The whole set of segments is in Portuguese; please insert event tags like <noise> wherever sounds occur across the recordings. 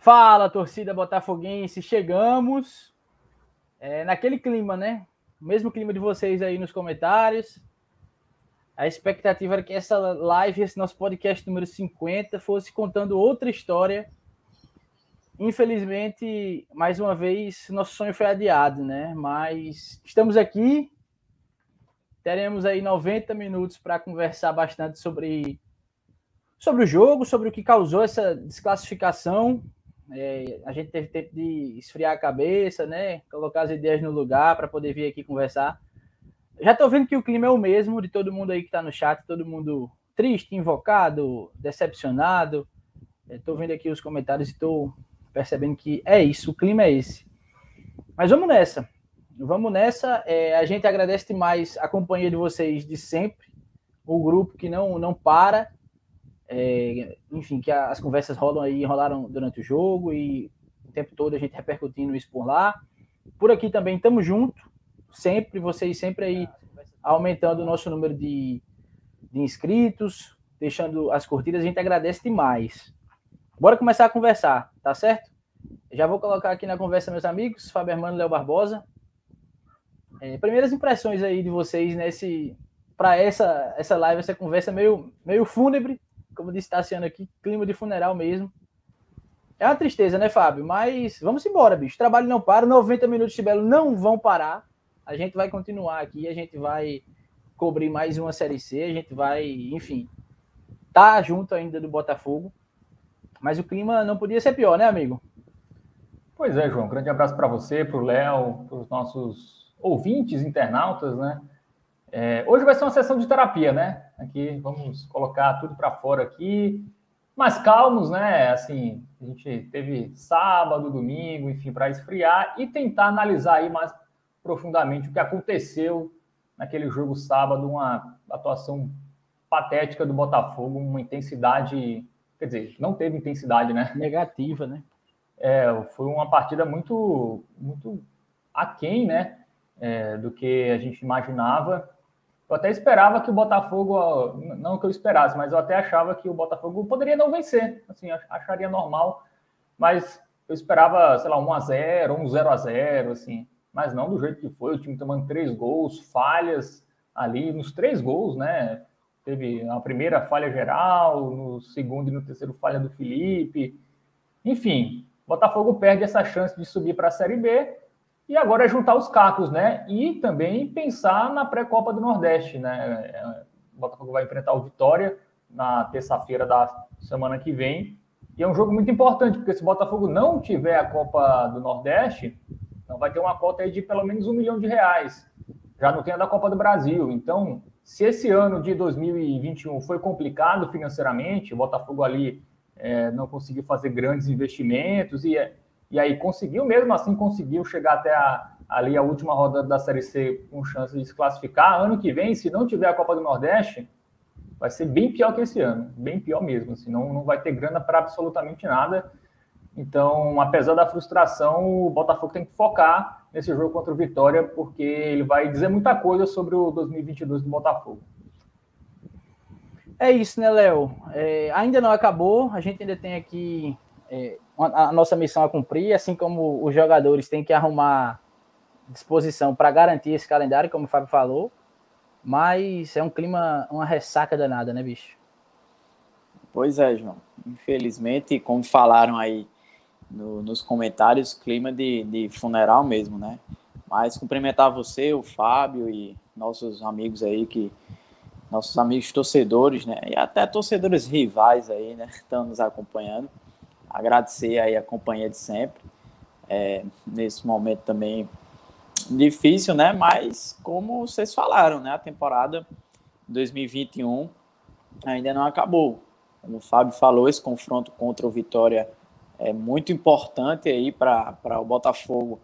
Fala, torcida botafoguense, chegamos é, naquele clima, né? O mesmo clima de vocês aí nos comentários. A expectativa era que essa live, esse nosso podcast número 50, fosse contando outra história. Infelizmente, mais uma vez, nosso sonho foi adiado, né? Mas estamos aqui. Teremos aí 90 minutos para conversar bastante sobre, sobre o jogo, sobre o que causou essa desclassificação. É, a gente teve tempo de esfriar a cabeça, né? Colocar as ideias no lugar para poder vir aqui conversar. Já estou vendo que o clima é o mesmo de todo mundo aí que está no chat, todo mundo triste, invocado, decepcionado. Estou vendo aqui os comentários e estou percebendo que é isso, o clima é esse. Mas vamos nessa. Vamos nessa. É, a gente agradece demais a companhia de vocês de sempre, o grupo que não, não para. É, enfim, que as conversas rolam aí, rolaram durante o jogo e o tempo todo a gente repercutindo isso por lá. Por aqui também estamos juntos sempre, vocês sempre aí aumentando o nosso número de, de inscritos, deixando as curtidas, a gente agradece demais. Bora começar a conversar, tá certo? Já vou colocar aqui na conversa meus amigos, Fábio Hermano e Léo Barbosa. É, primeiras impressões aí de vocês nesse para essa essa live, essa conversa meio meio fúnebre, como disse Tassiano aqui, clima de funeral mesmo. É uma tristeza, né, Fábio? Mas vamos embora, bicho. Trabalho não para, 90 minutos de Belo não vão parar a gente vai continuar aqui, a gente vai cobrir mais uma Série C, a gente vai, enfim, tá junto ainda do Botafogo. Mas o clima não podia ser pior, né, amigo? Pois é, João. Grande abraço para você, para o Léo, para os nossos ouvintes, internautas, né? É, hoje vai ser uma sessão de terapia, né? Aqui vamos colocar tudo para fora aqui, mais calmos, né? Assim, a gente teve sábado, domingo, enfim, para esfriar e tentar analisar aí mais profundamente o que aconteceu naquele jogo sábado, uma atuação patética do Botafogo, uma intensidade, quer dizer, não teve intensidade, né? Negativa, né? É, foi uma partida muito, muito aquém, né? É, do que a gente imaginava. Eu até esperava que o Botafogo, não que eu esperasse, mas eu até achava que o Botafogo poderia não vencer, assim, acharia normal, mas eu esperava, sei lá, 1 a 0 um 0 a 0 assim mas não do jeito que foi. O time tomando três gols, falhas ali nos três gols, né? Teve a primeira falha geral, no segundo e no terceiro falha do Felipe. Enfim, Botafogo perde essa chance de subir para a Série B e agora é juntar os cacos, né? E também pensar na pré-copa do Nordeste, né? É, o Botafogo vai enfrentar o Vitória na terça-feira da semana que vem. E é um jogo muito importante, porque se o Botafogo não tiver a Copa do Nordeste, então vai ter uma cota aí de pelo menos um milhão de reais. Já não tem a da Copa do Brasil. Então, se esse ano de 2021 foi complicado financeiramente, o Botafogo ali é, não conseguiu fazer grandes investimentos e, e aí conseguiu, mesmo assim conseguiu chegar até a, ali a última roda da Série C com chance de se classificar. Ano que vem, se não tiver a Copa do Nordeste, vai ser bem pior que esse ano, bem pior mesmo. Assim, não, não vai ter grana para absolutamente nada. Então, apesar da frustração, o Botafogo tem que focar nesse jogo contra o Vitória, porque ele vai dizer muita coisa sobre o 2022 do Botafogo. É isso, né, Léo? É, ainda não acabou, a gente ainda tem aqui é, a nossa missão a cumprir, assim como os jogadores têm que arrumar disposição para garantir esse calendário, como o Fábio falou, mas é um clima, uma ressaca danada, né, bicho? Pois é, João. Infelizmente, como falaram aí no, nos comentários, clima de, de funeral mesmo, né? Mas cumprimentar você, o Fábio e nossos amigos aí que nossos amigos torcedores, né? E até torcedores rivais aí, né? <laughs> Estão nos acompanhando. Agradecer aí a companhia de sempre. É, nesse momento também difícil, né? Mas como vocês falaram, né? A temporada 2021 ainda não acabou. Como o Fábio falou, esse confronto contra o Vitória é muito importante aí para o Botafogo,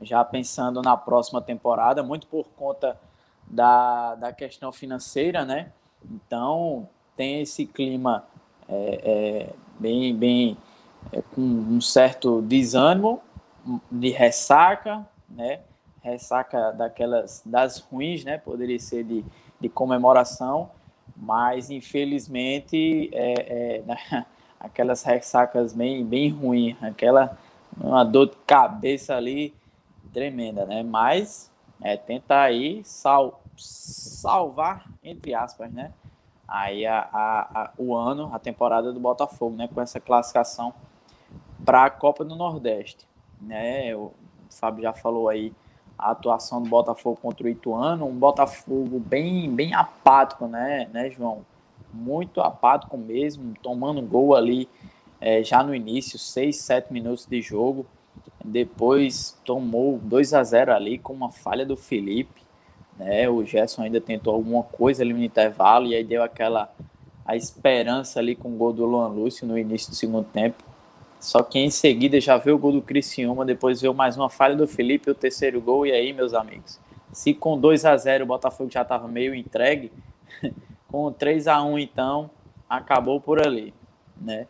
já pensando na próxima temporada, muito por conta da, da questão financeira, né? Então, tem esse clima é, é, bem, bem com um certo desânimo, de ressaca, né? Ressaca daquelas das ruins, né? Poderia ser de, de comemoração, mas infelizmente é, é, <laughs> aquelas ressacas bem, bem ruins, aquela uma dor de cabeça ali tremenda, né? Mas é tentar aí sal, salvar, entre aspas, né? Aí a, a, a, o ano, a temporada do Botafogo, né? Com essa classificação para a Copa do Nordeste, né? O Fábio já falou aí a atuação do Botafogo contra o Ituano, um Botafogo bem, bem apático, né, né, João? Muito apático mesmo, tomando gol ali é, já no início, 6, 7 minutos de jogo. Depois tomou 2 a 0 ali com uma falha do Felipe. Né? O Gerson ainda tentou alguma coisa ali no intervalo e aí deu aquela a esperança ali com o gol do Luan Lúcio no início do segundo tempo. Só que em seguida já veio o gol do Criciúma, depois veio mais uma falha do Felipe, o terceiro gol, e aí, meus amigos, se com 2 a 0 o Botafogo já estava meio entregue, <laughs> com 3 a 1 então, acabou por ali, né?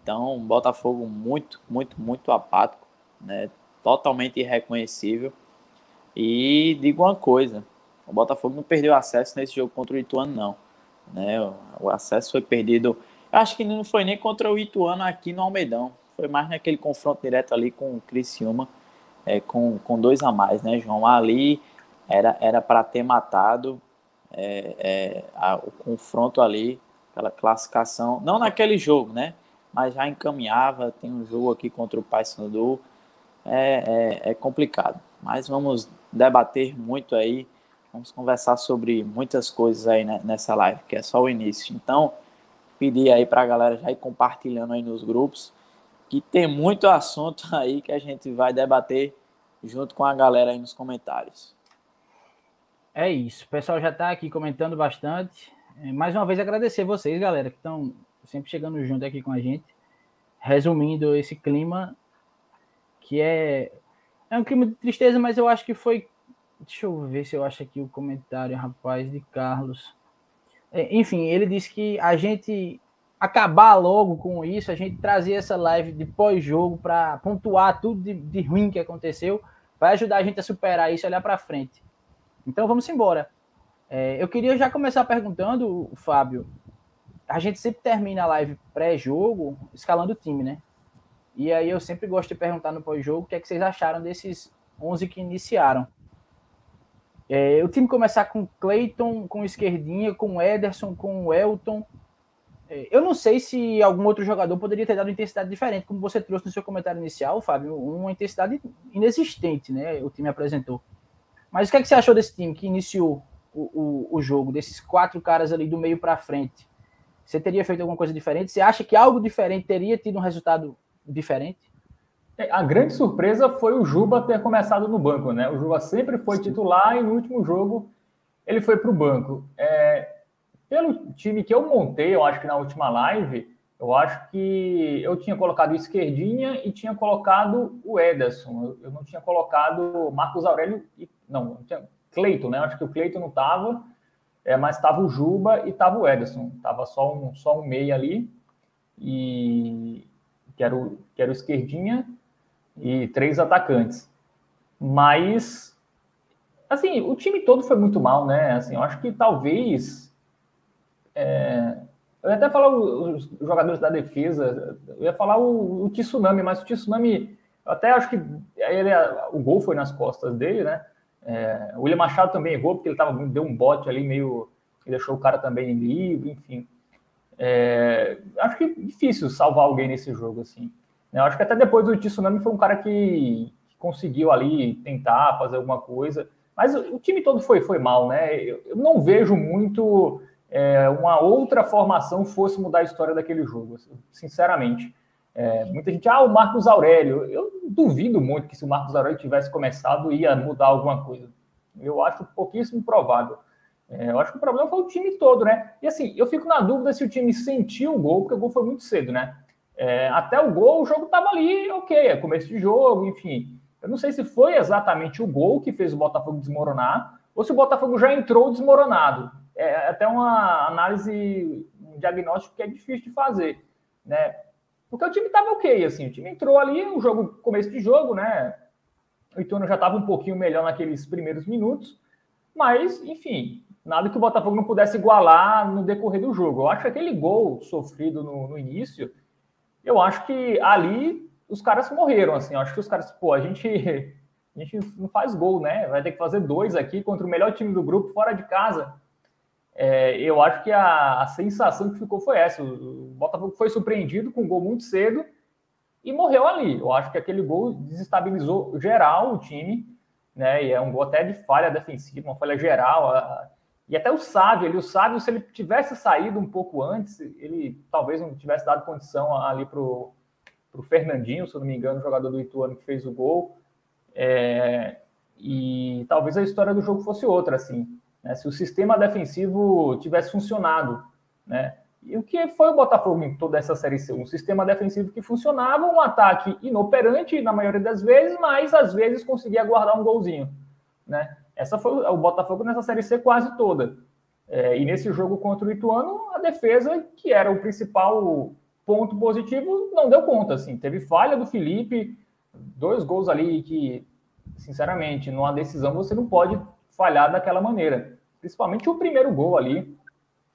Então, Botafogo muito, muito, muito apático, né? Totalmente irreconhecível. E digo uma coisa, o Botafogo não perdeu acesso nesse jogo contra o Ituano, não. Né? O acesso foi perdido. Acho que não foi nem contra o Ituano aqui no Almeidão foi mais naquele confronto direto ali com o Criciúma, é, com, com dois a mais, né, João? Ali era era para ter matado é, é, a, o confronto ali, aquela classificação, não naquele jogo, né? Mas já encaminhava, tem um jogo aqui contra o Paysandu, é, é, é complicado. Mas vamos debater muito aí, vamos conversar sobre muitas coisas aí né, nessa live, que é só o início. Então, pedir aí para a galera já ir compartilhando aí nos grupos, que tem muito assunto aí que a gente vai debater junto com a galera aí nos comentários. É isso, o pessoal já está aqui comentando bastante. É, mais uma vez agradecer vocês, galera, que estão sempre chegando junto aqui com a gente. Resumindo esse clima, que é, é um clima de tristeza, mas eu acho que foi. Deixa eu ver se eu acho aqui o comentário, rapaz, de Carlos. É, enfim, ele disse que a gente acabar logo com isso, a gente trazer essa live de pós-jogo para pontuar tudo de, de, ruim que aconteceu, vai ajudar a gente a superar isso e olhar para frente. Então vamos embora. É, eu queria já começar perguntando, Fábio, a gente sempre termina a live pré-jogo escalando o time, né? E aí eu sempre gosto de perguntar no pós-jogo o que é que vocês acharam desses 11 que iniciaram. É, o time começar com Clayton, com Esquerdinha, com Ederson, com Elton, eu não sei se algum outro jogador poderia ter dado intensidade diferente, como você trouxe no seu comentário inicial, Fábio, uma intensidade inexistente, né? O time apresentou. Mas o que, é que você achou desse time que iniciou o, o, o jogo, desses quatro caras ali do meio para frente? Você teria feito alguma coisa diferente? Você acha que algo diferente teria tido um resultado diferente? É, a grande surpresa foi o Juba ter começado no banco, né? O Juba sempre foi titular e no último jogo ele foi para o banco. É, pelo time que eu montei, eu acho que na última live, eu acho que eu tinha colocado o Esquerdinha e tinha colocado o Ederson. Eu não tinha colocado Marcos Aurélio e não, não tinha Cleiton, né? Eu acho que o Cleiton não estava, é, mas estava o Juba e estava o Ederson. Tava só um só um meia ali e que era o que era o Esquerdinha e três atacantes. Mas assim, o time todo foi muito mal, né? Assim, eu acho que talvez é, eu ia até falar os jogadores da defesa, eu ia falar o, o Tsunami, mas o Tsunami, eu até acho que ele, o gol foi nas costas dele, né? É, o William Machado também errou, porque ele tava, deu um bote ali meio. e deixou o cara também livre, enfim. É, acho que é difícil salvar alguém nesse jogo, assim. Eu acho que até depois o Tsunami foi um cara que, que conseguiu ali tentar fazer alguma coisa. Mas o, o time todo foi, foi mal, né? Eu, eu não vejo muito é, uma outra formação fosse mudar a história daquele jogo, sinceramente. É, muita gente, ah, o Marcos Aurélio. Eu duvido muito que se o Marcos Aurélio tivesse começado, ia mudar alguma coisa. Eu acho pouquíssimo provável. É, eu acho que o problema foi o time todo, né? E assim, eu fico na dúvida se o time sentiu o gol, porque o gol foi muito cedo, né? É, até o gol, o jogo estava ali, ok, é começo de jogo, enfim. Eu não sei se foi exatamente o gol que fez o Botafogo desmoronar, ou se o Botafogo já entrou desmoronado é até uma análise, um diagnóstico que é difícil de fazer, né? Porque o time estava ok, assim, o time entrou ali, o jogo, começo de jogo, né? O Ituano já estava um pouquinho melhor naqueles primeiros minutos, mas, enfim, nada que o Botafogo não pudesse igualar no decorrer do jogo. Eu acho que aquele gol sofrido no, no início, eu acho que ali os caras morreram, assim. Eu acho que os caras, pô, a gente, <laughs> a gente não faz gol, né? Vai ter que fazer dois aqui contra o melhor time do grupo, fora de casa. É, eu acho que a, a, sensação que ficou foi essa. O, o Botafogo foi surpreendido com um gol muito cedo e morreu ali. Eu acho que aquele gol desestabilizou geral o time, né? E é um gol até de falha defensiva, uma falha geral. A, e até o Sávio, ele, o Sávio, se ele tivesse saído um pouco antes, ele talvez não tivesse dado condição ali para o Fernandinho, se eu não me engano, o jogador do Ituano que fez o gol. É, e talvez a história do jogo fosse outra, assim. Né? Se o sistema defensivo tivesse funcionado, né? E o que foi o Botafogo em toda essa Série C? Um sistema defensivo que funcionava, um ataque inoperante na maioria das vezes, mas às vezes conseguia guardar um golzinho, né? Essa foi o Botafogo nessa Série C quase toda. É, e nesse jogo contra o Ituano, a defesa, que era o principal ponto positivo, não deu conta. Assim. Teve falha do Felipe, dois gols ali que, sinceramente, numa decisão você não pode falhar daquela maneira. Principalmente o primeiro gol ali.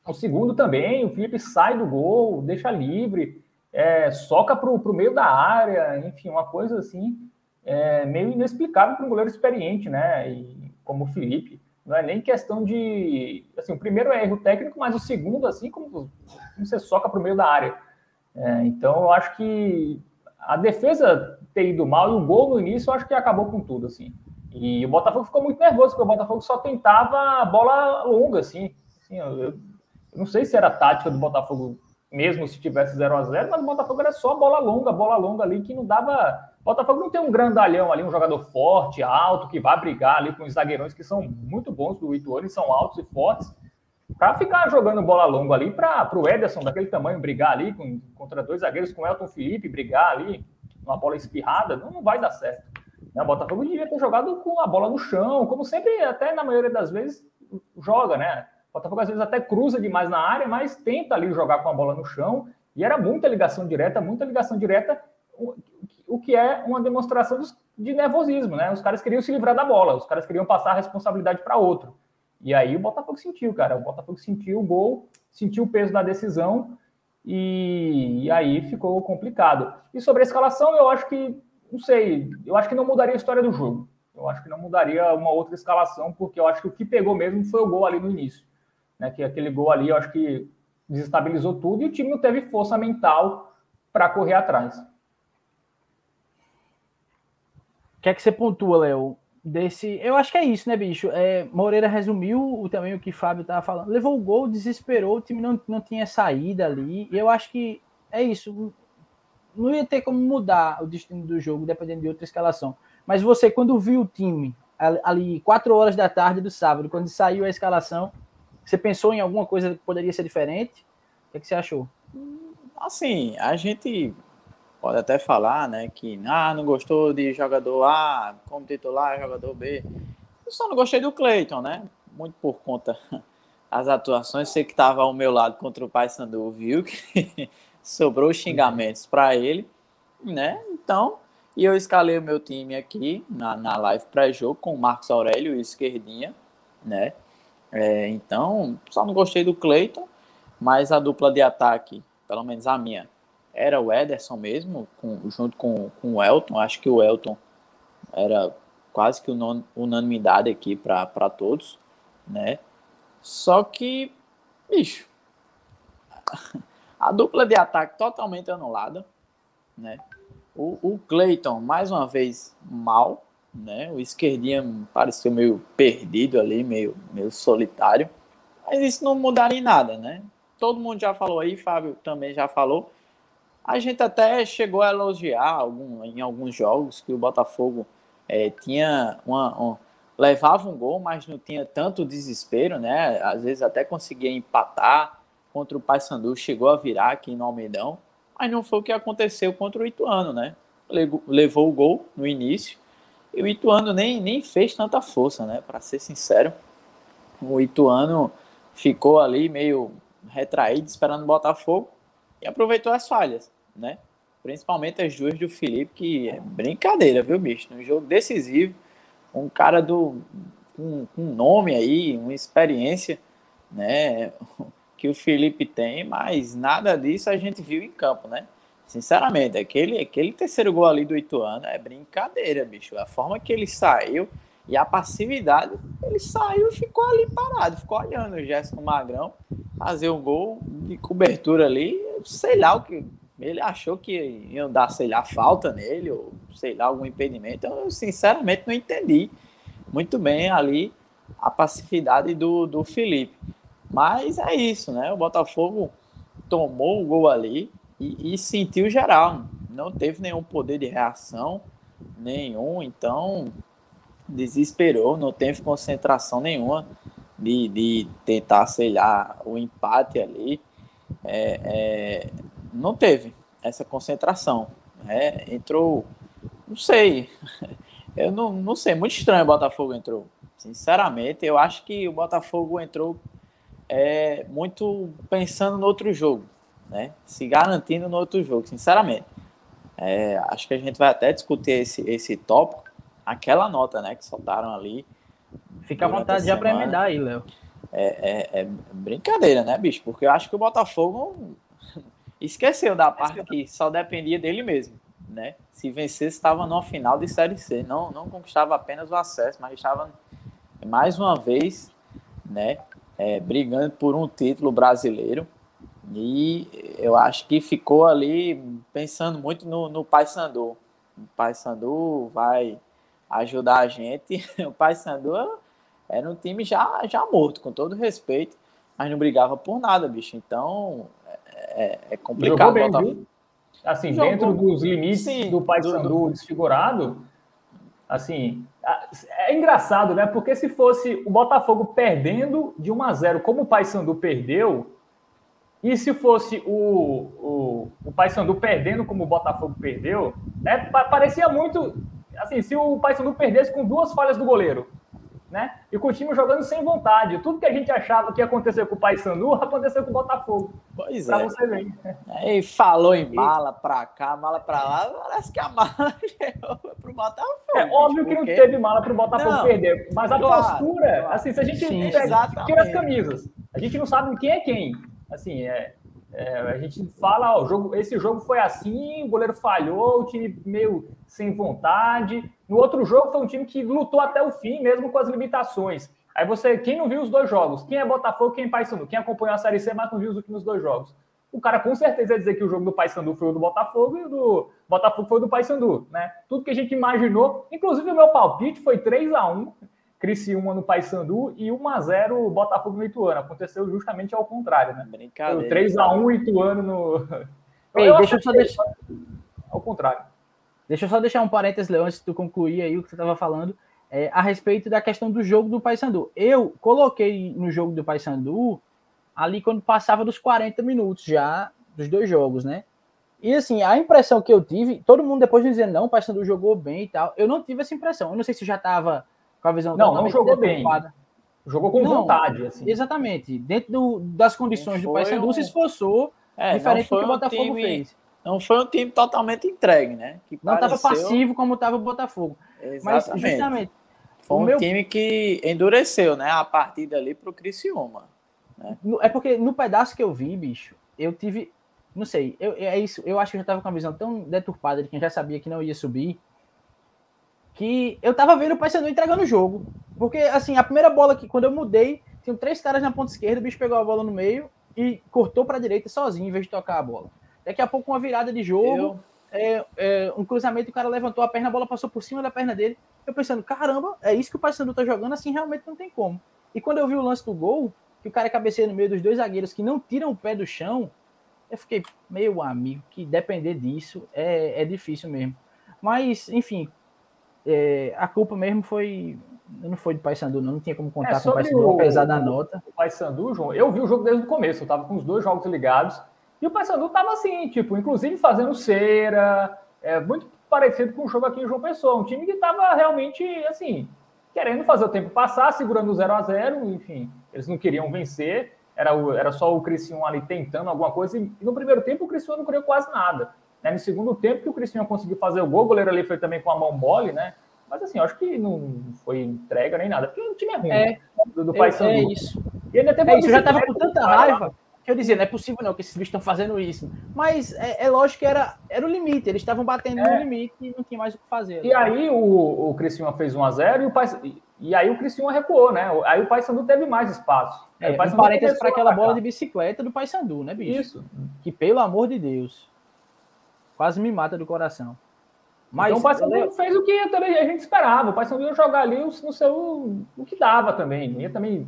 O segundo também, o Felipe sai do gol, deixa livre, é, soca para o meio da área, enfim, uma coisa assim, é, meio inexplicável para um goleiro experiente, né? E, como o Felipe, não é nem questão de. Assim, o primeiro é erro técnico, mas o segundo, assim, como, você soca para o meio da área. É, então, eu acho que a defesa ter ido mal e o gol no início, eu acho que acabou com tudo, assim. E o Botafogo ficou muito nervoso, porque o Botafogo só tentava bola longa, assim. assim eu, eu não sei se era a tática do Botafogo mesmo se tivesse 0 a 0 mas o Botafogo era só bola longa, bola longa ali, que não dava. O Botafogo não tem um grandalhão ali, um jogador forte, alto, que vai brigar ali com os zagueirões que são muito bons do Ituano, são altos e fortes. Para ficar jogando bola longa ali, para o Ederson, daquele tamanho, brigar ali com, contra dois zagueiros, com o Elton Felipe, brigar ali, uma bola espirrada, não, não vai dar certo. Né? O Botafogo devia ter jogado com a bola no chão, como sempre, até na maioria das vezes, joga, né? O Botafogo às vezes até cruza demais na área, mas tenta ali jogar com a bola no chão. E era muita ligação direta, muita ligação direta, o que é uma demonstração de nervosismo, né? Os caras queriam se livrar da bola, os caras queriam passar a responsabilidade para outro. E aí o Botafogo sentiu, cara. O Botafogo sentiu o gol, sentiu o peso da decisão e, e aí ficou complicado. E sobre a escalação, eu acho que, não sei, eu acho que não mudaria a história do jogo. Eu acho que não mudaria uma outra escalação, porque eu acho que o que pegou mesmo foi o gol ali no início né? Que aquele gol ali, eu acho que desestabilizou tudo e o time não teve força mental para correr atrás. O que é que você pontua, Léo? Desse, eu acho que é isso, né, bicho? É, Moreira resumiu também o que Fábio estava falando. Levou o gol, desesperou, o time não, não tinha saída ali. E eu acho que é isso. Não ia ter como mudar o destino do jogo dependendo de outra escalação. Mas você, quando viu o time ali, quatro horas da tarde do sábado, quando saiu a escalação, você pensou em alguma coisa que poderia ser diferente? O que, é que você achou? Assim, a gente pode até falar, né, que ah, não gostou de jogador A como titular, jogador B. Eu só não gostei do Cleiton, né? Muito por conta <laughs> das atuações. Você que estava ao meu lado contra o Paysandu viu <laughs> que sobrou xingamentos para ele, né? Então, e eu escalei o meu time aqui na, na live pré-jogo com o Marcos Aurélio e Esquerdinha, né? É, então, só não gostei do Cleiton, mas a dupla de ataque, pelo menos a minha, era o Ederson mesmo, com, junto com, com o Elton. Acho que o Elton era quase que unanimidade aqui para todos, né? Só que, bicho, a dupla de ataque totalmente anulada, né? O, o Cleiton, mais uma vez, mal, né? O esquerdinha pareceu meio perdido ali, meio, meio solitário. Mas isso não mudaria em nada, né? Todo mundo já falou aí, Fábio também já falou. A gente até chegou a elogiar algum, em alguns jogos que o Botafogo é, tinha uma, uma, levava um gol, mas não tinha tanto desespero, né? Às vezes até conseguia empatar contra o Paysandu, chegou a virar aqui no Almeidão, mas não foi o que aconteceu contra o Ituano, né? Levou o gol no início, e o Ituano nem, nem fez tanta força, né? Para ser sincero, o Ituano ficou ali meio retraído, esperando o Botafogo e aproveitou as falhas, né? Principalmente as duas do Felipe, que é brincadeira, viu, bicho? Um jogo decisivo, um cara do um, um nome aí, uma experiência, né? Que o Felipe tem, mas nada disso a gente viu em campo, né? Sinceramente, aquele, aquele terceiro gol ali do Ituano é brincadeira, bicho. A forma que ele saiu e a passividade, ele saiu e ficou ali parado, ficou olhando o Jéssica Magrão fazer um gol de cobertura ali, sei lá o que. Ele achou que iam dar, sei lá, falta nele, ou sei lá, algum impedimento. Eu, sinceramente, não entendi muito bem ali a passividade do, do Felipe. Mas é isso, né? O Botafogo tomou o gol ali, e, e sentiu geral. Não teve nenhum poder de reação, nenhum, então desesperou, não teve concentração nenhuma de, de tentar, sei lá, o empate ali. É, é, não teve essa concentração. Né? Entrou, não sei, <laughs> eu não, não sei, muito estranho o Botafogo entrou. Sinceramente, eu acho que o Botafogo entrou é, muito pensando no outro jogo né? Se garantindo no outro jogo, sinceramente. É, acho que a gente vai até discutir esse, esse tópico, aquela nota, né, que soltaram ali. Fica à vontade para emendar aí, Léo. É, é, é, brincadeira, né, bicho? Porque eu acho que o Botafogo <laughs> esqueceu da parte que só dependia dele mesmo, né? Se vencesse, estava numa final de Série C. Não, não conquistava apenas o acesso, mas estava mais uma vez, né, é, brigando por um título brasileiro. E eu acho que ficou ali pensando muito no, no Paysandu. O Paysandu vai ajudar a gente. <laughs> O Paysandu era um time já, já morto, com todo respeito, mas não brigava por nada, bicho. Então é, é, complicado. Bem, viu? Assim, Jogou. dentro dos limites Sim, do Paysandu do... desfigurado, assim, é engraçado, né? Porque se fosse o Botafogo perdendo de 1 a 0 como o Paysandu perdeu, e se fosse o, o, o Paysandu perdendo como o Botafogo perdeu, né, parecia muito assim, se o Paysandu perdesse com duas falhas do goleiro, né? E com o time jogando sem vontade. Tudo que a gente achava que ia acontecer com o Paysandu, aconteceu com o Botafogo. Pois pra é. você ver. Aí falou em mala pra cá, mala pra lá, parece que a mala <laughs> chegou pro Botafogo. É óbvio que não teve mala pro Botafogo não, perder, mas a claro, postura, claro. assim, se a gente Sim, tira as camisas, a gente não sabe quem é quem assim, é, é, a gente fala, ó, jogo, esse jogo foi assim, o goleiro falhou, o time meio sem vontade. No outro jogo foi um time que lutou até o fim, mesmo com as limitações. Aí você, quem não viu os dois jogos? Quem é Botafogo, quem é Paysandu? Quem acompanhou a Série C, mas não viu os últimos dois jogos? O cara com certeza ia dizer que o jogo do Paysandu foi o do Botafogo e o do Botafogo foi o do Paysandu, né? Tudo que a gente imaginou, inclusive o meu palpite foi 3 a 1 Criciúma no Paysandu e 1x0 Botafogo no Ituano. Aconteceu justamente ao contrário, né? Brincadeira. 3x1 Ituano no. <laughs> Ei, eu deixa eu só deixar. Ao contrário. Deixa eu só deixar um parênteses, Leão, antes de tu concluir aí o que você estava falando, é, a respeito da questão do jogo do Paysandu. Eu coloquei no jogo do Paysandu ali quando passava dos 40 minutos já dos dois jogos, né? E assim, a impressão que eu tive, todo mundo depois dizendo, não, o Paysandu jogou bem e tal, eu não tive essa impressão. Eu não sei se já estava com a visão Não, não jogou bem. Jogou com não, vontade. Assim. Exatamente. Dentro do, das condições do Paysandu, um... se esforçou, é, diferente do que o Botafogo time, fez. Não foi um time totalmente entregue, né? Que não estava pareceu... passivo como estava o Botafogo. Exatamente. Mas, justamente. Foi um meu... time que endureceu, né? A partida ali para o Criciúma. Né? É porque no pedaço que eu vi, bicho, eu tive. Não sei, eu, é isso. Eu acho que eu já estava com a visão tão deturpada de quem já sabia que não ia subir que eu tava vendo o Paysandu entregando o jogo. Porque, assim, a primeira bola que, quando eu mudei, tinham três caras na ponta esquerda, o bicho pegou a bola no meio e cortou para a direita sozinho, em vez de tocar a bola. Daqui a pouco, uma virada de jogo, é, é, um cruzamento, o cara levantou a perna, a bola passou por cima da perna dele. Eu pensando, caramba, é isso que o Paysandu tá jogando, assim, realmente não tem como. E quando eu vi o lance do gol, que o cara cabeceia no meio dos dois zagueiros que não tiram o pé do chão, eu fiquei, meu amigo, que depender disso é, é difícil mesmo. Mas, enfim, é, a culpa mesmo foi. Não foi de Paysandu, não, não tinha como contar é, com o Paysandu, apesar da nota. O Paysandu, João, eu vi o jogo desde o começo, eu tava com os dois jogos ligados, e o Paysandu tava assim, tipo, inclusive fazendo cera, é, muito parecido com o jogo aqui em João Pessoa, um time que tava realmente, assim, querendo fazer o tempo passar, segurando o 0 a 0 enfim, eles não queriam vencer, era, o, era só o Criciúma ali tentando alguma coisa, e no primeiro tempo o Criciúma não criou quase nada. Né? No segundo tempo que o Cristiano conseguiu fazer o gol, o goleiro ali foi também com a mão mole, né? Mas assim, eu acho que não foi entrega nem nada, porque o time é ruim. É, né? do, do é, é, isso. E ainda teve é, isso, já tava com tanta raiva que Eu dizia, não é possível não que esses bichos estão fazendo isso. Mas é, é, lógico que era, era o limite, eles estavam batendo é. no limite e não tinha mais o que fazer. E aí o, o Criciúma fez 1x0 e o Pai, e aí o Criciúma recuou, né? Aí o Paysandu teve mais espaço. É, um parênteses para aquela bola de bicicleta do Paysandu, né, bicho? Isso. Que, pelo amor de Deus, quase me mata do coração. Mas então o Paysandu eu... fez o que a gente esperava. O Paysandu ia jogar ali no seu, o que dava também. Ia também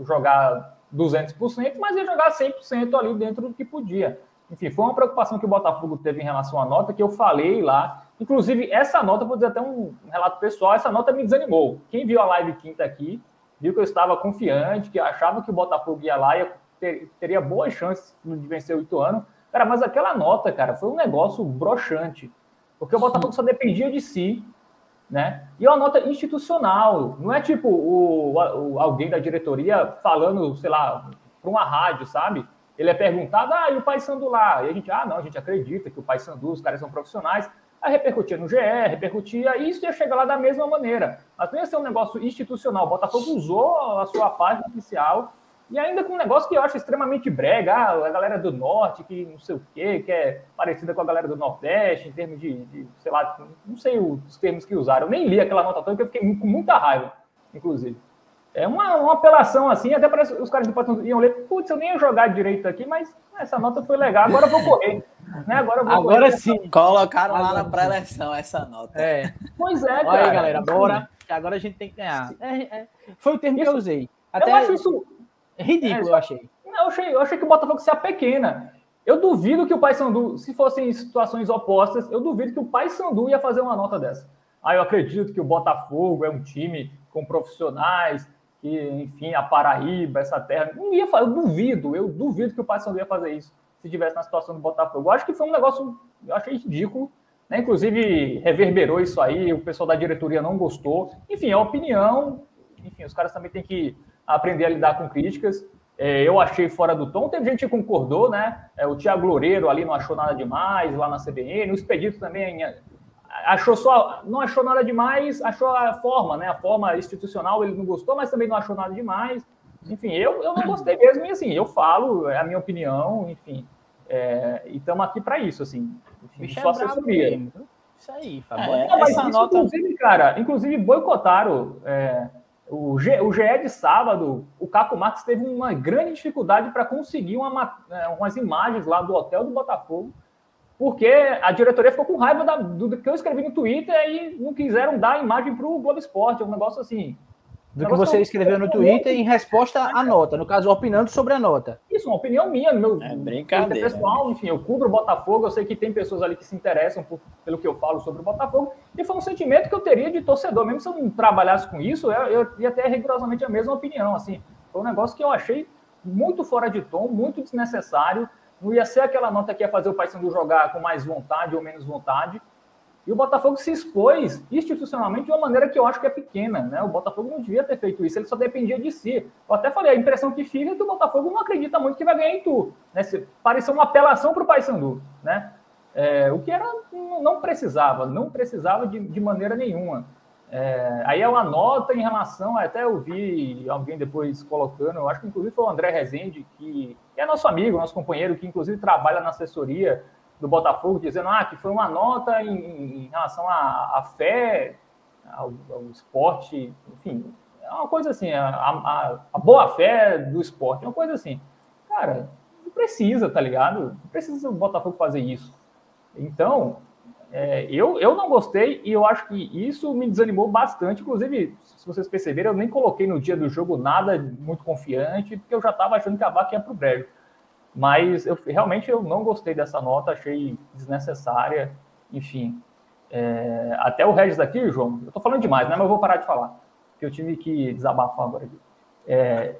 jogar 200%, mas ia jogar 100% ali dentro do que podia. Enfim, foi uma preocupação que o Botafogo teve em relação à nota, que eu falei lá. Inclusive, essa nota, vou dizer até um relato pessoal, essa nota me desanimou. Quem viu a live quinta aqui, viu que eu estava confiante, que achava que o Botafogo ia lá e ter, teria boas chances de vencer o Ituano. Cara, mas aquela nota, cara, foi um negócio broxante. Porque o Botafogo só dependia de si, né? E é uma nota institucional, não é tipo o, o alguém da diretoria falando, sei lá, para uma rádio, sabe? Ele é perguntado, ah, e o Pai Sandu lá? E a gente, ah, não, a gente acredita que o Pai Sandu, os caras são profissionais. Aí repercutia no GE, repercutia, e isso ia chegar lá da mesma maneira. Mas não ia ser um negócio institucional. O Botafogo usou a sua página oficial, e ainda com um negócio que eu acho extremamente brega, ah, a galera do Norte, que não sei o quê, que é parecida com a galera do Nordeste, em termos de, de sei lá, não sei os termos que usaram. Eu nem li aquela nota toda, porque eu fiquei com muita raiva, inclusive. É uma, uma apelação assim, até parece os caras do Patrão iam ler, putz, eu nem ia jogar direito aqui, mas essa nota foi legal, agora eu vou correr. Né? Agora, eu vou agora correr. sim. Colocaram agora lá na pré-eleição essa nota. É. Pois é, cara. Olha aí, galera, bora. Agora a gente tem que ganhar. É, é. Foi o termo isso, que eu usei. Até eu acho isso ridículo, é, eu achei. Não, eu achei. Eu achei que o Botafogo se pequena. Eu duvido que o Paysandu, se fossem em situações opostas, eu duvido que o Paysandu ia fazer uma nota dessa. Ah, eu acredito que o Botafogo é um time com profissionais, que, enfim, a Paraíba, essa terra. Não ia fazer, eu duvido, eu duvido que o Paysandu ia fazer isso se tivesse na situação do Botafogo. Eu acho que foi um negócio, eu achei ridículo, né? Inclusive, reverberou isso aí, o pessoal da diretoria não gostou. Enfim, é opinião, enfim, os caras também têm que aprender a lidar com críticas. É, eu achei fora do tom, teve gente que concordou, né? É, o Tiago Loureiro ali não achou nada demais, lá na CBN, o Expedito também achou só, não achou nada demais, achou a forma, né? A forma institucional ele não gostou, mas também não achou nada demais. Enfim, eu, eu não gostei mesmo, e assim, eu falo, é a minha opinião, enfim. É, e estamos aqui para isso, assim. Enfim, só é assessoria. Isso aí, Fabio. É, mas isso, nota... inclusive, cara, inclusive boicotaram é, o, G, o GE de sábado, o Caco Marques teve uma grande dificuldade para conseguir uma, é, umas imagens lá do hotel do Botafogo porque a diretoria ficou com raiva da, do que eu escrevi no Twitter e não quiseram dar a imagem para o Globo Esporte, um negócio assim. Do que você escreveu no Twitter em resposta à nota, no caso, opinando sobre a nota. Isso, uma opinião minha, meu é brincadeira, pessoal, enfim, eu cubro o Botafogo, eu sei que tem pessoas ali que se interessam por, pelo que eu falo sobre o Botafogo, e foi um sentimento que eu teria de torcedor, mesmo se eu não trabalhasse com isso, eu, eu ia ter rigorosamente a mesma opinião, assim, foi um negócio que eu achei muito fora de tom, muito desnecessário, não ia ser aquela nota que ia fazer o Paysandu jogar com mais vontade ou menos vontade. E o Botafogo se expôs institucionalmente de uma maneira que eu acho que é pequena, né? O Botafogo não devia ter feito isso, ele só dependia de si. Eu até falei, a impressão que fica é que o Botafogo não acredita muito que vai ganhar em tu. Né? Pareceu uma apelação para o Paysandu, né? É, o que era não precisava, não precisava de, de maneira nenhuma. É, aí é uma nota em relação, até eu vi alguém depois colocando, eu acho que inclusive foi o André Rezende, que, que é nosso amigo, nosso companheiro, que inclusive trabalha na assessoria do Botafogo, dizendo ah, que foi uma nota em, em relação à, à fé, ao, ao, esporte, enfim, é uma coisa assim, a, a, a boa fé do esporte, é uma coisa assim. Cara, não precisa, tá ligado? Não precisa o Botafogo fazer isso. Então, é, eu, eu não gostei e eu acho que isso me desanimou bastante. Inclusive, se vocês perceberam, eu nem coloquei no dia do jogo nada muito confiante, porque eu já estava achando que a vaca ia para o brejo. Mas eu, realmente eu não gostei dessa nota, achei desnecessária. Enfim, é, até o Regis aqui, João, eu estou falando demais, né? Mas eu vou parar de falar, porque eu tive que desabafar agora aqui. É,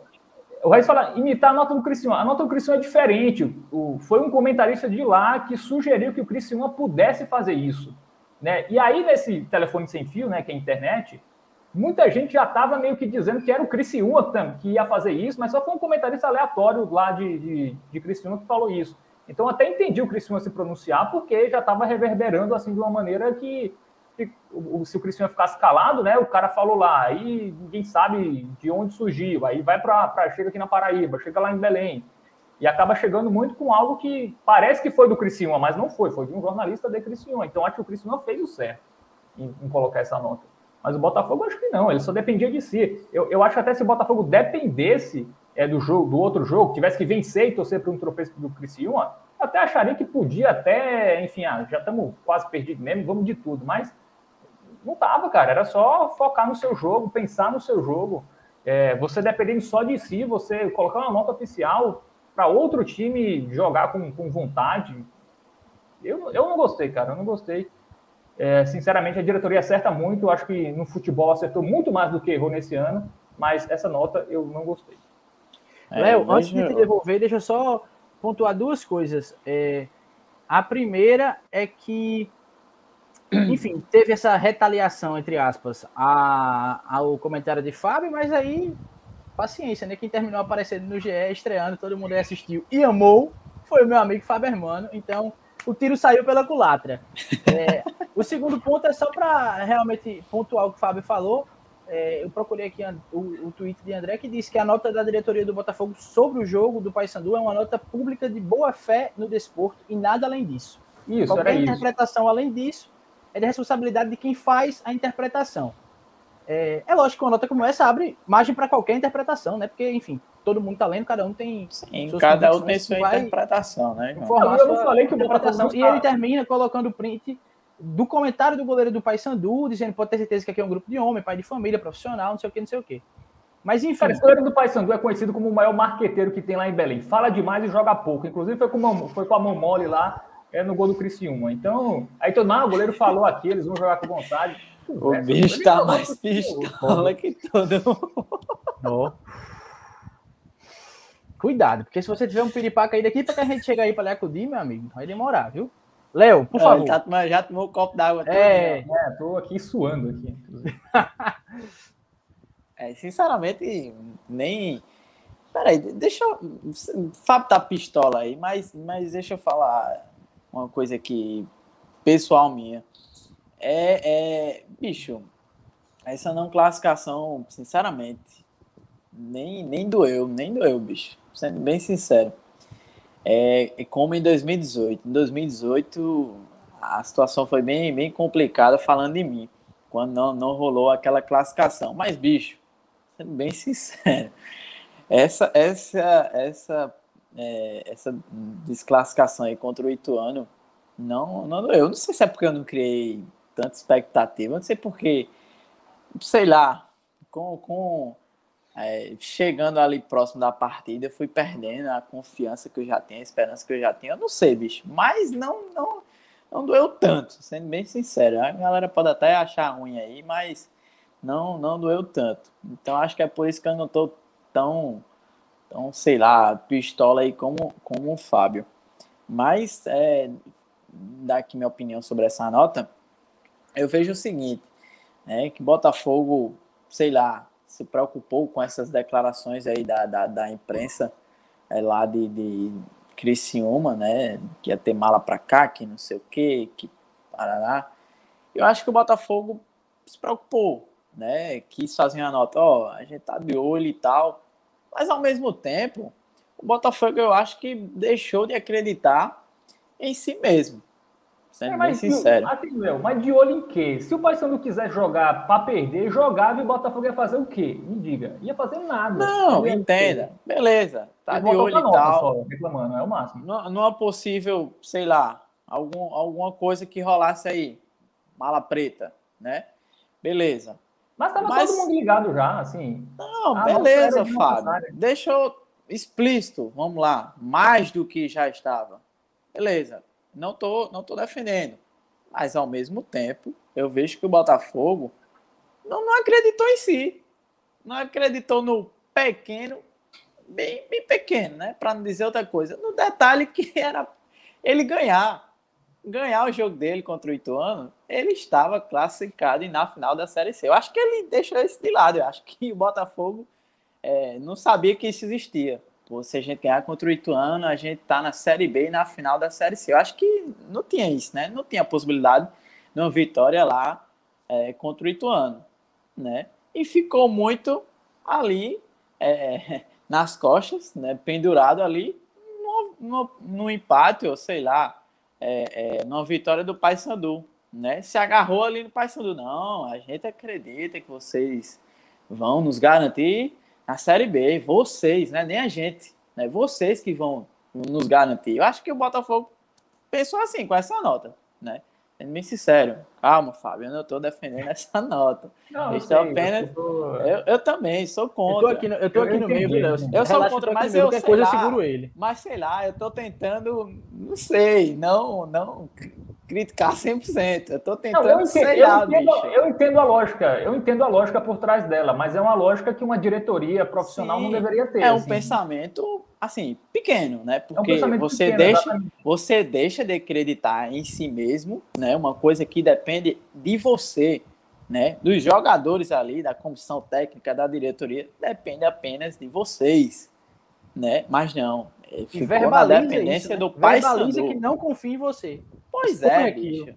o Reis fala, imitar a nota do Criciúma. A nota do Criciúma é diferente. O, foi um comentarista de lá que sugeriu que o Criciúma pudesse fazer isso. Né? E aí, nesse telefone sem fio, né, que é a internet, muita gente já estava meio que dizendo que era o Criciúma que ia fazer isso, mas só foi um comentarista aleatório lá de, de, de Criciúma que falou isso. Então, até entendi o Criciúma se pronunciar, porque já estava reverberando assim de uma maneira que se o Cristiano ficasse calado, né? O cara falou lá, aí ninguém sabe de onde surgiu, aí vai para chega aqui na Paraíba, chega lá em Belém. e acaba chegando muito com algo que parece que foi do Criciúma, mas não foi, foi de um jornalista de Criciúma. Então acho que o Criciúma fez o certo em, em colocar essa nota. Mas o Botafogo acho que não, ele só dependia de si. Eu, eu acho até se o Botafogo dependesse é, do jogo, do outro jogo, tivesse que vencer e torcer para um tropeço do Criciúma, até acharia que podia até, enfim, ah, já estamos quase perdidos mesmo, vamos de tudo, mas não tava, cara, era só focar no seu jogo, pensar no seu jogo. É, você dependendo só de si, você colocar uma nota oficial para outro time jogar com, com vontade. Eu, eu não gostei, cara, eu não gostei. É, sinceramente, a diretoria acerta muito. Eu acho que no futebol acertou muito mais do que errou nesse ano, mas essa nota eu não gostei. É, Léo, antes de te devolver, deixa eu só pontuar duas coisas. É, a primeira é que, <clears throat> enfim, teve essa retaliação, entre aspas, a, ao comentário de Fábio, mas aí, paciência, né? Quem terminou aparecendo no GE, estreando, todo mundo assistiu e amou, foi o meu amigo Fábio Hermano. Então, o tiro saiu pela culatra. <laughs> É, o segundo ponto é só para realmente pontuar o que o Fábio falou é, eu procurei aqui o, o tweet de André que disse que a nota da diretoria do Botafogo sobre o jogo do Paysandu é uma nota pública de boa fé no desporto e nada além disso. Isso, Qualquer interpretação isso. além disso é de responsabilidade de quem faz a interpretação. É, é lógico que uma nota como essa abre margem para qualquer interpretação, né? Porque, enfim, todo mundo está lendo, cada um tem. Sim, cada um tem sua interpretação, né? Informar eu sua falei que interpretação. E ele termina colocando o print do comentário do goleiro do Paysandu, dizendo pode ter certeza que aqui é um grupo de homem, pai de família, profissional, não sei o que, não sei o que. Mas enfim. Cara, o goleiro do Paysandu é conhecido como o maior marqueteiro que tem lá em Belém. Fala demais e joga pouco. Inclusive foi com, uma, foi com a Momole lá é, no gol do Criciúma. Então, aí todo mundo, o goleiro falou aqui, eles vão jogar com vontade. O bicho tá mais pistola que todo mundo. Cuidado, porque se você tiver um piripaca aí daqui para que a gente chegar aí para lhe acudir, meu amigo, vai demorar, viu? Léo, por favor. Já, tomou, já tomou um copo d'água. É, é, tô aqui suando aqui. é, sinceramente, nem. Peraí, deixa eu. Fábio tá pistola aí, mas, mas deixa eu falar uma coisa aqui, pessoal minha. É, é. Bicho, essa não classificação, sinceramente, nem, nem doeu, nem doeu, bicho. Sendo bem sincero. É, é, como em 2018. Em 2018, a situação foi bem, bem complicada, falando de mim, quando não, não rolou aquela classificação. Mas, bicho, sendo bem <laughs> sincero, essa, essa, essa, é, essa desclassificação aí contra o Ituano, não, não, eu não sei se é porque eu não criei tanta expectativa, não sei porque, sei lá, com, com é, chegando ali próximo da partida, eu fui perdendo a confiança que eu já tinha, a esperança que eu já tinha. Eu não sei, bicho, mas não, não, não doeu tanto, sendo bem sincero. A galera pode até achar ruim aí, mas não, não doeu tanto. Então acho que é por isso que eu não tô tão, tão sei lá, pistola aí como, como o Fábio. Mas, é, dar aqui minha opinião sobre essa nota, eu vejo o seguinte, né, que Botafogo, sei lá, se preocupou com essas declarações aí da, da, da imprensa é, lá de, de Criciúma, né? Que ia ter mala para cá, que não sei o quê, que parará. Eu acho que o Botafogo se preocupou, né? Quis fazer uma nota, ó, a gente tá de olho e tal. Mas ao mesmo tempo, o Botafogo eu acho que deixou de acreditar em si mesmo. Sendo é, mas, bem sincero. Assim, meu, mas de olho em quê? Se o Paysandu quiser jogar para perder, jogava e o Botafogo ia fazer o quê? Me diga. Ia fazer nada. Não, entenda. Beleza. Tá de olho e tal. Só, reclamando, é o máximo. Não, não é possível, sei lá, algum, alguma coisa que rolasse aí. Mala preta, né? Beleza. Mas tava mas... todo mundo ligado já, assim. Não, ah, beleza, Fábio. Deixa eu explícito, vamos lá. Mais do que já estava. Beleza não tô, não tô defendendo. Mas ao mesmo tempo, eu vejo que o Botafogo não, não acreditou em si. Não acreditou no pequeno, bem, bem pequeno, né? Para não dizer outra coisa. No detalhe que <laughs> era ele ganhar. Ganhar o jogo dele contra o Ituano, ele estava classificado e na final da Série C. Eu acho que ele deixou isso de lado. Eu acho que o Botafogo é, não sabia que isso existia. Se a gente ganhar contra o Ituano, a gente tá na Série B e na final da Série C. Eu acho que não tinha isso, né? Não tinha possibilidade de uma vitória lá é, contra o Ituano, né? E ficou muito ali é, <laughs> nas costas, né? Pendurado ali no, no empate, ou sei lá, é, é, numa vitória do Paysandu, né? Se agarrou ali no Paysandu. Não, a gente acredita que vocês vão nos garantir na Série B. Vocês, né? Nem a gente, né? Vocês que vão nos garantir. Eu acho que o Botafogo pensou assim, com essa nota, né? Sendo bem sincero. Calma, Fábio, eu não estou defendendo essa nota. Não, eu, estou apenas... Eu, tô... eu, eu, também sou contra. Eu tô aqui no, eu tô aqui no meio, Eu, eu sou contra, mas eu sei coisa, lá, eu seguro ele. Mas sei lá, eu estou tentando, não sei, não, não criticar 100%. Eu tô tentando não, eu entendo, eu, entendo, eu entendo, a lógica, eu entendo a lógica por trás dela, mas é uma lógica que uma diretoria profissional Sim, não deveria ter. É um assim. pensamento assim, pequeno, né? Porque é um você pequeno, deixa, você deixa de acreditar em si mesmo, né? Uma coisa que depende de você, né? Dos jogadores ali, da comissão técnica, da diretoria, depende apenas de vocês, né? Mas não, ficou na dependência isso, né? do pai Verbaliza que não confia em você. Pois é, bicho.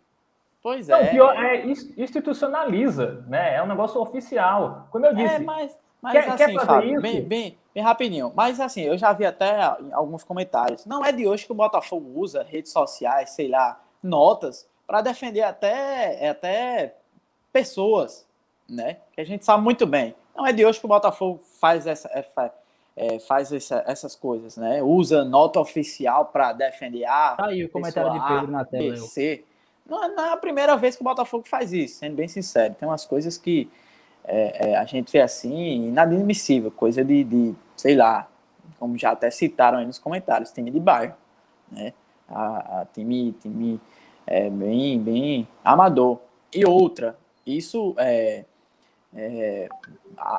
Pois não, é. Pior, é. Institucionaliza, né? É um negócio oficial. Como eu é, disse. É, mas, mas quer, assim, quer Fábio, bem, bem, bem rapidinho. Mas assim, eu já vi até alguns comentários. Não é de hoje que o Botafogo usa redes sociais, sei lá, notas, para defender até, até pessoas, né? Que a gente sabe muito bem. Não é de hoje que o Botafogo faz essa, é, é, faz essa, essas coisas, né? Usa nota oficial para defender a. Tá aí o comentário de Pedro na tela. PC. Não, é, não é a primeira vez que o Botafogo faz isso, sendo bem sincero. Tem umas coisas que é, é, a gente vê assim, inadmissível, coisa de, de, sei lá, como já até citaram aí nos comentários, time de bairro, né? A, a time, time é, bem, bem amador. E outra, isso é, é,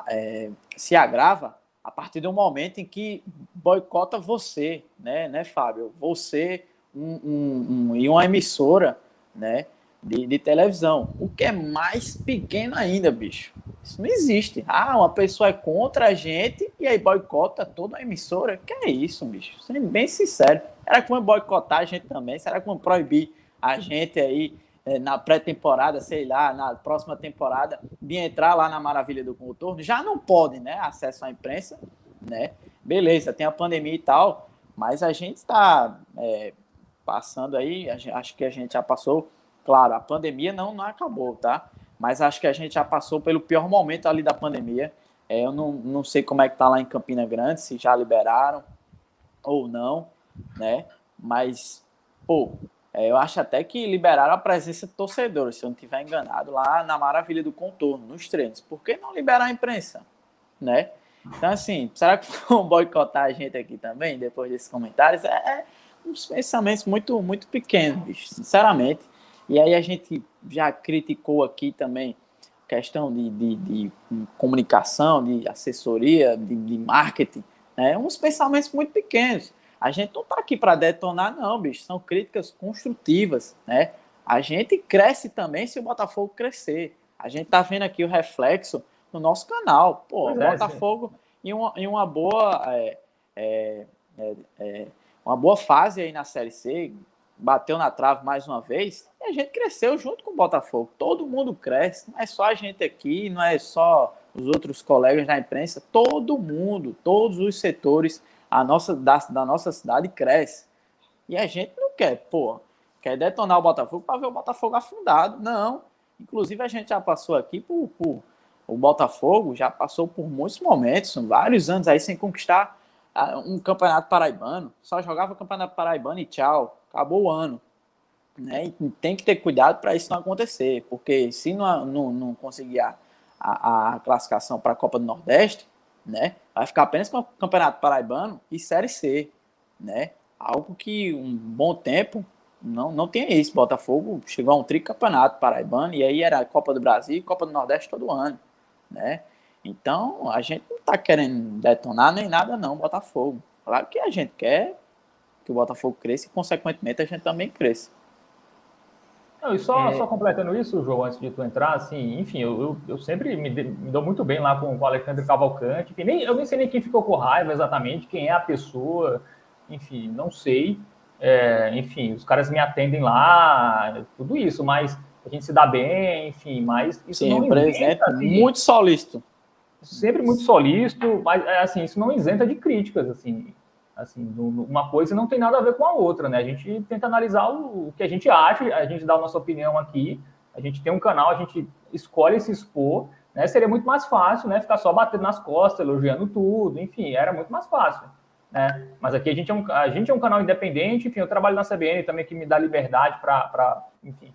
é se agrava a partir do momento em que boicota você, né, né Fábio? Você um, um, um, e uma emissora, né, de, de, televisão. O que é mais pequeno ainda, bicho. Isso não existe. Ah, uma pessoa é contra a gente e aí boicota toda a emissora. Que é isso, bicho? Sendo bem sincero. Será que vão boicotar a gente também? Será que vão proibir a gente aí na pré-temporada, sei lá, na próxima temporada, de entrar lá na Maravilha do Contorno, já não podem, né? Acesso à imprensa, né? Beleza, tem a pandemia e tal, mas a gente está é, passando aí, acho que a gente já passou, claro, a pandemia não, não acabou, tá? Mas acho que a gente já passou pelo pior momento ali da pandemia. É, eu não, não sei como é que tá lá em Campina Grande, se já liberaram ou não, né? Mas, pô, é, eu acho até que liberaram a presença de torcedores, se eu não estiver enganado, lá na Maravilha do Contorno, nos treinos. Por que não liberar a imprensa? Né? Então, assim, será que <laughs> vão boicotar a gente aqui também, depois desses comentários? É, é uns pensamentos muito, muito pequenos, bicho, sinceramente. E aí a gente já criticou aqui também questão de, de, de comunicação, de assessoria, de, de marketing, né? uns pensamentos muito pequenos. A gente não está aqui para detonar, não, bicho. São críticas construtivas, né? A gente cresce também se o Botafogo crescer. A gente está vendo aqui o reflexo no nosso canal. Pô, o é, Botafogo em uma, em uma boa é, é, é, é, uma boa fase aí na Série C, bateu na trave mais uma vez, e a gente cresceu junto com o Botafogo. Todo mundo cresce, não é só a gente aqui, não é só os outros colegas da imprensa, todo mundo, todos os setores a nossa, da, da nossa cidade cresce. E a gente não quer, pô, quer detonar o Botafogo para ver o Botafogo afundado. Não. Inclusive, a gente já passou aqui por, por o Botafogo, já passou por muitos momentos, vários anos aí sem conquistar ah, um campeonato paraibano. Só jogava campeonato paraibano e tchau, acabou o ano. Né? E tem que ter cuidado para isso não acontecer, porque se não, não, não conseguir a, a, a classificação para a Copa do Nordeste, né? Vai ficar apenas com o Campeonato Paraibano e Série C, né? Algo que um bom tempo não, não tinha isso. Botafogo chegou a um tricampeonato paraibano e aí era Copa do Brasil e Copa do Nordeste todo ano, né? Então, a gente não está querendo detonar nem nada não, Botafogo. Claro que a gente quer que o Botafogo cresça e, consequentemente, a gente também cresça. Não, e só, é... só completando isso, João, antes de tu entrar, assim, enfim, eu, eu, eu sempre me, de, me, dou muito bem lá com, com o Alexandre Cavalcante, que nem, eu nem sei nem quem ficou com raiva exatamente, quem é a pessoa, enfim, não sei. É, enfim, os caras me atendem lá, tudo isso, mas a gente se dá bem, enfim, mas isso Sim, não isenta, assim, muito solícito. Sempre muito solícito, mas é, assim, isso não isenta de críticas, assim. Assim, uma coisa não tem nada a ver com a outra, né? A gente tenta analisar o, que a gente acha, a gente dá a nossa opinião aqui, a gente tem um canal, a gente escolhe se expor, né? Seria muito mais fácil, né? Ficar só batendo nas costas, elogiando tudo, enfim, era muito mais fácil. Né? Mas aqui a gente, é um, a gente é um canal independente, enfim, eu trabalho na CBN também que me dá liberdade para, enfim.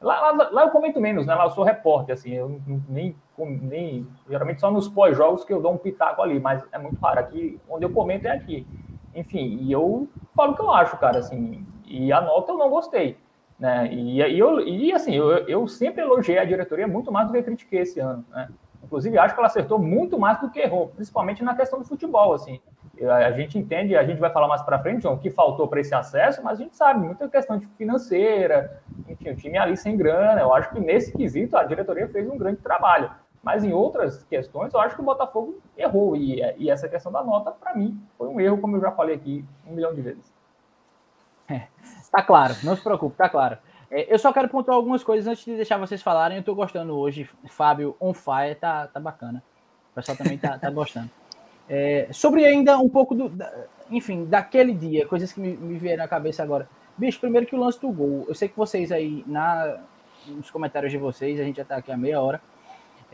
Lá, lá, lá, eu comento menos, né? Lá eu sou repórter, assim, eu nem, nem geralmente só nos pós-jogos que eu dou um pitaco ali, mas é muito raro. Aqui, onde eu comento é aqui. Enfim, e eu falo o que eu acho, cara, assim, e a nota eu não gostei. Né? E, e, eu, e assim, eu, eu sempre elogiei a diretoria muito mais do que critiquei esse ano. Né? Inclusive, acho que ela acertou muito mais do que errou, principalmente na questão do futebol. Assim. A gente entende, a gente vai falar mais para frente, João, o que faltou para esse acesso, mas a gente sabe, muita questão de financeira, enfim, o time ali sem grana. Eu acho que nesse quesito a diretoria fez um grande trabalho. Mas em outras questões, eu acho que o Botafogo errou. E, e essa questão da nota, para mim, foi um erro, como eu já falei aqui um milhão de vezes. É, tá claro, não se preocupe, tá claro. É, eu só quero pontuar algumas coisas antes de deixar vocês falarem. Eu tô gostando hoje, Fábio on fire, tá, tá bacana. O pessoal também tá, tá gostando. É, sobre ainda um pouco do. Da, enfim, daquele dia, coisas que me, me vieram na cabeça agora. Bicho, primeiro que o lance do gol. Eu sei que vocês aí, na, nos comentários de vocês, a gente já tá aqui há meia hora.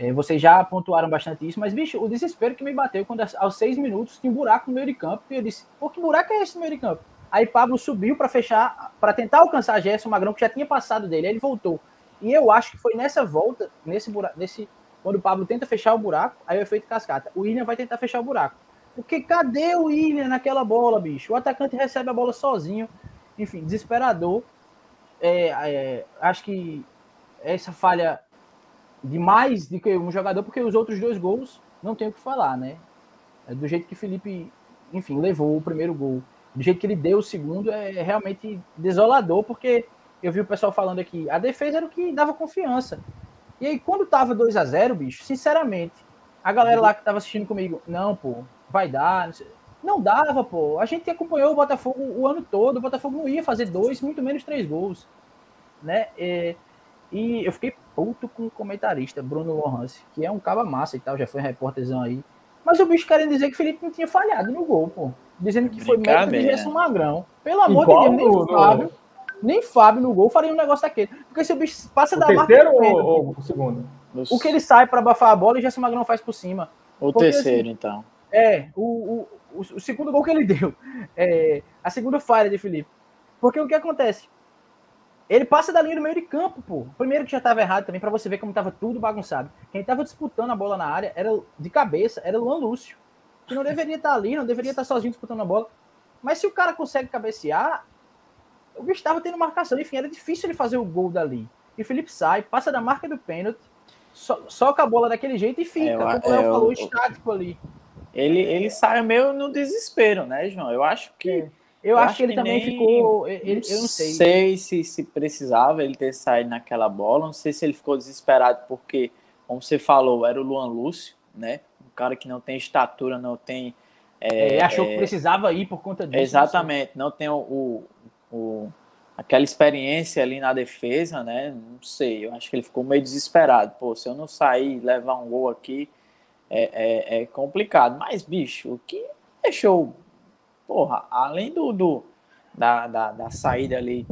É, vocês já pontuaram bastante isso, mas, bicho, o desespero que me bateu quando aos seis minutos tinha um buraco no meio de campo. E eu disse, pô, que buraco é esse no meio de campo? Aí Pablo subiu para fechar, para tentar alcançar Gerson Magrão, que já tinha passado dele. Aí ele voltou. E eu acho que foi nessa volta, nesse buraco, nesse, quando o Pablo tenta fechar o buraco, aí o efeito cascata. O William vai tentar fechar o buraco. Porque cadê o William naquela bola, bicho? O atacante recebe a bola sozinho. Enfim, desesperador. É, é, acho que essa falha de mais do que um jogador, porque os outros dois gols não tem o que falar, né? É do jeito que Felipe, enfim, levou o primeiro gol do jeito que ele deu o segundo, é realmente desolador, porque eu vi o pessoal falando aqui, a defesa era o que dava confiança. E aí, quando tava 2 a 0 bicho, sinceramente, a galera lá que tava assistindo comigo, não, pô, vai dar. Não, não dava, pô. A gente acompanhou o Botafogo o ano todo, o Botafogo não ia fazer dois, muito menos três gols. Né? E, e eu fiquei puto com o comentarista, Bruno Lohance, que é um caba massa e tal, já foi repórterzão aí. Mas o bicho querendo dizer que o Felipe não tinha falhado no gol, pô. Dizendo que foi mérito de Gerson Magrão. Pelo amor de Deus, nem Fábio, nem Fábio no gol faria um negócio daquele. Porque se o bicho passa o da terceiro marca. Ou, ou o segundo? O que ele sai para abafar a bola e Gerson Magrão faz por cima. O Porque, terceiro, assim, então. É, o, o, o, o, segundo gol que ele <laughs> deu. É, a segunda falha de Felipe. Porque o que acontece? Ele passa da linha do meio de campo, pô. Primeiro que já estava errado também, para você ver como estava tudo bagunçado. Quem estava disputando a bola na área era de cabeça, era o Luan Lúcio. Que não deveria estar tá ali, não deveria estar tá sozinho disputando a bola. Mas se o cara consegue cabecear, o bicho estava tendo marcação. Enfim, era difícil ele fazer o gol dali. E o Felipe sai, passa da marca do pênalti, so, soca a bola daquele jeito e fica. É, como o Léo falou, estático ali. Ele, ele sai meio no desespero, né, João? Eu acho que. É. Eu, eu acho, acho, que ele que também ficou. Ele, eu não sei. sei se, se precisava ele ter saído naquela bola. Não sei se ele ficou desesperado porque, como você falou, era o Luan Lúcio, né? Um cara que não tem estatura, não tem. É, ele achou é, que precisava ir por conta disso. Exatamente, não, não tem o, o, o, aquela experiência ali na defesa, né? Não sei, eu acho que ele ficou meio desesperado. Pô, se eu não sair e levar um gol aqui, é, é, é complicado. Mas, bicho, o que deixou porra, além do, do da, da, da, saída ali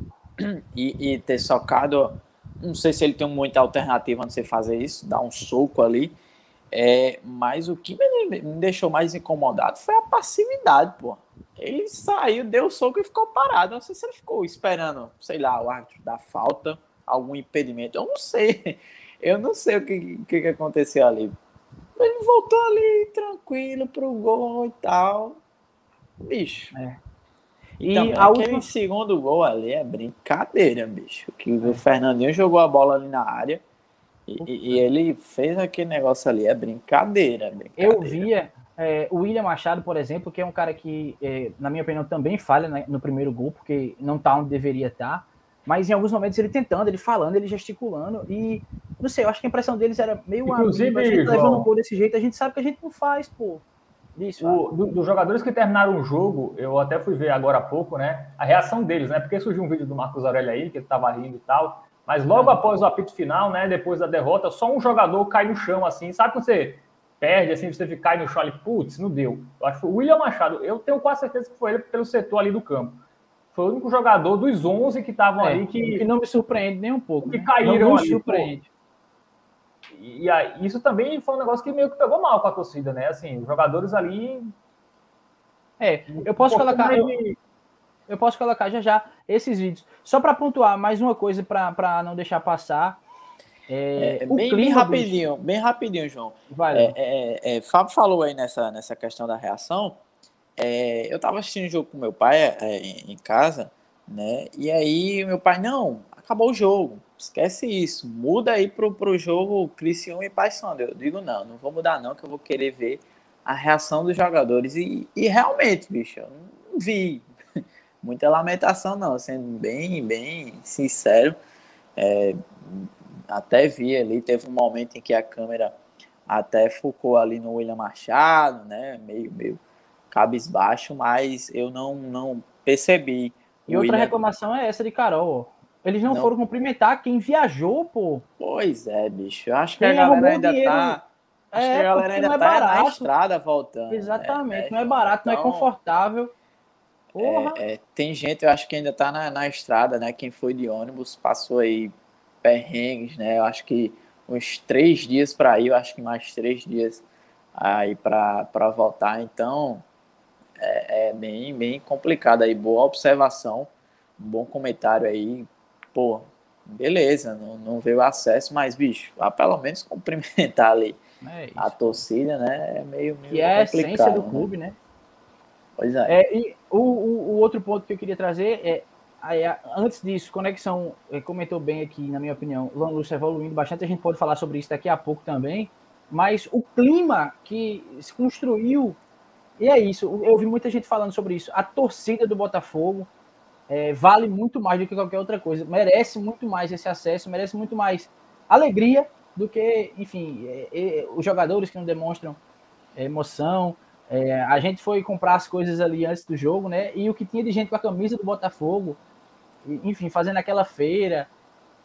e, e, ter socado, não sei se ele tem muita alternativa antes de fazer isso, dar um soco ali. É, mas o que me, me deixou mais incomodado foi a passividade, pô. Ele saiu, deu o soco e ficou parado. Não sei se ele ficou esperando, sei lá, o árbitro dar falta, algum impedimento. Eu não sei. Eu não sei o que, que, que aconteceu ali. Ele voltou ali tranquilo pro gol e tal. Bicho. É. E, e aquele última... segundo gol ali é brincadeira, bicho. Que o Fernandinho jogou a bola ali na área e, e ele fez aquele negócio ali. É brincadeira. brincadeira. Eu via é, o William Machado, por exemplo, que é um cara que, é, na minha opinião, também falha né, no primeiro gol, porque não tá onde deveria estar. Tá, mas em alguns momentos ele tentando, ele falando, ele gesticulando. E não sei, eu acho que a impressão deles era meio Inclusive, amigo, a gente levando um gol desse jeito, a gente sabe que a gente não faz, pô. Isso, o, do, dos jogadores que terminaram o jogo, eu até fui ver agora há pouco, né? A reação deles, né? Porque surgiu um vídeo do Marcos Aurélio aí, que ele tava rindo e tal. Mas logo após o apito final, né? Depois da derrota, só um jogador cai no chão, assim. Sabe quando você perde, assim, você fica no chão ali, putz, não deu. Eu acho que foi o William Machado, eu tenho quase certeza que foi ele pelo setor ali do campo. Foi o único jogador dos 11 que estavam é, ali que... que não me surpreende nem um pouco. Que né? caíram não me ali. surpreende. Pô. E aí, isso também foi um negócio que meio que pegou mal com a torcida, né? Assim, os jogadores ali... É, eu posso um colocar... Eu, eu posso colocar já já esses vídeos. Só para pontuar mais uma coisa para não deixar passar é, é bem, bem, rapidinho, bem rapidinho, João. Vai, é, é, é, Fábio falou aí nessa, nessa questão da reação. É, eu estava assistindo o jogo com meu pai em, em casa, né? E aí meu pai, não, acabou o jogo, esquece isso, muda aí pro, pro jogo Criciúma e Paysandu. Eu digo, não, não vou mudar não, que eu vou querer ver a reação dos jogadores. E, e realmente, bicho, eu não vi <laughs> muita lamentação não, sendo bem, bem sincero. É, até vi ali, teve um momento em que a câmera até focou ali no William Machado, né? Meio, meio cabisbaixo, mas eu não, não percebi. E outra William... reclamação é essa de Carol. Eles não, não, foram cumprimentar quem viajou, pô. Pois é, bicho. Eu acho que quem a galera ainda dinheiro... tá. Acho é, que a galera ainda é tá na estrada voltando. Né? Exatamente, né? não é barato, então, não é então, confortável. É, é, tem gente, eu acho que ainda tá na, na estrada, né? Quem foi de ônibus passou aí perrengues, né? Eu acho que uns três dias para ir, eu acho que mais três dias aí para voltar. Então é, é, bem, bem complicado aí. Boa observação, um bom comentário aí. Pô, beleza, não, não veio acesso, mas bicho, a pelo menos cumprimentar ali é a torcida, né? É meio, meio que é a essência do né? clube, né? Pois é. é e o, o, o outro ponto que eu queria trazer é Aí, antes disso, conexão, eh, comentou bem aqui, na minha opinião, o Lúcio evoluindo bastante, a gente pode falar sobre isso daqui a pouco também, mas o clima que se construiu, e é isso, eu ouvi muita gente falando sobre isso, a torcida do Botafogo é, vale muito mais do que qualquer outra coisa, merece muito mais esse acesso, merece muito mais alegria do que, enfim, é, é, os jogadores que não demonstram emoção, é, a gente foi comprar as coisas ali antes do jogo, né? E o que tinha de gente com a camisa do Botafogo, enfim, fazendo aquela feira,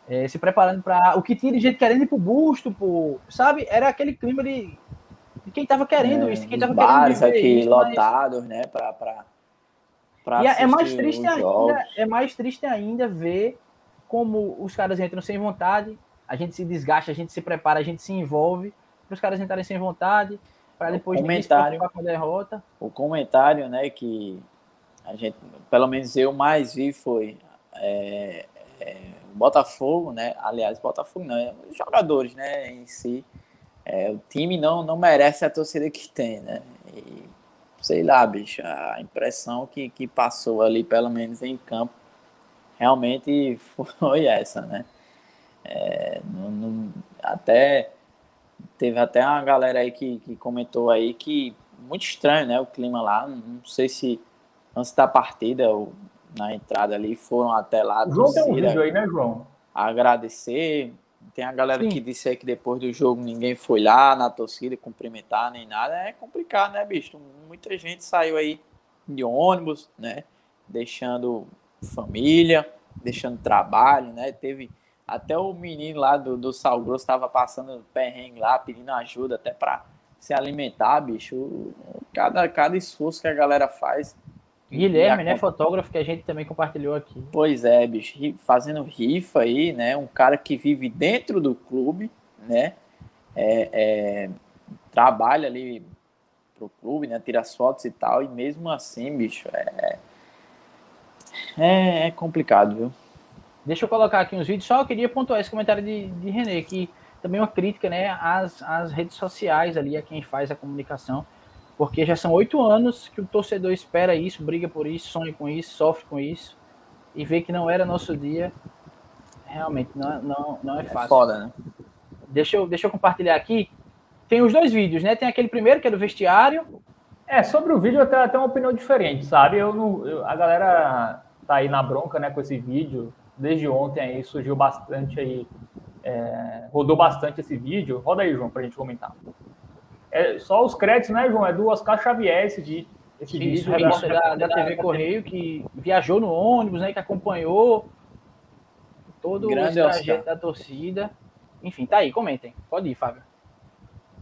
é, se preparando para. O que tinha de gente querendo ir pro busto, pro, sabe? Era aquele clima de, de quem tava querendo é, isso, quem tava bares querendo aqui isso, lotados, mas... né? Pra, pra e é, é mais triste ainda, jogos. é mais triste ainda ver como os caras entram sem vontade, a gente se desgasta, a gente se prepara, a gente se envolve, para os caras entrarem sem vontade para depois o comentário, com a derrota. O comentário, né, que a gente, pelo menos eu mais vi foi é, é, Botafogo, né? Aliás, Botafogo não, é, os jogadores, né, em si. É, o time não, não merece a torcida que tem, né? E, sei lá, bicho, a impressão que, que passou ali, pelo menos em campo, realmente <laughs> foi essa, né? É, não, não, até teve até uma galera aí que, que comentou aí que muito estranho, né? O clima lá. Não sei se antes da partida ou na entrada ali foram até lá. João tem um vídeo aí, né, João? Agradecer. Tem a galera Sim. que disse aí que depois do jogo ninguém foi lá na torcida cumprimentar nem nada. É complicado, né, bicho? Muita gente saiu aí de ônibus, né? Deixando família, deixando trabalho, né? Teve até o menino lá do, do Sal Grosso estava passando perrengue lá, pedindo ajuda até para se alimentar, bicho. Cada, cada esforço que a galera faz. Guilherme, né, fotógrafo que a gente também compartilhou aqui. Pois é, bicho, fazendo rifa aí, né, um cara que vive dentro do clube, né, é, é, trabalha ali pro clube, né, tira as fotos e tal, e mesmo assim, bicho, é, é, é complicado, viu? Deixa eu colocar aqui uns vídeos. Só eu queria pontuar esse comentário de, de René, que também é uma crítica né, às, às redes sociais ali, a quem faz a comunicação. Porque já são oito anos que o torcedor espera isso, briga por isso, sonha com isso, sofre com isso. E vê que não era nosso dia. Realmente, não, é, não, não é, é fácil. É foda, né? Deixa eu, deixa eu compartilhar aqui. Tem os dois vídeos, né? Tem aquele primeiro, que é do vestiário. É, sobre o vídeo eu tenho até uma opinião diferente, sabe? Eu não, eu, a galera tá aí na bronca, né, com esse vídeo desde ontem aí surgiu bastante aí, é, rodou bastante esse vídeo. Roda aí, João, para a gente comentar. É, só os créditos, né, João? É do Oscar Xavier esse, de, esse Isso, vídeo. Isso, da, da, TV Correio, que viajou no ônibus, né, que acompanhou todo Grande o trajeto da torcida. Enfim, tá aí, comentem. Pode ir, Fábio.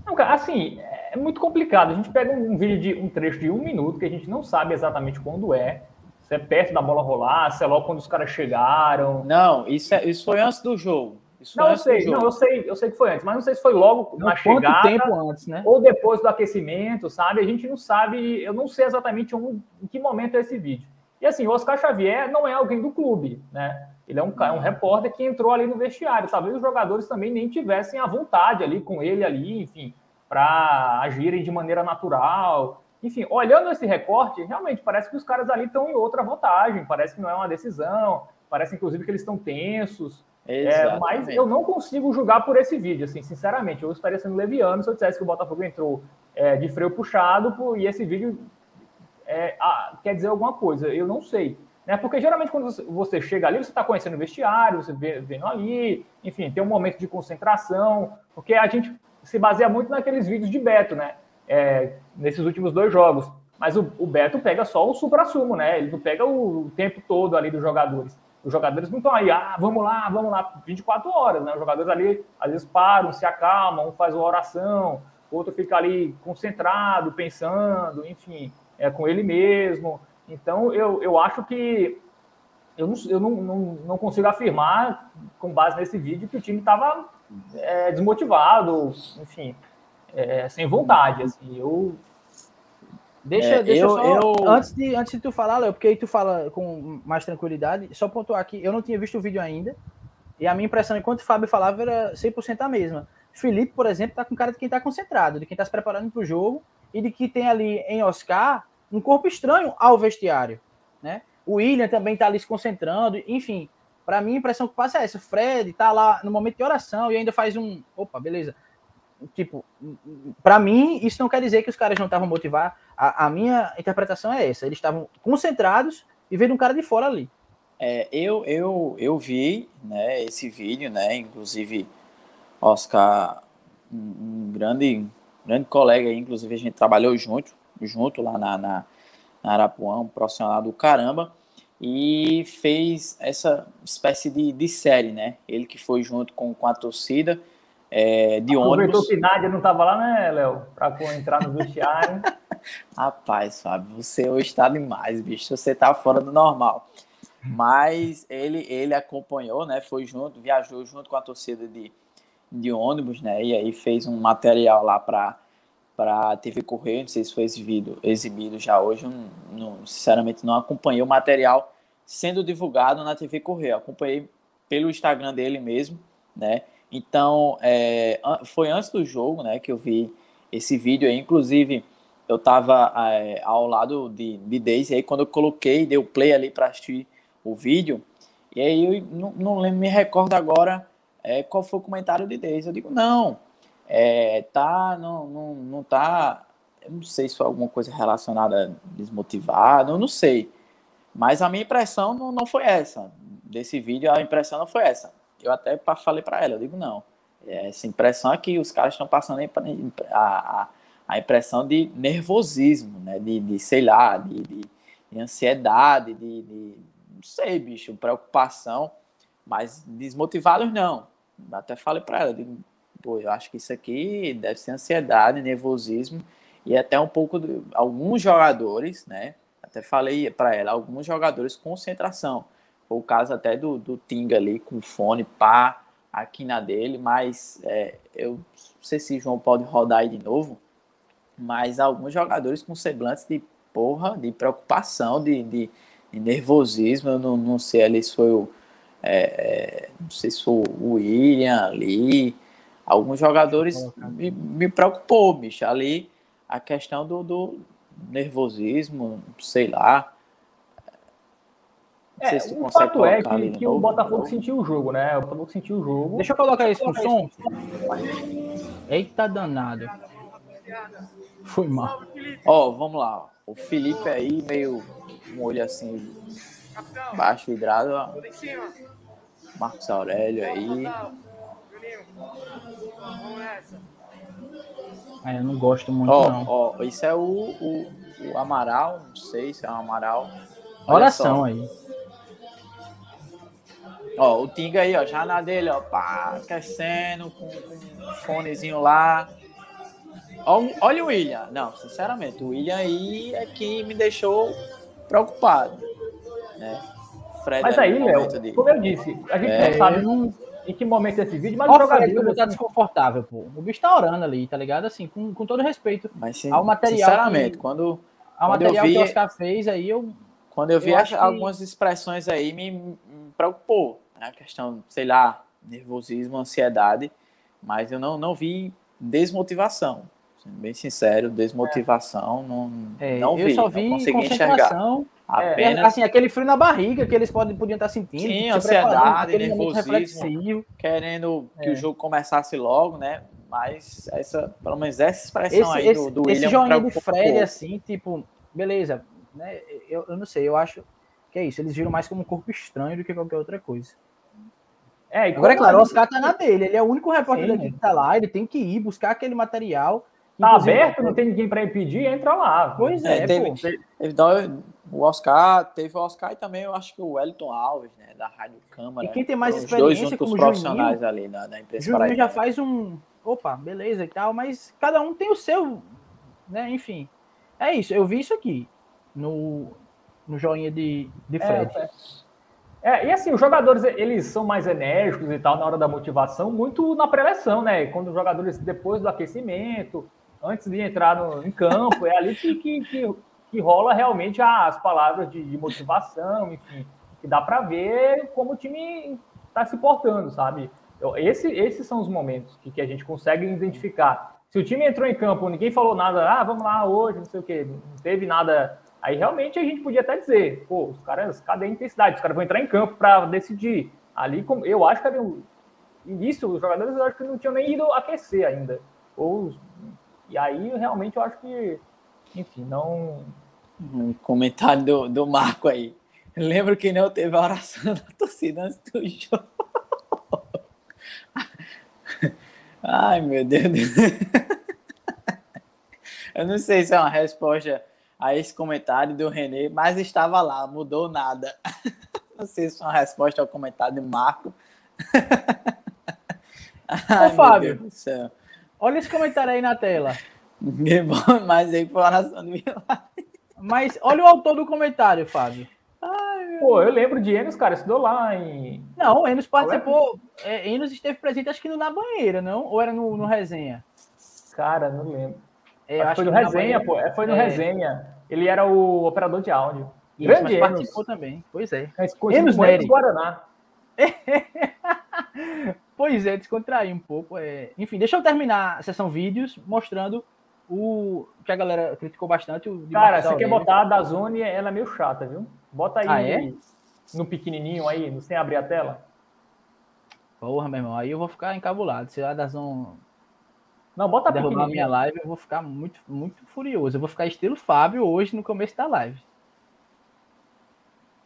Não, cara, assim, é muito complicado. A gente pega um vídeo de um trecho de um minuto que a gente não sabe exatamente quando é. Se é perto da bola rolar, se é logo quando os caras chegaram. Não, isso, é, isso foi antes do jogo. Isso não, eu sei, não, eu sei, eu sei que foi antes, mas não sei se foi logo não, na chegada tempo antes, né? ou depois do aquecimento, sabe? A gente não sabe, eu não sei exatamente um, em que momento é esse vídeo. E assim, o Oscar Xavier não é alguém do clube, né? Ele é um, é um repórter que entrou ali no vestiário. Talvez os jogadores também nem tivessem a vontade ali com ele ali, enfim, para agirem de maneira natural. Enfim, olhando esse recorte, realmente parece que os caras ali estão em outra vantagem, parece que não é uma decisão, parece inclusive que eles estão tensos. É, mas eu não consigo julgar por esse vídeo, assim, sinceramente. Eu estaria sendo leviano se eu dissesse que o Botafogo entrou é, de freio puxado por, e esse vídeo é, ah, quer dizer alguma coisa. Eu não sei. Né? Porque geralmente quando você chega ali, você está conhecendo o vestiário, você vê, vendo ali, enfim, tem um momento de concentração, porque a gente se baseia muito naqueles vídeos de Beto, né? É, nesses últimos dois jogos. Mas o, o Beto pega só o supra-sumo, né? Ele não pega o, o tempo todo ali dos jogadores. Os jogadores não estão aí, ah, vamos lá, vamos lá, 24 horas, né? Os jogadores ali, às vezes, param, se acalmam, um faz uma oração, outro fica ali concentrado, pensando, enfim, é com ele mesmo. Então, eu, eu acho que eu, não, eu não, não, não consigo afirmar, com base nesse vídeo, que o time estava é, desmotivado, enfim, é, sem vontade. Assim, eu Deixa, é, deixa eu, só, eu... Antes, de, antes de tu falar, Léo, porque aí tu fala com mais tranquilidade, só pontuar aqui, eu não tinha visto o vídeo ainda, e a minha impressão, enquanto o Fábio falava, era 100% a mesma. Felipe, por exemplo, tá com cara de quem tá concentrado, de quem tá se preparando para o jogo, e de que tem ali em Oscar um corpo estranho ao vestiário, né? O William também tá ali se concentrando, enfim, para mim a impressão que passa é essa, o Fred tá lá no momento de oração e ainda faz um, opa, beleza, tipo, para mim, isso não quer dizer que os caras não estavam motivados. A, a, minha interpretação é essa. Eles estavam concentrados e vendo um cara de fora ali. É, eu, eu, eu vi né, esse vídeo, né? Inclusive, Oscar, um, um grande, grande colega aí, inclusive a gente trabalhou junto, junto lá na, na, na Arapuã, um profissional do caramba, e fez essa espécie de, de série, né? Ele que foi junto com, com a torcida é, de Aproveitou ônibus. Aproveitou que Nádia não estava lá, né, Léo? Para entrar no vestiário. <laughs> Rapaz, Fábio, você hoje está demais, bicho. Você tá fora do normal. Mas ele, ele acompanhou, né? Foi junto, viajou junto com a torcida de, de ônibus, né? E aí fez um material lá para para TV Correio, não sei se foi exibido, exibido já hoje, não, não, sinceramente não acompanhei o material sendo divulgado na TV Correio, acompanhei pelo Instagram dele mesmo, né? Então, é, foi antes do jogo, né, que eu vi esse vídeo aí. Inclusive, eu estava é, ao lado de, de Daisy, aí quando eu coloquei, dei o play ali para assistir o vídeo, e aí eu não, não me recordo agora é, qual foi o comentário de Daisy. Eu digo, não, é, tá, não, não, não tá, eu não sei se foi alguma coisa relacionada a desmotivado, eu não sei. Mas a minha impressão não, não foi essa. Desse vídeo, a impressão não foi essa eu até falei para ela, eu digo, não, essa impressão é que os caras estão passando a, a, a, impressão de nervosismo, né, de, de sei lá, de, de, de ansiedade, de, não sei, bicho, preocupação, mas desmotivados não. Até falei para ela, digo, pô, eu acho que isso aqui deve ser ansiedade, nervosismo, e até um pouco de alguns jogadores, né, até falei para ela, alguns jogadores concentração, foi o caso até do, do Tinga ali com fone, pá, aqui na dele, mas é, eu não sei se João pode rodar aí de novo, mas alguns jogadores com semblantes de porra, de preocupação, de, de, de nervosismo, eu não, não sei ali se foi o. É, é, não sei se foi o William ali. Alguns jogadores me, me preocupou, bicho. Ali a questão do, do nervosismo, sei lá. É, se o fato é que, que o Botafogo sentiu o jogo, né? O Botafogo sentiu o jogo. Deixa eu colocar isso com som. Eita danado. Foi mal. Ó, oh, vamos lá. O Felipe aí, meio um olho assim, baixo vidrado. Ó. Marcos Aurélio aí. Ah, eu não gosto muito, oh, não. Ó, isso é o, o, o Amaral, não sei se é o Amaral. Oração aí. Ó, o Tinga aí, ó, já na dele, ó, pá, aquecendo, com, com um fonezinho lá. Olha o William. Não, sinceramente, o William aí é que me deixou preocupado. Né? Fred mas aí, Léo, de... como eu disse, a gente é... não sabe em que momento esse vídeo, mas o jogador assim... tá desconfortável, pô. O bicho tá orando ali, tá ligado? Assim, com, com todo respeito mas, sim, ao material. Sinceramente, que, quando. Ao quando material vi, que o Oscar fez, aí eu. Quando eu vi eu algumas que... expressões aí, me, me preocupou. Né? A questão, sei lá, nervosismo, ansiedade. Mas eu não, não vi desmotivação. Sendo bem sincero, desmotivação, é. não, é, não vi. Eu só vi não consegui enxergar. É, Apenas... assim, aquele frio na barriga que eles podem, podiam estar sentindo. Sim, ansiedade, nervosismo, querendo que o é. jogo começasse logo, né? Mas essa, pelo menos essa expressão esse, aí esse, do, do esse William... Esse joinha de Fred, assim, tipo, beleza, né? Eu, eu não sei, eu acho que é isso. Eles viram mais como um corpo estranho do que qualquer outra coisa. É, Agora, é claro, o Oscar tá na dele. Ele é o único repórter Sim. daqui que tá lá. Ele tem que ir buscar aquele material. Tá aberto, não tem ninguém para impedir, entra lá. Pois é, é teve, teve, o Oscar, teve o Oscar e também eu acho que o Wellington Alves, né, da Rádio Câmara. E quem tem mais experiência dois como profissionais Juninho, ali da, da imprensa Juninho já faz um, opa, beleza e tal, mas cada um tem o seu, né, enfim. É isso, eu vi isso aqui no, no joinha de, de é, Fred. É, é, e assim, os jogadores, eles são mais enérgicos e tal na hora da motivação, muito na preleção, né? Quando os jogadores, depois do aquecimento, antes de entrar no, em campo, é ali que, que, que, que rola realmente as palavras de, de motivação, enfim, que dá para ver como o time está se portando, sabe? Esse, esses são os momentos que, que a gente consegue identificar. Se o time entrou em campo, ninguém falou nada, ah, vamos lá hoje, não sei o quê, não teve nada Aí realmente a gente podia até dizer, pô, os caras, cadê a intensidade? Os caras vão entrar em campo para decidir. Ali, eu acho que era um início, os jogadores eu acho que não tinham nem ido aquecer ainda. Ou, e aí realmente eu acho que, enfim, não. Um comentário do, do Marco aí. Eu lembro que não teve a oração da torcida antes do jogo. <laughs> Ai, meu Deus. <laughs> Eu não sei se é uma resposta a esse comentário do Renê, mas estava lá, mudou nada. <laughs> Não sei se foi uma resposta ao comentário do Marco. Ai, Ô, Fábio, olha esse comentário aí na tela. mas aí foi oração do Mas olha o autor do comentário, Fábio. Ai, Pô, eu lembro de Enos, cara, estudou lá em. Não, Enos participou. É, Enos esteve presente, acho que no Na Banheira, não? Ou era no, no Resenha? Cara, não lembro. É, acho foi no resenha, pô. É, foi no é. resenha. Ele era o operador de áudio. Isso, Grande mas participou também. Pois é. Enos. Guaraná. <laughs> pois é, descontrair um pouco. É... Enfim, deixa eu terminar a sessão vídeos mostrando o que a galera criticou bastante. O Cara, você quer botar a da Zone, ela é meio chata, viu? Bota aí ah, é? no pequenininho aí, sem abrir a tela. Porra, meu irmão, aí eu vou ficar encabulado. Se a da Zone não, bota derrubar a minha live, eu vou ficar muito, muito furioso. Eu vou ficar estilo Fábio hoje no começo da live.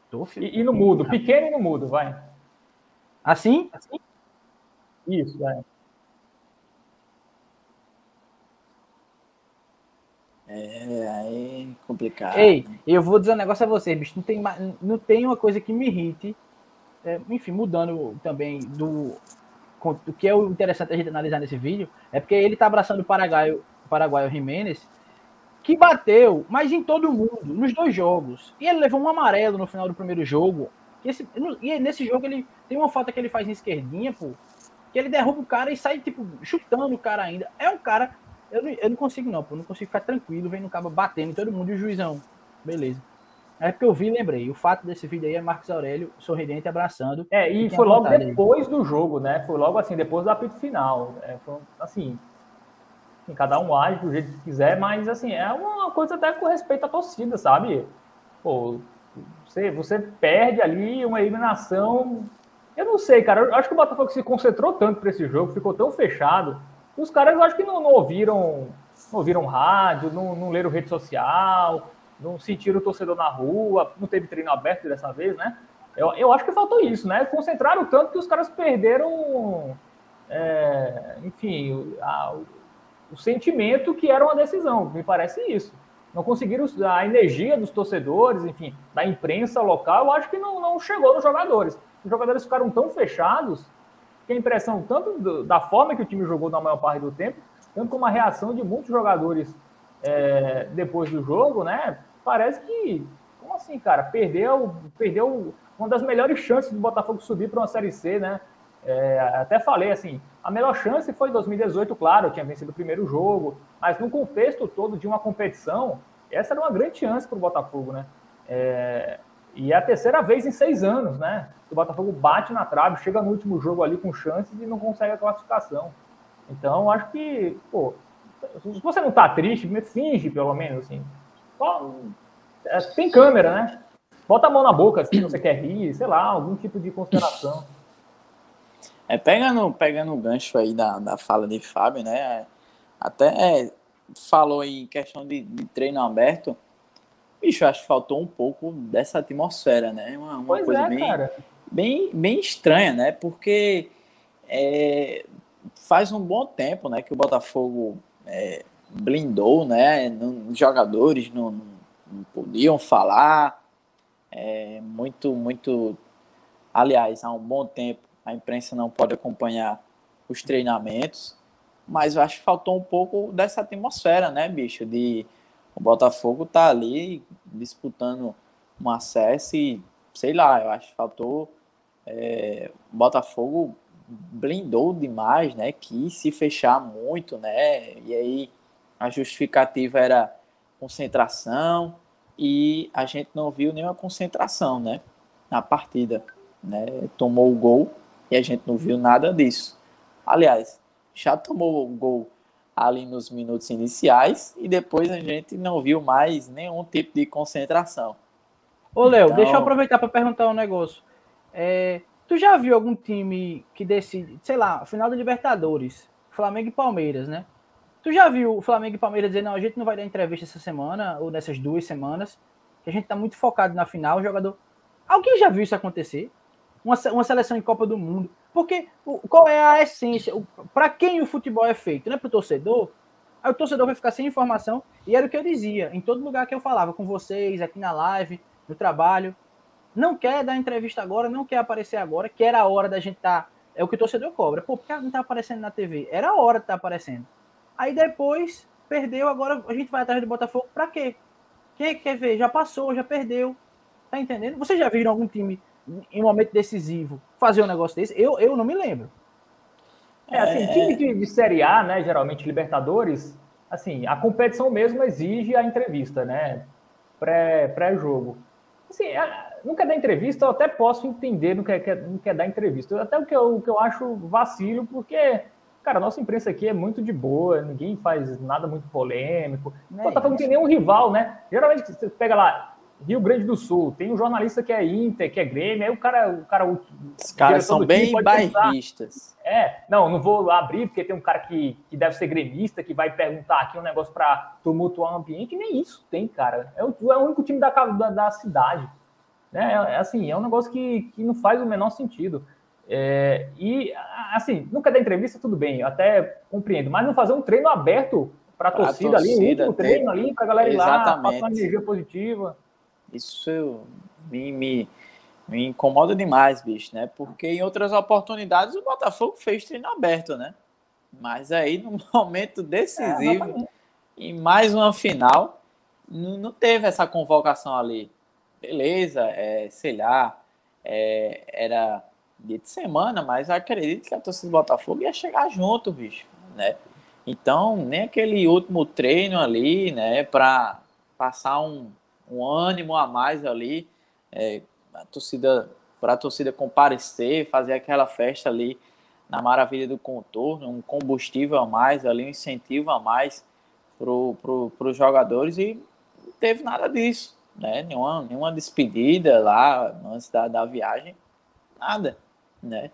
Tô e, e no mudo, pequeno e no mudo, vai. Assim? Assim? Isso. É, aí é complicado. Ei, eu vou dizer um negócio a você, bicho. Não tem, não tem uma coisa que me irrite. É, enfim, mudando também do o que é o interessante a gente analisar nesse vídeo é porque ele tá abraçando o paraguaio, o paraguaio Jimenez, que bateu, mas em todo mundo, nos dois jogos. E ele levou um amarelo no final do primeiro jogo. E, esse, e nesse jogo ele tem uma falta que ele faz em esquerdinha, pô, que ele derruba o cara e sai, tipo, chutando o cara ainda. É um cara. Eu não, eu não consigo, não, pô. Eu não consigo ficar tranquilo vendo o cara batendo em todo mundo e o juizão. Beleza. É porque eu vi e lembrei. O fato desse vídeo aí é Marcos Aurélio sorridente abraçando. É, e foi logo depois do jogo, né? Foi logo assim, depois do apito final. É, foi, assim, cada um age do jeito que quiser, mas assim, é uma coisa até com respeito à torcida, sabe? Pô, você, você perde ali uma eliminação. Eu não sei, cara. Eu acho que o Botafogo se concentrou tanto para esse jogo, ficou tão fechado. Os caras eu acho que não, não ouviram, não ouviram rádio, não, não leram rede social não sentiram o torcedor na rua, não teve treino aberto dessa vez, né? Eu, eu acho que faltou isso, né? Concentraram tanto que os caras perderam, é, enfim, a, o, o sentimento que era uma decisão, me parece isso. Não conseguiram a energia dos torcedores, enfim, da imprensa local, eu acho que não, não chegou nos jogadores. Os jogadores ficaram tão fechados que a impressão, tanto do, da forma que o time jogou na maior parte do tempo, tanto como a reação de muitos jogadores é, depois do jogo, né? Parece que, como assim, cara? Perdeu, perdeu uma das melhores chances do Botafogo subir para uma Série C, né? É, até falei assim, a melhor chance foi em 2018, claro, tinha vencido o primeiro jogo, mas no contexto todo de uma competição, essa era uma grande chance para o Botafogo, né? É, e é a terceira vez em seis anos, né? Que o Botafogo bate na trave, chega no último jogo ali com chances e não consegue a classificação. Então, acho que, pô, se você não tá triste, finge pelo menos, assim. É, tem câmera, né? Bota a mão na boca assim, se você quer rir, sei lá, algum tipo de consideração. É, pegando, pegando o gancho aí da, da fala de Fábio, né? Até é, falou em questão de, de, treino aberto. Bicho, acho que faltou um pouco dessa atmosfera, né? Uma, uma coisa é, bem, bem, bem estranha, né? Porque é, faz um bom tempo, né, que o Botafogo é, blindou, né? Os jogadores não, não podiam falar. É, muito, muito. Aliás, há um bom tempo a imprensa não pode acompanhar os treinamentos, mas eu acho que faltou um pouco dessa atmosfera, né, bicho? De o Botafogo tá ali disputando um acesso e sei lá, eu acho que faltou. É, o Botafogo blindou demais, né? Quis se fechar muito, né? E aí a justificativa era concentração e a gente não viu nenhuma concentração, né? Na partida, né? Tomou o gol e a gente não viu nada disso. Aliás, já tomou o gol ali nos minutos iniciais e depois a gente não viu mais nenhum tipo de concentração. Ô, Léo, então... deixa eu aproveitar para perguntar um negócio. É, tu já viu algum time que decide, sei lá, final da Libertadores, Flamengo e Palmeiras, né? Tu já viu o Flamengo e Palmeiras dizer, não, a gente não vai dar entrevista essa semana ou nessas duas semanas, que a gente tá muito focado na final, o jogador. Alguém já viu isso acontecer? uma, uma seleção em Copa do Mundo. Porque qual é a essência? Para quem o futebol é feito? Não é para o torcedor? Aí o torcedor vai ficar sem informação. E era o que eu dizia, em todo lugar que eu falava, com vocês, aqui na live, no trabalho. Não quer dar entrevista agora, não quer aparecer agora, que era a hora da gente estar. Tá, é o que o torcedor cobra. Pô, por que não está aparecendo na TV? Era a hora de estar tá aparecendo. Aí depois, perdeu, agora a gente vai atrás do Botafogo para quê? Quem quer ver? Já passou, já perdeu. Tá entendendo? Vocês já viram algum time em um momento decisivo, fazer um negócio desse? Eu, eu não me lembro. É, assim, é... time de, de Série A, né, geralmente Libertadores, assim, a competição mesmo exige a entrevista, né, pré-jogo. Pré assim, não quer dar entrevista, eu até posso entender não quer, quer, não quer dar entrevista. Até o que, eu, o que eu acho vacilo, porque, cara, a nossa imprensa aqui é muito de boa, ninguém faz nada muito polêmico. É Botafogo não tem nenhum rival, né? Geralmente você pega lá, Rio Grande do Sul, tem um jornalista que é Inter, que é Grêmio, aí o cara. O cara Os caras são bem bairristas. É, não, não vou abrir, porque tem um cara que, que deve ser gremista, que vai perguntar aqui um negócio para tumultuar o ambiente, nem isso tem, cara. É o, é o único time da, da, da cidade. Né? É, é, assim, é um negócio que, que não faz o menor sentido. É, e, assim, nunca dar entrevista, tudo bem, eu até compreendo, mas não fazer um treino aberto para a torcida, torcida, ali, um treino ali, para a galera ir lá, passar uma energia positiva. Isso me, me, me incomoda demais, bicho, né? Porque em outras oportunidades o Botafogo fez treino aberto, né? Mas aí no <laughs> momento decisivo, é, em mais uma final, não, não, teve essa convocação ali. Beleza, é, sei lá, é, era dia de semana, mas acredito que a torcida do Botafogo ia chegar junto, bicho, né? Então, nem aquele último treino ali, né, para passar um, um ânimo a mais ali, é, a torcida para a torcida comparecer, fazer aquela festa ali na maravilha do contorno, um combustível a mais ali, um incentivo a mais para pro, pro jogadores e não teve nada disso, né? Nenhuma, nenhuma despedida lá antes da, da viagem, nada, né?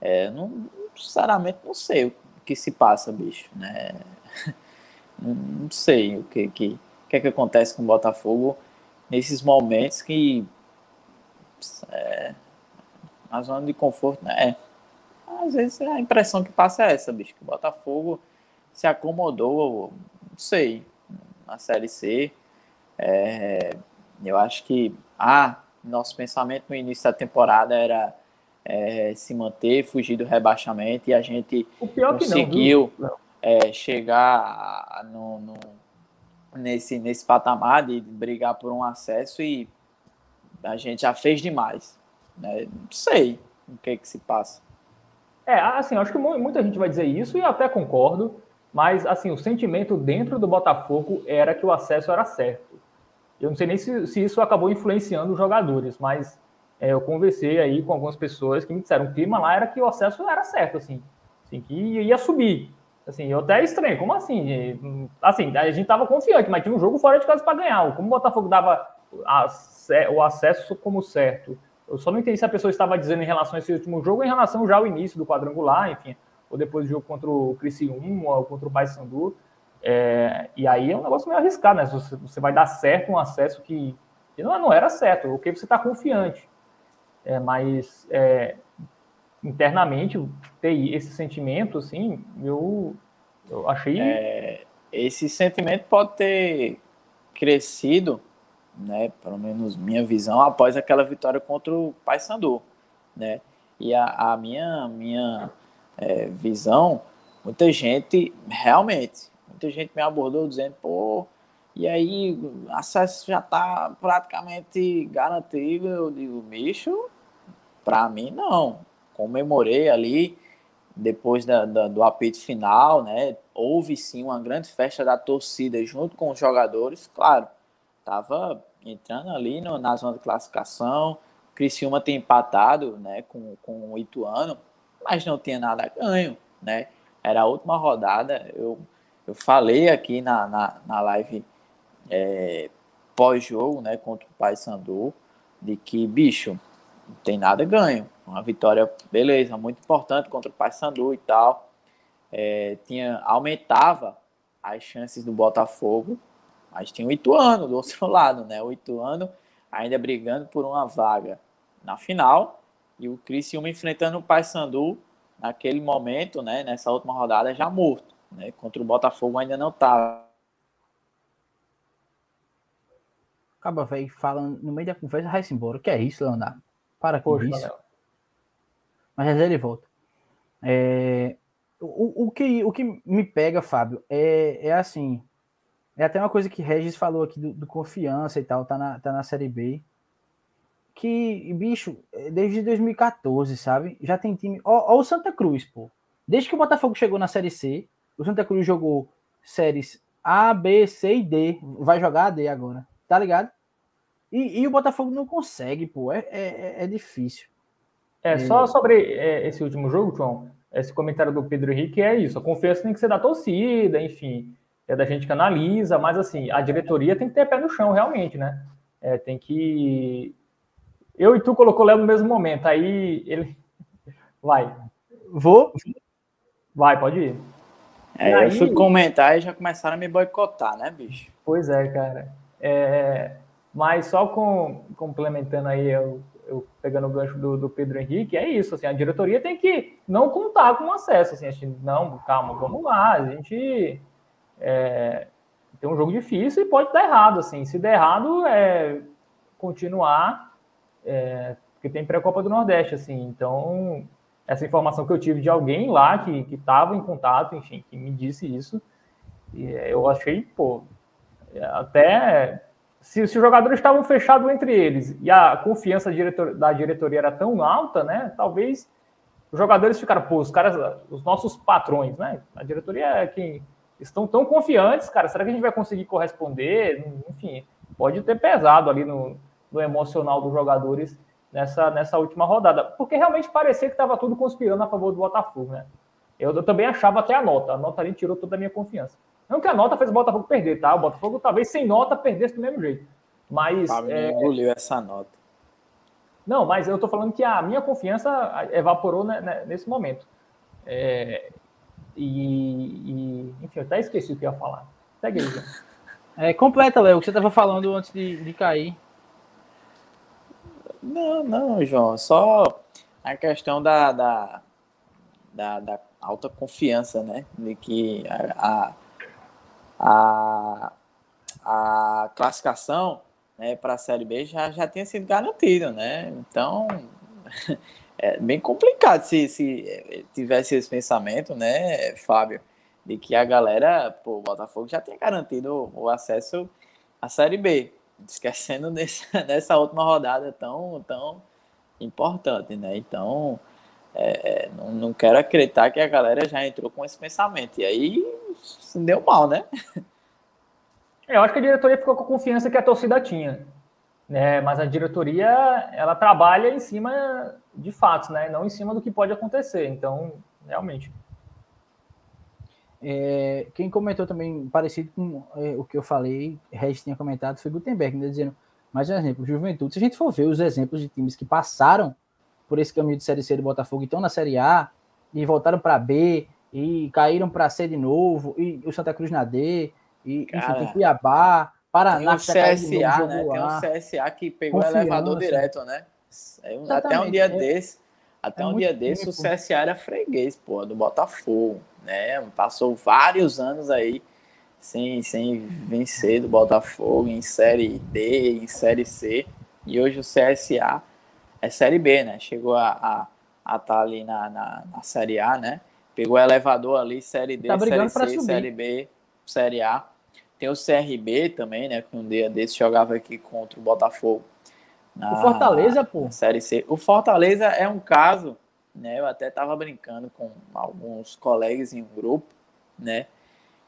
É, não, sinceramente não sei o que se passa, bicho, né? <laughs> Não sei o que, que, que, é que acontece com o Botafogo nesses momentos que é, a zona de conforto, né? Às vezes a impressão que passa é essa, bicho, que o Botafogo se acomodou, não sei, na Série C. É, eu acho que ah, nosso pensamento no início da temporada era é, se manter, fugir do rebaixamento e a gente conseguiu. Não, é, chegar no, no, nesse, nesse patamar de brigar por um acesso e a gente já fez demais. Né? Não sei o que, que se passa. É, assim, acho que muita gente vai dizer isso e eu até concordo, mas assim, o sentimento dentro do Botafogo era que o acesso era certo. Eu não sei nem se, se isso acabou influenciando os jogadores, mas é, eu conversei aí com algumas pessoas que me disseram que o clima lá era que o acesso era certo, assim, assim que ia subir. Assim, eu até estranho, como assim? Assim, a gente estava confiante, mas tinha um jogo fora de casa para ganhar. Como o Botafogo dava o acesso como certo? Eu só não entendi se a pessoa estava dizendo em relação a esse último jogo em relação já ao início do quadrangular, enfim, ou depois do jogo contra o Criciúma ou contra o Paysandu. É, e aí é um negócio meio arriscado, né? Você, você vai dar certo um acesso que, que não, não era certo, o que você está confiante. É, mas é, internamente ter esse sentimento, assim, eu, eu achei. É, esse sentimento pode ter crescido, né? Pelo menos minha visão, após aquela vitória contra o Paysandu, né? E a, a minha, minha é, visão, muita gente realmente, muita gente me abordou dizendo, pô, e aí acesso já está praticamente garantido. Eu digo, bicho, para mim não comemorei ali depois da, da, do apito final, né? Houve sim uma grande festa da torcida junto com os jogadores, claro. Tava entrando ali no, na zona de classificação. Criciúma tem empatado, né, com, com o Ituano, mas não tinha nada ganho, né? Era a última rodada. Eu, eu falei aqui na, na, na live é, pós-jogo, né, contra o Paysandu, de que, bicho, não tem nada ganho. Uma vitória, beleza, muito importante contra o Paysandu e tal. É, tinha, aumentava as chances do Botafogo, mas tinha o Ituano do <laughs> outro lado, né? O Ituano ainda brigando por uma vaga na final e o Criciúma enfrentando o Paysandu naquele momento, né? Nessa última rodada já morto, né? Contra o Botafogo ainda não estava. Acaba, velho, falando no meio da conversa, vai-se embora. Que é isso, Leonardo? Para com Poxa, isso. Mas já ele volta. É, o, o, que, o que me pega, Fábio, é, é assim. É até uma coisa que Regis falou aqui do, do, confiança e tal, tá na, tá na Série B. Que, bicho, desde 2014, sabe? Já tem time. Ó, ó, o Santa Cruz, pô. Desde que o Botafogo chegou na Série C, o Santa Cruz jogou séries A, B, C e D. Vai jogar a D agora, tá ligado? E, e o Botafogo não consegue, pô. É, é, é difícil. É, só sobre é, esse último jogo, João, esse comentário do Pedro Henrique é isso. A confiança tem que ser da torcida, enfim, é da gente que analisa, mas assim, a diretoria tem que ter pé no chão, realmente, né? É, tem que. Eu e tu colocou o Léo no mesmo momento, aí ele. <laughs> Vai. Vou? Vai, pode ir. É, aí... eu fui comentar e já começaram a me boicotar, né, bicho? Pois é, cara. É, mas só com, complementando aí, eu, eu pegando o gancho do, do, Pedro Henrique, é isso, assim, a diretoria tem que não contar com acesso, assim, a gente, não, calma, vamos lá, a gente é, tem um jogo difícil e pode dar errado, assim, se der errado, é continuar, é, porque tem pré-copa do Nordeste, assim, então, essa informação que eu tive de alguém lá que estava em contato, enfim, que me disse isso, e eu achei, pô, até se, se, os jogadores estavam fechados entre eles e a confiança diretor, da diretoria era tão alta, né? Talvez os jogadores ficaram, pô, os caras, os nossos patrões, né? A diretoria é quem estão tão confiantes, cara. Será que a gente vai conseguir corresponder? Enfim, pode ter pesado ali no, no emocional dos jogadores nessa, nessa última rodada, porque realmente parecia que estava tudo conspirando a favor do Botafogo, né? Eu, eu também achava até a nota, a nota ali tirou toda a minha confiança. Não que a nota fez o Botafogo perder, tá? O Botafogo talvez sem nota perdesse do mesmo jeito. Mas. Fábio é... engoliu essa nota. Não, mas eu tô falando que a minha confiança evaporou né, né, nesse momento. É... E, e, enfim, eu até esqueci o que eu ia falar. Segue aí, João. <laughs> É, completa, Léo, o que você estava falando antes de, de cair. Não, não, João. Só a questão da, da, da, da alta confiança, né? De que a, a a, a classificação né, para a Série B já, já tinha sido garantida, né? Então, <laughs> é bem complicado se, se tivesse esse pensamento, né, Fábio? de que a galera, pô, o Botafogo já tinha garantido o acesso à Série B, esquecendo <laughs> nessa, nessa última rodada tão, tão importante, né? Então, é, não, não quero acreditar que a galera já entrou com esse pensamento. E aí, deu mal, né? <laughs> Eu acho que a diretoria ficou com a confiança que a torcida tinha. Né? Mas a diretoria, ela trabalha em cima de fatos, né? Não em cima do que pode acontecer. Então, realmente. É, quem comentou também, parecido com é, o que eu falei, Regis tinha comentado, foi Gutenberg, né, dizendo, mais um exemplo, Juventude. Se a gente for ver os exemplos de times que passaram por esse caminho de Série C do Botafogo e estão na Série A, e voltaram para B, e caíram para C de novo, e o Santa Cruz na D, e Cara, enfim, tem Cuiabá, Paraná, tem o CSA, novo, né? Tem o CSA que pegou o elevador direto, né? É até um dia é, desse, até é um dia desse, o CSA era freguês, pô, do Botafogo, né? Passou vários anos aí sem, sem vencer do Botafogo em Série D, em Série C, e hoje o CSA é Série B, né? Chegou a estar a, a tá ali na, na, na, Série A, né? Pegou o elevador ali, Série D, tá Série C, Série B, Série A. Tem o CRB também, né? Que um dia desse jogava aqui contra o Botafogo. Na, o Fortaleza, pô. Série C. O Fortaleza é um caso, né? Eu até tava brincando com alguns colegas em um grupo, né?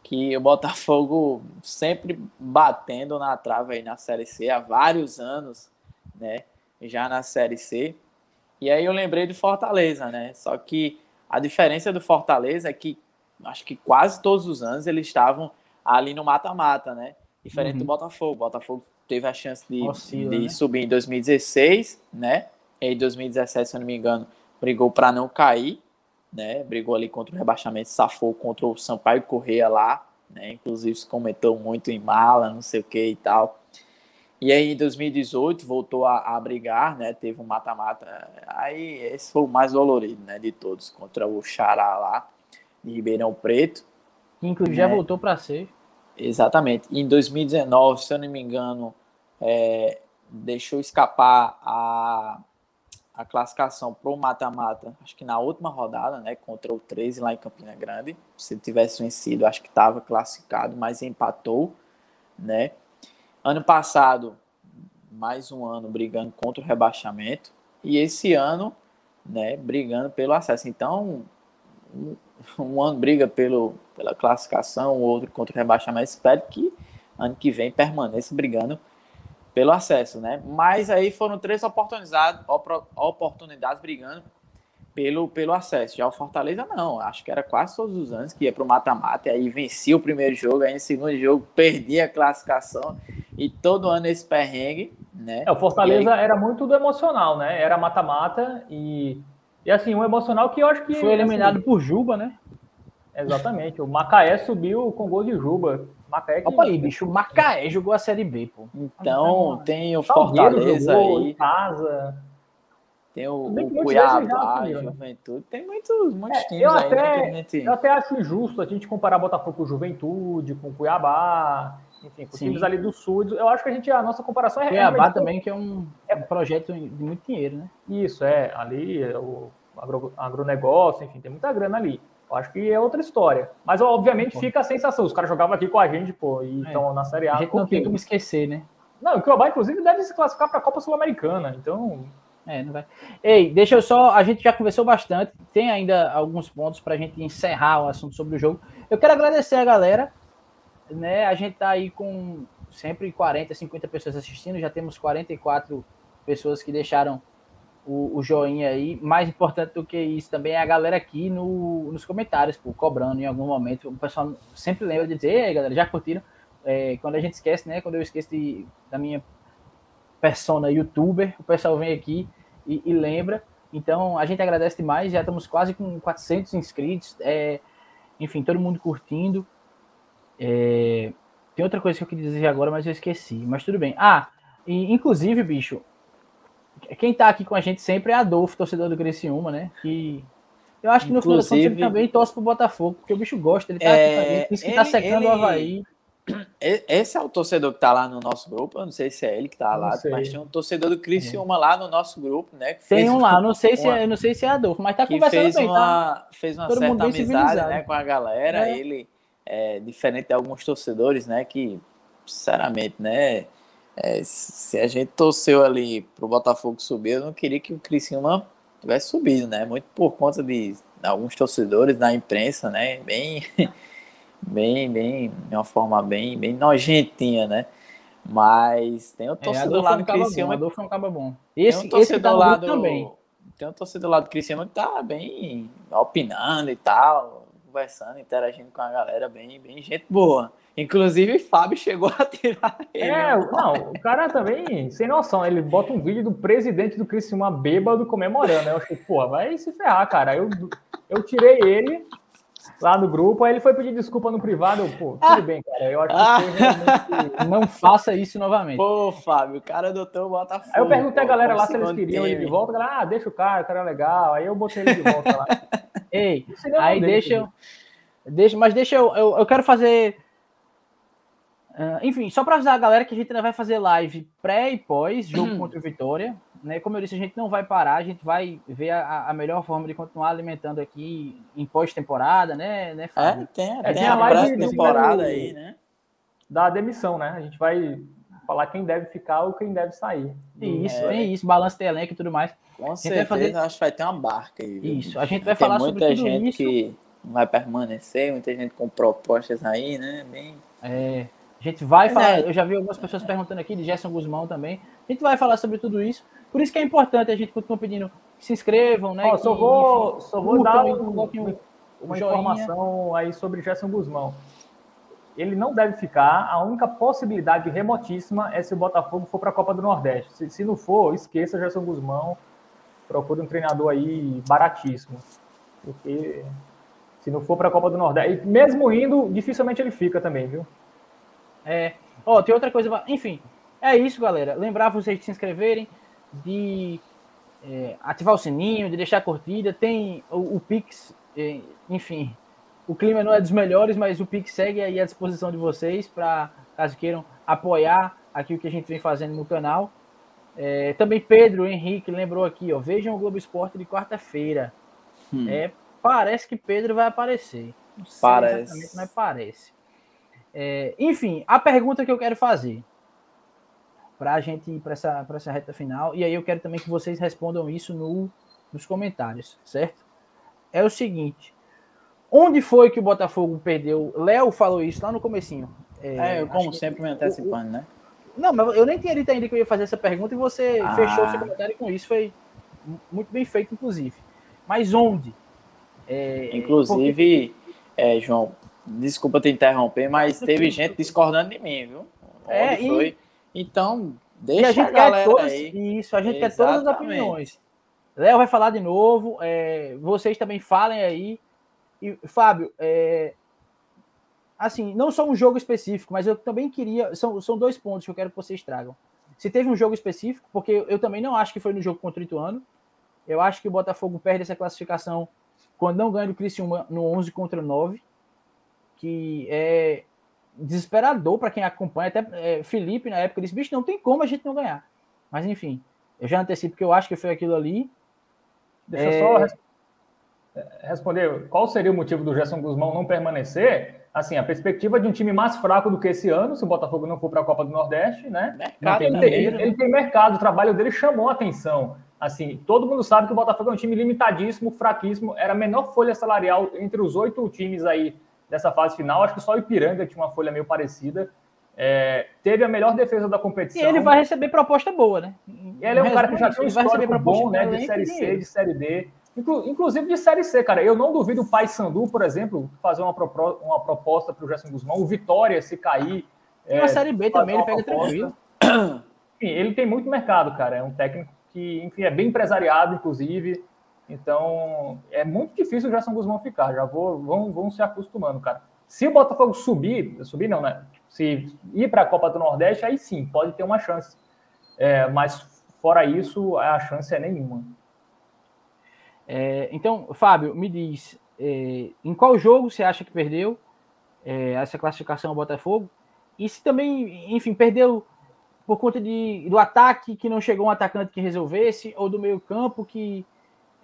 Que o Botafogo sempre batendo na trava aí na Série C há vários anos, né? Já na Série C. E aí eu lembrei do Fortaleza, né? Só que a diferença do Fortaleza é que acho que quase todos os anos eles estavam ali no mata-mata, né? Diferente uhum. do Botafogo. O Botafogo teve a chance de, Oscila, de né? subir em 2016, né? E em 2017, se eu não me engano, brigou para não cair, né? Brigou ali contra o rebaixamento, safou contra o Sampaio Correia lá, né? Inclusive se comentou muito em mala, não sei o que e tal. E aí em 2018 voltou a, a brigar, né? Teve um mata-mata. Aí esse foi o mais dolorido, né? De todos, contra o Xará lá, de Ribeirão Preto. Inclusive né? já voltou para ser. Exatamente. Em 2019, se eu não me engano, é, deixou escapar a, a classificação para o mata-mata, acho que na última rodada, né, contra o 13 lá em Campina Grande. Se tivesse vencido, acho que estava classificado, mas empatou, né? Ano passado, mais um ano brigando contra o rebaixamento e esse ano, né, brigando pelo acesso. Então, um ano briga pelo, pela classificação, o outro contra o rebaixamento. Espero que ano que vem permaneça brigando pelo acesso, né? Mas aí foram três oportunidades, oportunidades brigando pelo, pelo acesso. Já o Fortaleza não, acho que era quase todos os anos que ia para o mata-mata, e aí vencia o primeiro jogo, aí no segundo jogo perdia a classificação, e todo ano esse perrengue, né? É, o Fortaleza aí... era muito do emocional, né? Era mata-mata e e assim, um emocional que eu acho que. Foi eliminado assim, por Juba, né? Exatamente. O Macaé subiu com gol de Juba. Macaé que... Opa aí, bicho. O Macaé jogou a Série B, pô. Então, tem o Fortaleza jogou, aí. Casa. Tem o, o Cuiabá, né? Juventude. Tem muitos, muitos é, times eu aí, né, até, gente... Eu até acho injusto a gente comparar Botafogo com Juventude, com Cuiabá, enfim, com Sim. times ali do sul. Eu acho que a gente, a nossa comparação é. Cuiabá também, que é um, é um projeto de muito dinheiro, né? Isso, é. Ali, o agro, agronegócio, enfim, tem muita grana ali. Eu acho que é outra história. Mas, obviamente, pô. fica a sensação. Os caras jogavam aqui com a gente, pô, e estão é. na Série A. A gente não tem como esquecer, né? Não, o Cuiabá, inclusive, deve se classificar para a Copa Sul-Americana. Então. É, não vai. Ei, deixa eu só. A gente já conversou bastante. Tem ainda alguns pontos para a gente encerrar o assunto sobre o jogo. Eu quero agradecer a galera né? A gente tá aí com sempre 40, 50 pessoas assistindo, já temos 44 pessoas que deixaram o, o joinha aí. Mais importante do que isso também é a galera aqui no, nos comentários, pô, cobrando em algum momento. O pessoal sempre lembra de dizer, ei, galera, já curtiram? É, quando a gente esquece, né? Quando eu esqueço de, da minha persona youtuber, o pessoal vem aqui e, e, lembra. Então, a gente agradece demais. Já estamos quase com 400 inscritos. É, enfim, todo mundo curtindo. É... Tem outra coisa que eu queria dizer agora, mas eu esqueci. Mas tudo bem. Ah, e, inclusive, bicho, quem tá aqui com a gente sempre é Adolfo, torcedor do Criciúma, né? Que eu acho que no final das contas ele também torce pro Botafogo, porque o bicho gosta, ele tá é... aqui com a gente, diz que tá ele, tá secando ele... o Havaí. Esse é o torcedor que tá lá no nosso grupo. Eu não sei se é ele que tá lá, mas tem um torcedor do Criciúma é. lá no nosso grupo, né? tem um lá, não sei se é, não sei se é Adolfo, mas tá conversando fez bem, uma, tá? Fez uma Todo certa amizade, né, com a galera. É. Ele é diferente de alguns torcedores, né? Que, sinceramente, né? É, se a gente torceu ali pro Botafogo subir, eu não queria que o Criciúma tivesse subido, né? Muito por conta de alguns torcedores da imprensa, né? Bem <laughs> bem, bem, de uma forma bem, bem nojentinha, né? Mas tem o é, torcedor é, lá do Criciúma. Adolfo é um cabo bom. Esse, tem um torcedor tá lá do, também. Tem um torcedor lá do Criciúma que tá bem opinando e tal, conversando, interagindo com a galera, bem, bem gente boa. Inclusive, Fábio chegou a tirar <laughs> ele. É, não, o cara também, sem noção, ele bota um vídeo do presidente do Criciúma bêbado comemorando. Eu achei, porra, vai se ferrar, cara. Eu, eu tirei ele, lá no grupo, aí ele foi pedir desculpa no privado, eu, pô, tudo bem, cara, eu acho que realmente... não faça isso novamente. Pô, Fábio, o cara adotou o Botafogo. Aí eu perguntei a galera lá se eles queriam ele de volta, galera, ah, deixa o cara, o cara é legal, aí eu botei ele de volta lá. <laughs> Ei, aí deixa eu... Deixa, mas deixa eu, eu, eu quero fazer... Uh, enfim, só para avisar a galera que a gente ainda vai fazer live pré e pós jogo contra o Vitória. Né? Como eu disse, a gente não vai parar, a gente vai ver a, a melhor forma de continuar alimentando aqui em pós-temporada, né, né Fábio? É, tem, é, tem a, a live temporada aí, né? Da demissão, né? A gente vai falar quem deve ficar ou quem deve sair. Isso, é, é isso, balanço de elenco e tudo mais. Com certeza, fazer... acho que vai ter uma barca aí. Viu? Isso, a gente vai Tem falar sobre tudo gente isso. que vai permanecer, muita gente com propostas aí, né? Bem... É, a gente vai falar, é. eu já vi algumas pessoas perguntando aqui, de Gerson Guzmão também. A gente vai falar sobre tudo isso. Por isso que é importante a gente continua pedindo que se inscrevam, né? Oh, só vou, só vou dar um, um, uma informação aí sobre Gerson Guzmão. Ele não deve ficar. A única possibilidade remotíssima é se o Botafogo for para a Copa do Nordeste. Se, se não for, esqueça Gerson Guzmão. Procure um treinador aí baratíssimo. Porque se não for para a Copa do Nordeste, e mesmo indo, dificilmente ele fica também, viu? É. Ó, oh, tem outra coisa. Enfim, é isso, galera. Lembrar vocês de se inscreverem, de é, ativar o sininho, de deixar a curtida. Tem o, o Pix, é, enfim. O clima não é dos melhores, mas o Pix segue aí à disposição de vocês para caso queiram apoiar aqui o que a gente vem fazendo no canal. É, também Pedro Henrique lembrou aqui, ó, vejam o Globo Esporte de quarta-feira. Hum. É, parece que Pedro vai aparecer. Não sei parece. mas parece. É, enfim, a pergunta que eu quero fazer para a gente ir para essa, essa reta final, e aí eu quero também que vocês respondam isso no, nos comentários, certo? É o seguinte, onde foi que o Botafogo perdeu? Léo falou isso lá no comecinho. É, é eu como sempre me antecipando, né? Não, mas eu nem tinha dito ainda que eu ia fazer essa pergunta e você ah. fechou seu comentário com isso, foi muito bem feito, inclusive. Mas onde? É, inclusive, porque... é, João, desculpa te interromper, mas teve gente discordando de mim, viu? É, Onde é, foi? E... Então, deixa e a, gente a galera todos, aí. Isso, a gente Exatamente. quer todas as opiniões. Léo vai falar de novo, é, vocês também falem aí. E, Fábio, é, assim, não só um jogo específico, mas eu também queria. São, são dois pontos que eu quero que vocês tragam. Se teve um jogo específico, porque eu também não acho que foi no jogo contra o Ituano. Eu acho que o Botafogo perde essa classificação quando não ganha do Criciúma no 11 contra 9, que é desesperador para quem acompanha. Até é, Felipe, na época, disse: bicho, não tem como a gente não ganhar. Mas enfim, eu já antecipo que eu acho que foi aquilo ali. Deixa é... eu só é, responder qual seria o motivo do Gerson Guzmão não permanecer. Assim, a perspectiva de um time mais fraco do que esse ano, se o Botafogo não for para a Copa do Nordeste, né? Mercado tem, ele, ele tem mercado, o trabalho dele chamou a atenção. Assim, todo mundo sabe que o Botafogo é um time limitadíssimo, fraquíssimo, era a menor folha salarial entre os oito times aí dessa fase final. Acho que só o Ipiranga tinha uma folha meio parecida. É, teve a melhor defesa da competição. E ele vai receber proposta boa, né? E ele é um cara que já tem um histórico bom, né? De Série C, de Série D. Inclusive de Série C, cara. Eu não duvido o Pai Sandu, por exemplo, fazer uma, uma proposta para o Gerson Guzmão. O Vitória, se cair. É, Série B também, ele pega proposta. tranquilo. Enfim, ele tem muito mercado, cara. É um técnico que, enfim, é bem empresariado, inclusive. Então, é muito difícil o Gerson Guzmão ficar. Já vou, vão, vão se acostumando, cara. Se o Botafogo subir, subir não, né? Se ir para a Copa do Nordeste, aí sim, pode ter uma chance. É, mas fora isso, a chance é nenhuma. É, então, Fábio, me diz, é, em qual jogo você acha que perdeu é, essa classificação ao Botafogo? E se também, enfim, perdeu por conta de, do ataque que não chegou um atacante que resolvesse, ou do meio campo que,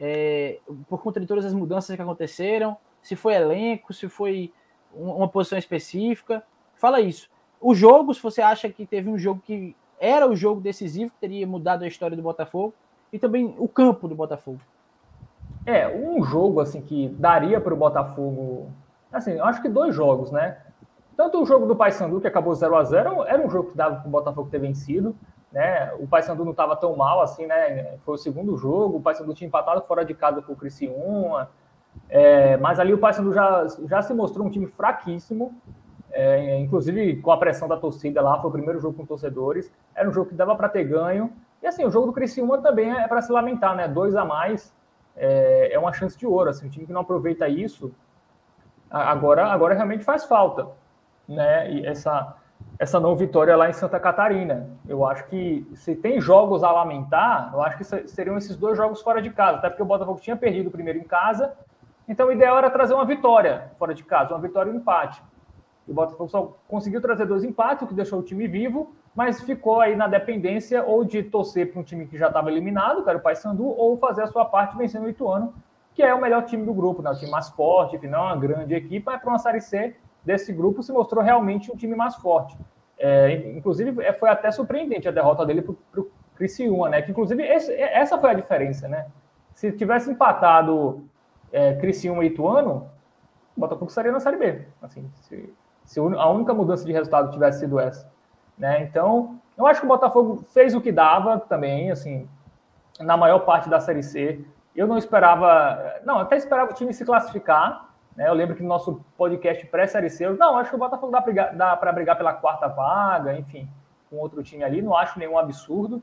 é, por conta de todas as mudanças que aconteceram, se foi elenco, se foi uma posição específica. Fala isso. O jogo, se você acha que teve um jogo que era o jogo decisivo, que teria mudado a história do Botafogo, e também o campo do Botafogo. É, um jogo assim que daria para o Botafogo, assim, eu acho que dois jogos, né? Tanto o jogo do Paysandu, que acabou 0 a 0 era um jogo que dava para o Botafogo ter vencido, né? O Paysandu não estava tão mal assim, né? Foi o segundo jogo, o Paysandu tinha empatado fora de casa com o Criciúma, é, mas ali o Paysandu já, já se mostrou um time fraquíssimo, é, inclusive com a pressão da torcida lá, foi o primeiro jogo com torcedores, era um jogo que dava para ter ganho, e assim, o jogo do Criciúma também é para se lamentar, né? Dois a mais é, é, uma chance de ouro, assim, um time que não aproveita isso, agora, agora realmente faz falta, né? E essa, essa não vitória lá em Santa Catarina. Eu acho que se tem jogos a lamentar, eu acho que seriam esses dois jogos fora de casa, até porque o Botafogo tinha perdido o primeiro em casa, então o ideal era trazer uma vitória fora de casa, uma vitória e um empate. O Botafogo só conseguiu trazer dois empates, o que deixou o time vivo, mas ficou aí na dependência ou de torcer para um time que já estava eliminado, que era o Paysandu, ou fazer a sua parte vencendo o Ituano, que é o melhor time do grupo, né? o time mais forte, que não é uma grande equipe, mas para uma Série C desse grupo se mostrou realmente um time mais forte. É, inclusive, é, foi até surpreendente a derrota dele para o Criciúma, né? Que, inclusive, esse, essa foi a diferença, né? Se tivesse empatado é, Criciúma e Ituano, o Botafogo estaria na Série B. Assim, se, se a única mudança de resultado tivesse sido essa. Né? Então, eu acho que o Botafogo fez o que dava também, assim, na maior parte da Série C. Eu não esperava, não, até esperava o time se classificar. Né? Eu lembro que no nosso podcast pré-Série C, eu, não, acho que o Botafogo dá, para brigar pela quarta vaga, enfim, com outro time ali, não acho nenhum absurdo.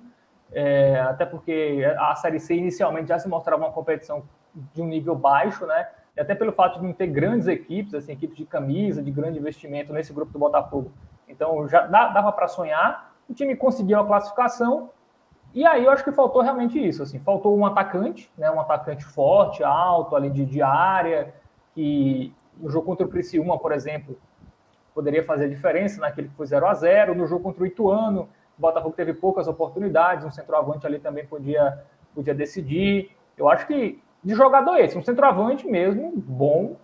É, até porque a Série C inicialmente já se mostrava uma competição de um nível baixo, né? E até pelo fato de não ter grandes equipes, assim, equipes de camisa, de grande investimento nesse grupo do Botafogo. Então já dava para sonhar. O time conseguiu a classificação. E aí eu acho que faltou realmente isso. Assim, faltou um atacante, né? Um atacante forte, alto, ali de, de área, que no jogo contra o Criciúma, por exemplo, poderia fazer diferença naquele que foi 0 a 0 No jogo contra o Ituano, o Botafogo teve poucas oportunidades, um centroavante ali também podia, podia decidir. Eu acho que de jogador esse, um centroavante mesmo, bom,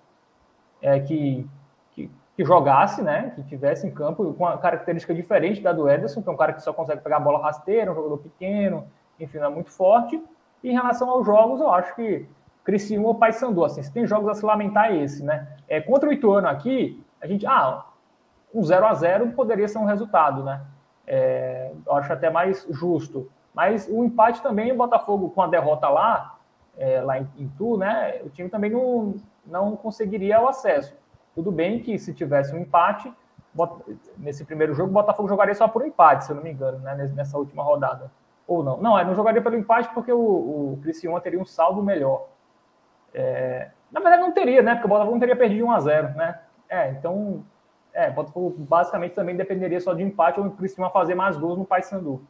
é, que, que, que, jogasse, né? Que tivesse em campo com uma característica diferente da do Ederson, que é um cara que só consegue pegar a bola rasteira, um jogador pequeno, enfim, é muito forte. E em relação aos jogos, eu acho que Criciúma ou Paysandu, assim, se tem jogos a se lamentar é esse, né? É, contra o Ituano aqui, a gente, ah, um 0 a 0 poderia ser um resultado, né? É, eu acho até mais justo. Mas o empate também, o Botafogo com a derrota lá, é, lá em, em Tu, né, o time também não, não conseguiria o acesso. Tudo bem que se tivesse um empate, nesse primeiro jogo, o Botafogo jogaria só por empate, se eu não me engano, né, nessa última rodada. Ou não. Não, é, não jogaria pelo empate porque o, o Criciúma teria um saldo melhor. É, na verdade, não teria, né? Porque o Botafogo não teria perdido 1 a 0 né? É, então, é, o Botafogo basicamente também dependeria só de empate ou Criciúma fazer mais gols no Paysandu.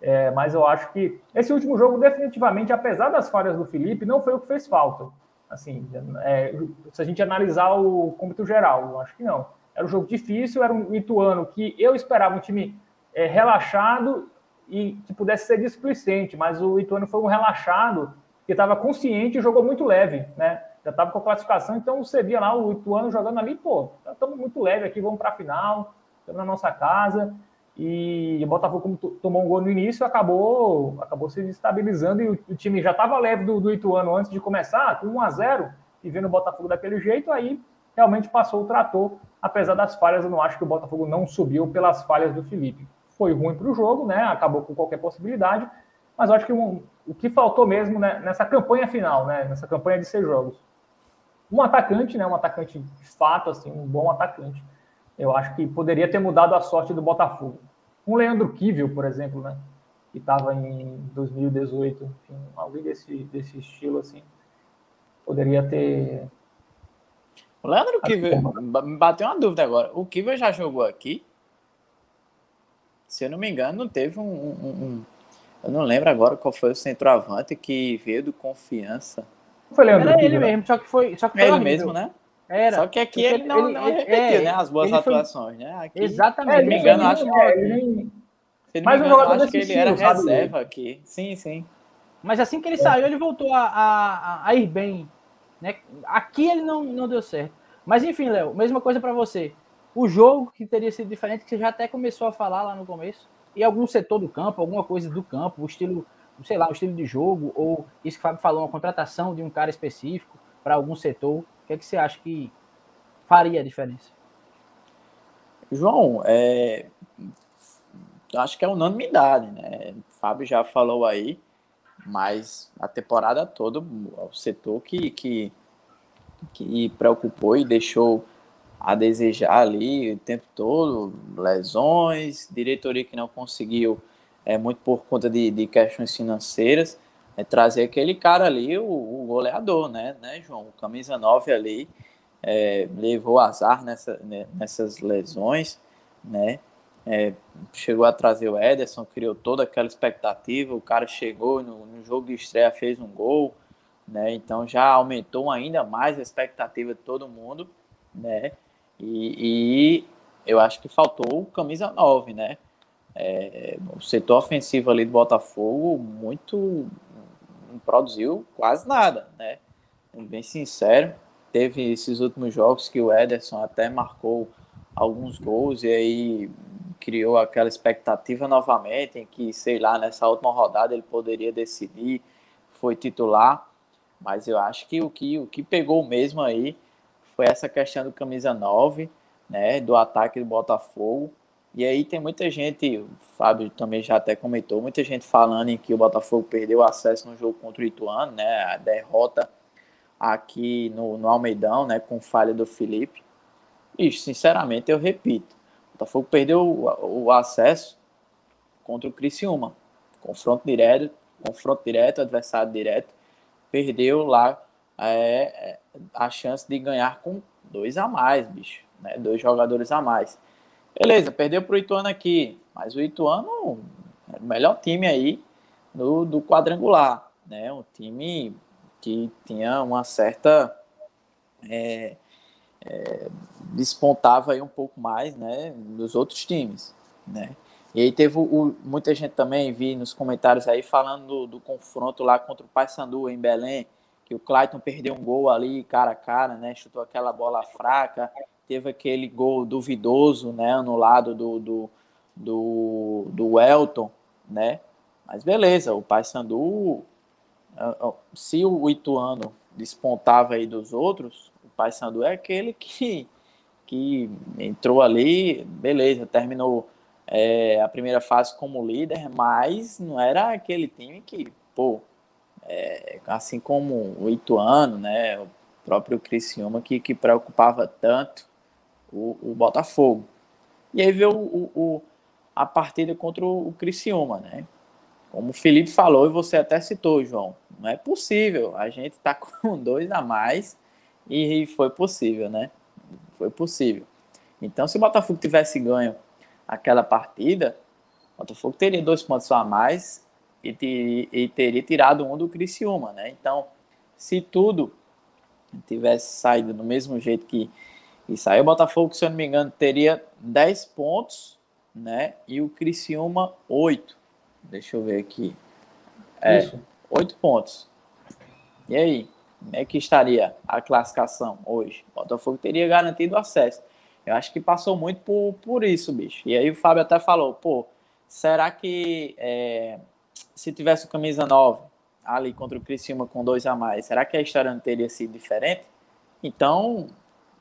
É, mas eu acho que esse último jogo, definitivamente, apesar das falhas do Felipe, não foi o que fez falta. Assim, é, se a gente analisar o cômputo geral, eu acho que não. Era um jogo difícil, era um Ituano que eu esperava um time é, relaxado e que pudesse ser displicente, mas o Ituano foi um relaxado que estava consciente e jogou muito leve, né? Já estava com a classificação, então você via lá o Ituano jogando ali, pô, estamos muito leve aqui, vamos para a final, estamos na nossa casa. E o Botafogo, tomou um gol no início, acabou, acabou se estabilizando e o, o time já estava leve do, do Ituano antes de começar, com 1 a 0 e vendo o Botafogo daquele jeito, aí realmente passou o trator, apesar das falhas, eu não acho que o Botafogo não subiu pelas falhas do Felipe. Foi ruim para o jogo, né? Acabou com qualquer possibilidade, mas eu acho que um, o que faltou mesmo né, nessa campanha final, né? Nessa campanha de seis jogos. Um atacante, né? Um atacante de fato, assim, um bom atacante. Eu acho que poderia ter mudado a sorte do Botafogo um Leandro Kivel, por exemplo, né? Que estava em 2018, enfim, alguém desse, desse estilo assim. Poderia ter. O Leandro Kivel, me bateu uma dúvida agora. O Kivel já jogou aqui? Se eu não me engano, teve um, um, um, Eu não lembro agora qual foi o centroavante que veio do confiança. Foi Leandro Era ele mesmo, só que foi. Só que foi ele mesmo, né? Era. Só que aqui ele, ele não, ele, não repetiu, é, né? As boas atuações, foi... né? Aqui, Exatamente. Se não me engano, acho que. Ele... Se não me engano, acho que ele era reserva aqui. Sim, sim. Mas assim que ele é. saiu, ele voltou a, a, a, ir bem. Né? Aqui ele não, não deu certo. Mas enfim, Léo, mesma coisa para você. O jogo que teria sido diferente, que você já até começou a falar lá no começo, e algum setor do campo, alguma coisa do campo, o estilo, sei lá, o estilo de jogo, ou isso que o Fábio falou, uma contratação de um cara específico para algum setor, o que, é que você acha que faria a diferença? João, é... acho que é unanimidade, né? O Fábio já falou aí, mas a temporada toda, o setor que, que, que preocupou e deixou a desejar ali o tempo todo, lesões, diretoria que não conseguiu, é, muito por conta de, de questões financeiras, é, trazer aquele cara ali, o, o goleador, né, né, João? O camisa 9 ali é, levou azar nessa, né, nessas lesões, né? É, chegou a trazer o Ederson, criou toda aquela expectativa, o cara chegou no, no jogo de estreia, fez um gol, né? Então já aumentou ainda mais a expectativa de todo mundo, né? E, e eu acho que faltou camisa 9, né? É, o setor ofensivo ali do Botafogo muito não produziu quase nada, né? Bem sincero, teve esses últimos jogos que o Ederson até marcou alguns gols e aí criou aquela expectativa novamente em que, sei lá, nessa última rodada ele poderia decidir, foi titular, mas eu acho que o que, o que pegou mesmo aí foi essa questão do camisa 9, né, do ataque do Botafogo. E aí tem muita gente, o Fábio também já até comentou, muita gente falando em que o Botafogo perdeu acesso no jogo contra o Ituano, né, a derrota aqui no, no Almeidão, né, com falha do Felipe. E, sinceramente, eu repito, o Botafogo perdeu o, o acesso contra o Criciúma. Confronto direto, confronto direto, adversário direto. Perdeu lá é, a chance de ganhar com dois a mais, bicho. Né? Dois jogadores a mais. Beleza, perdeu para o Ituano aqui, mas o Ituano é o melhor time aí do, do quadrangular. Né? Um time que tinha uma certa. É, é, despontava aí um pouco mais né, dos outros times. Né? E aí teve o, muita gente também, vi nos comentários aí, falando do, do confronto lá contra o Paysandu em Belém, que o Clayton perdeu um gol ali cara a cara, né? Chutou aquela bola fraca, teve aquele gol duvidoso, né? No lado do, do, do, do Elton, né? Mas beleza, o Paysandu, se o Ituano despontava aí dos outros, o Paysandu é aquele que, que entrou ali, beleza, terminou é, a primeira fase como líder, mas não era aquele time que, pô, é, assim como o Ituano, né, o próprio Criciúma, que, que preocupava tanto o, o Botafogo. E aí veio o, o, a partida contra o Criciúma, né? Como o Felipe falou e você até citou, João, não é possível. A gente está com <laughs> dois a mais e foi possível, né? Foi possível. Então, se o Botafogo tivesse ganho aquela partida, o Botafogo teria dois pontos a mais e, ter, e teria tirado um do Criciúma, né? Então, se tudo tivesse saído do mesmo jeito que, que saiu, o Botafogo, se eu não me engano, teria 10 pontos, né? E o Criciúma, 8. Deixa eu ver aqui. É, Isso. 8 pontos. E aí? Como é que estaria a classificação hoje? O Botafogo teria garantido acesso. Eu acho que passou muito por, por isso, bicho. E aí o Fábio até falou, pô, será que é, se tivesse o camisa 9 ali contra o Criciúma com dois a mais, será que a história não teria sido diferente? Então,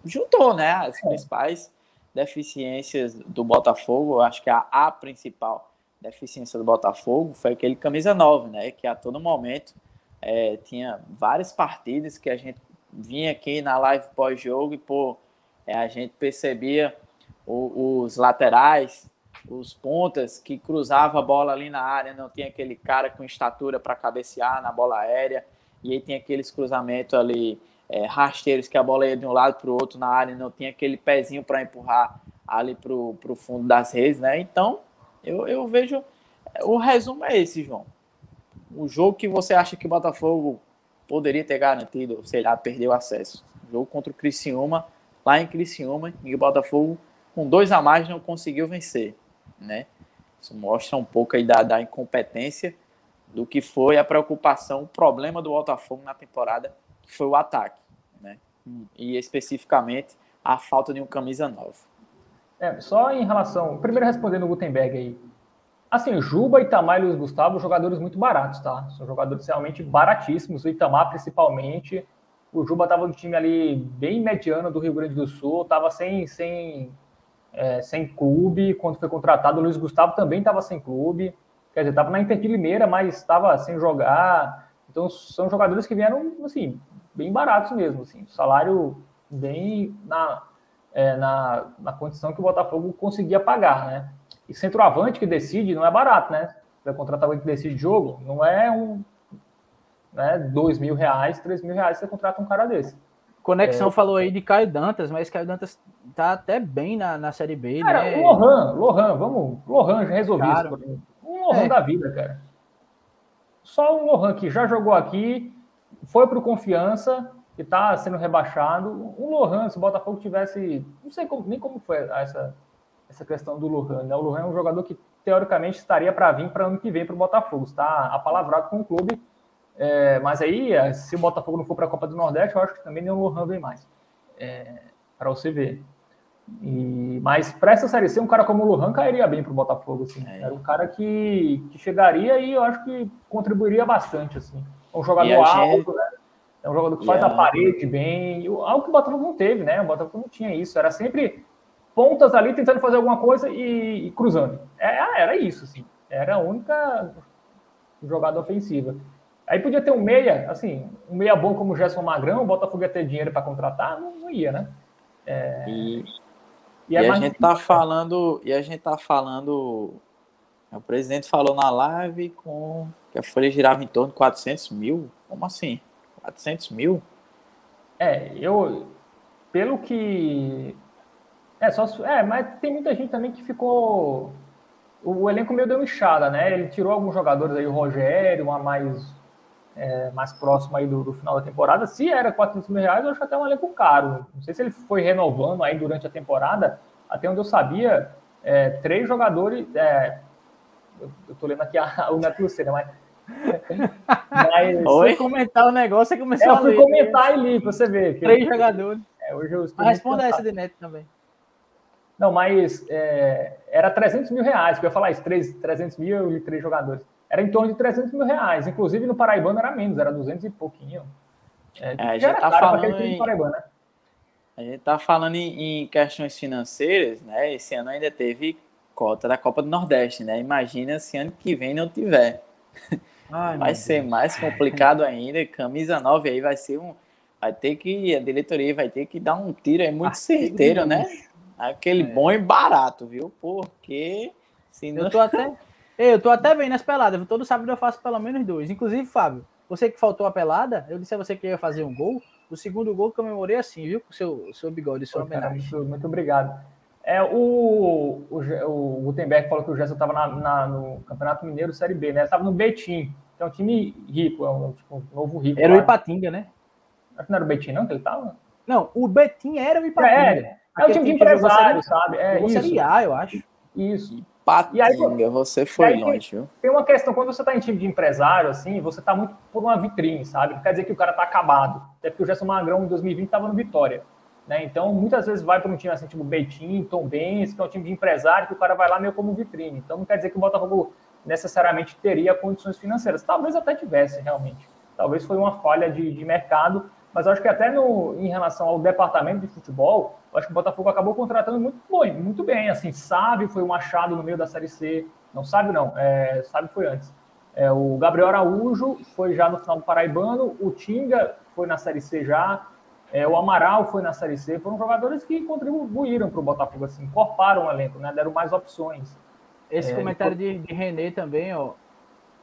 juntou, né, as é. principais deficiências do Botafogo, eu acho que a, a principal deficiência do Botafogo foi aquele camisa 9, né, que a todo momento é, tinha várias partidas que a gente vinha aqui na live pós-jogo e, pô, é, a gente percebia o, os laterais os pontas que cruzava a bola ali na área, não tinha aquele cara com estatura para cabecear na bola aérea, e aí tem aqueles cruzamentos ali é, rasteiros que a bola ia de um lado para o outro na área, não tinha aquele pezinho para empurrar ali para o fundo das redes, né? Então, eu, eu vejo. O resumo é esse, João. O jogo que você acha que o Botafogo poderia ter garantido, sei lá, perdeu acesso. Jogo contra o Criciúma, lá em Criciúma, e o Botafogo, com dois a mais, não conseguiu vencer, né? Isso mostra um pouco aí da, da incompetência do que foi a preocupação, o problema do Botafogo na temporada, que foi o ataque, né? E especificamente a falta de um camisa nova. É, só em relação. Primeiro respondendo o Gutenberg aí. Assim, Juba, Itamar e Luiz Gustavo, jogadores muito baratos, tá? São jogadores realmente baratíssimos. O Itamar, principalmente. O Juba estava no time ali bem mediano do Rio Grande do Sul, estava sem, sem, é, sem clube quando foi contratado. O Luiz Gustavo também estava sem clube. Quer dizer, estava na Inter de Limeira, mas estava sem jogar. Então, são jogadores que vieram, assim, bem baratos mesmo. Assim, salário bem na, é, na, na condição que o Botafogo conseguia pagar, né? E centroavante que decide não é barato, né? Vai contratar alguém que decide jogo, não é um. Né, dois mil reais, três mil reais você contrata um cara desse. Conexão é, falou aí de Caio Dantas, mas Caio Dantas tá até bem na, na Série B, cara, né? Lohan, Lohan, vamos. Lohan já resolvi isso. Um Lohan é. da vida, cara. Só um Lohan que já jogou aqui, foi pro confiança, que está sendo rebaixado. Um Lohan, se o Botafogo tivesse. Não sei como, nem como foi essa, essa questão do Lohan. Né? O Lohan é um jogador que, teoricamente, estaria para vir para ano que vem para o Botafogo. Está apalavrado com o clube. É, mas aí, é, se o Botafogo não for para a Copa do Nordeste, eu acho que também nem o Lohan vem mais. É, para você ver. E, mas para essa série C, um cara como o Lohan cairia bem para o Botafogo. Assim. É. Era um cara que, que chegaria e eu acho que contribuiria bastante. Assim. Um jogador alto, né? É um jogador que faz a parede bem. Algo que o Botafogo não teve, né? O Botafogo não tinha isso. Era sempre pontas ali tentando fazer alguma coisa e, e cruzando. É, era isso, assim. Era a única jogada ofensiva. Aí podia ter um meia, assim, um meia bom como o Gerson Magrão, o Botafogo ia ter dinheiro para contratar, não, não, ia, né? É... E, e, é e a gente tá falando, e a gente tá falando, o presidente falou na live com que a folha girava em torno de 400 mil, como assim? 400 mil? É, eu. Pelo que. É, só, é, mas tem muita gente também que ficou. O, elenco meio deu inchada, né? Ele tirou alguns jogadores aí, o Rogério, uma mais, é, mais próximo aí do, do, final da temporada. Se era 400 mil reais, eu acho até um elenco caro. Não sei se ele foi renovando aí durante a temporada. Até onde eu sabia, é, três jogadores. É, eu, eu tô lendo aqui a, <laughs> o Neto Lucena, mas <laughs> mas Oi? comentar o negócio, você começou é, a ler. Comentar e li, pra você ver. Três eu... jogadores. <laughs> É, hoje eu ah, responda essa de neto também. Não, mas é, era 300 mil reais, que eu ia falar isso, 3, 300 mil e três jogadores. Era em torno de 300 mil reais. Inclusive no Paraibano era menos, era 200 e pouquinho. É, é, gente tá falando em... Paraibano, né? A gente tá falando em, em, questões financeiras, né? Esse ano ainda teve cota da Copa do Nordeste, né? Imagina se ano que vem não tiver. <laughs> Ai, vai ser Deus. mais complicado ainda. Camisa 9 aí vai ser um. Vai ter que. A diretoria vai ter que dar um tiro aí muito certeiro, né? Aquele é. bom e barato, viu? Porque. Senão... Eu tô até. <laughs> Eu tô até vendo as peladas. Todo sábado eu faço pelo menos dois. Inclusive, Fábio, você que faltou a pelada, eu disse a você que ia fazer um gol. O segundo gol comemorei assim, viu? Com o seu, seu bigode, sua homenagem. Muito, muito obrigado. É, o, o, o Gutenberg falou que o Gerson estava no Campeonato Mineiro Série B, né? Estava no Betim, que é um time rico, é um, tipo, um novo rico. Era lá. o Ipatinga, né? Acho que não era o Betim, não, que ele estava? Não, o Betim era o Ipatinga. É, é o time de empresário, sabe? É isso. Série A, eu acho. Isso. Ipatinga, aí, você foi aí, longe, viu? Tem uma questão, quando você está em time de empresário, assim, você está muito por uma vitrine, sabe? Não quer dizer que o cara está acabado. Até porque o Gerson Magrão, em 2020, estava no Vitória. Né? Então, muitas vezes vai para um time assim, tipo Betim, Tom Benz, que é um time de empresário, que o cara vai lá meio como vitrine. Então, não quer dizer que o Botafogo necessariamente teria condições financeiras. Talvez até tivesse, realmente. Talvez foi uma falha de, de mercado, mas eu acho que até no, em relação ao departamento de futebol, eu acho que o Botafogo acabou contratando muito bem, muito bem. Assim, sabe foi um achado no meio da Série C. Não sabe, não. É, sabe foi antes. É, o Gabriel Araújo foi já no final do Paraibano, o Tinga foi na Série C já, é, o Amaral foi na Série C, foram jogadores que contribuíram para o Botafogo, assim, incorporaram o elenco, né, deram mais opções. Esse é, comentário de, de René também, ó,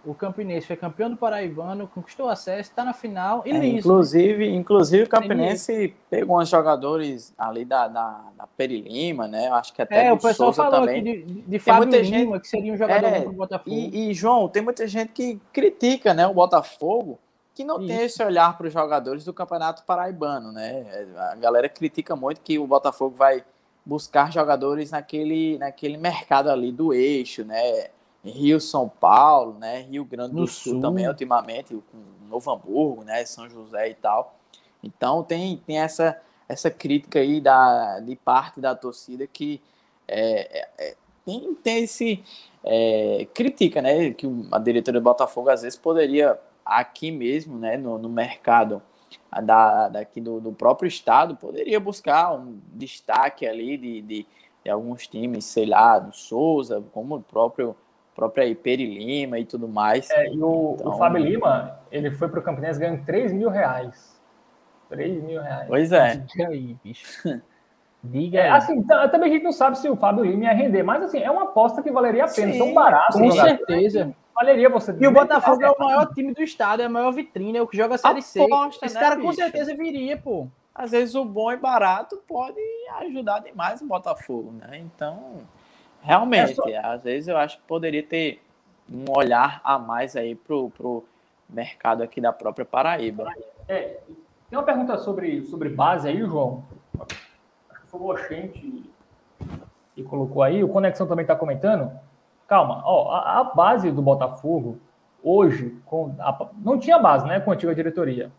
o Campinense foi campeão do Paraibano, conquistou acesso, está na final e é, liso. Inclusive, inclusive o Campinense pegou uns jogadores ali da, da, da Peri Lima, né? Acho que até é, o pessoal Souza falou também. de, de Fábio Lima, gente, que seria um jogador é, do Botafogo. E, e, João, tem muita gente que critica né, o Botafogo que não Isso. tem esse olhar para os jogadores do Campeonato Paraibano, né? A galera critica muito que o Botafogo vai buscar jogadores naquele, naquele mercado ali do eixo, né? Rio, São Paulo, né? Rio Grande do Sul, Sul, também, ultimamente, com Novo Hamburgo, né? São José e tal. Então tem, tem essa, essa crítica aí da, de parte da torcida que é, é, é tem, tem esse. É, critica, né? Que a diretoria do Botafogo às vezes poderia aqui mesmo, né, no, no mercado da, daqui do, do, próprio estado, poderia buscar um destaque ali de, de, de alguns times, sei lá, do Souza, como o próprio própria Peri Lima e tudo mais. É, e o, então, o Fábio Lima, ele foi para o Campinense ganhando 3 mil reais. 3 mil reais. Pois é. Diga aí, bicho. <laughs> Diga é, assim, também a gente não sabe se o Fábio Lima ia render, mas assim, é uma aposta que valeria a pena, Sim, tão barato. Com certeza. Valeria você E o Botafogo é o maior time do estado, é a maior vitrine, é o que joga a Série C. Esse né, cara bicho? com certeza viria, pô. Às vezes o bom e barato pode ajudar demais o Botafogo, né? Então, realmente, é só... às vezes eu acho que poderia ter um olhar a mais aí pro, pro mercado aqui da própria Paraíba. É, tem uma pergunta sobre, sobre base aí, João. Acho que foi o Oxente que colocou aí. O Conexão também está comentando. Calma, ó, a, a base do Botafogo, hoje, com a, não tinha base, né, com a antiga diretoria.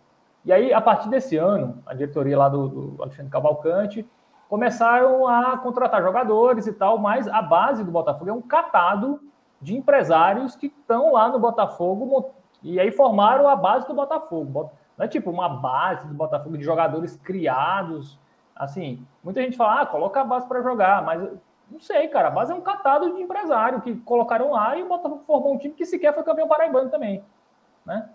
E aí, a partir desse ano, a diretoria lá do, do Alexandre Cavalcante começaram a contratar jogadores e tal, mas a base do Botafogo é um catado de empresários que estão lá no Botafogo e aí formaram a base do Botafogo. Não é tipo uma base do Botafogo de jogadores criados. Assim, muita gente fala, ah, coloca a base para jogar, mas não sei, cara. A base é um catado de empresário que colocaram lá e o Botafogo formou um time que sequer foi campeão paraibano também. Né?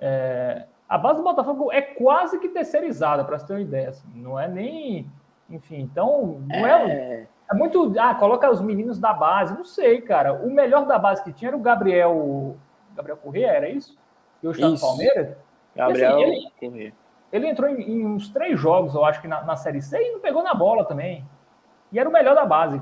É, a base do Botafogo é quase que terceirizada, para você ter uma ideia. Assim, não é nem. Enfim, então. Não é, é, é muito. Ah, coloca os meninos da base. Não sei, cara. O melhor da base que tinha era o Gabriel. Gabriel Corrêa, era isso? Que hoje está no Palmeiras. Gabriel assim, ele, Corrêa. Ele entrou em, em, uns três jogos, eu acho que na, na Série C e não pegou na bola também. E era o melhor da base.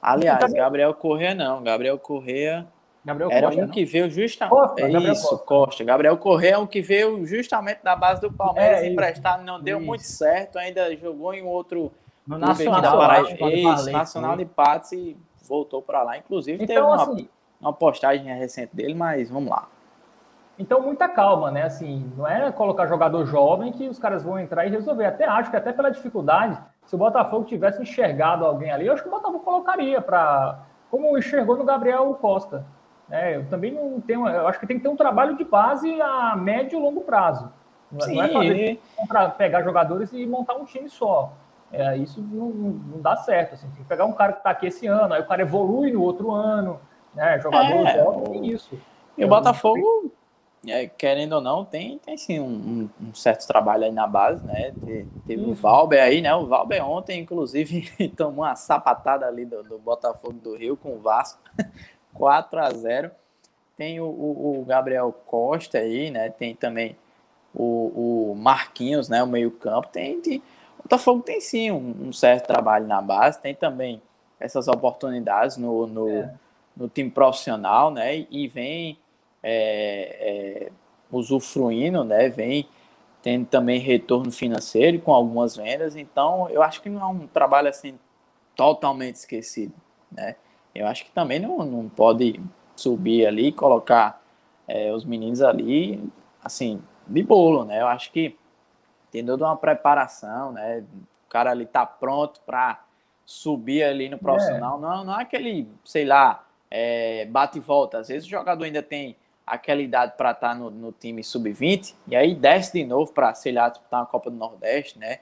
Aliás, também... Gabriel Corrêa não. Gabriel Corrêa Gabriel era Costa, um não? que veio justamente. Costa, é isso, Costa. Costa. Gabriel Corrêa é um que veio justamente da base do Palmeiras é, emprestado, não deu isso. muito certo, ainda jogou em outro no Nacional, da Paraíba, isso, Nacional de Patos e voltou para lá. Inclusive, então, teve uma, assim, uma postagem recente dele, mas vamos lá. Então, muita calma, né? Assim, não é colocar jogador jovem que os caras vão entrar e resolver. Até acho que até pela dificuldade, se o Botafogo tivesse enxergado alguém ali, eu acho que o Botafogo colocaria para. Como enxergou no Gabriel Costa. É, eu também não tenho. Eu acho que tem que ter um trabalho de base a médio e longo prazo. Não, é, não é fazer para pegar jogadores e montar um time só. É, isso não, não, dá certo. Assim. Tem que pegar um cara que está aqui esse ano, aí o cara evolui no outro ano. Né? Jogador é, jovem, isso. E o Botafogo é, querendo ou não, tem, tem sim um, um, certo trabalho aí na base, né? Teve, o Valber aí, né? O Valber ontem, inclusive, <laughs> tomou uma sapatada ali do, do Botafogo do Rio com o Vasco, 4 a 0 Tem o, o, o, Gabriel Costa aí, né? Tem também o, o Marquinhos, né? O meio-campo. Tem, tem, o Botafogo tem sim um, um, certo trabalho na base, tem também essas oportunidades no, no, é. no time profissional, né? E vem é, é, usufruindo, né? Vem tendo também retorno financeiro com algumas vendas. Então, eu acho que não é um trabalho assim totalmente esquecido, né? Eu acho que também não, não pode subir ali e colocar é, os meninos ali, assim, de bolo, né? Eu acho que tem toda uma preparação, né? O cara ali tá pronto para subir ali no profissional. É. Não, não é aquele, sei lá, é, bate e volta. Às vezes o jogador ainda tem aquela idade para estar tá no, no, time sub-20 e aí desce de novo para, sei lá, disputar uma Copa do Nordeste, né?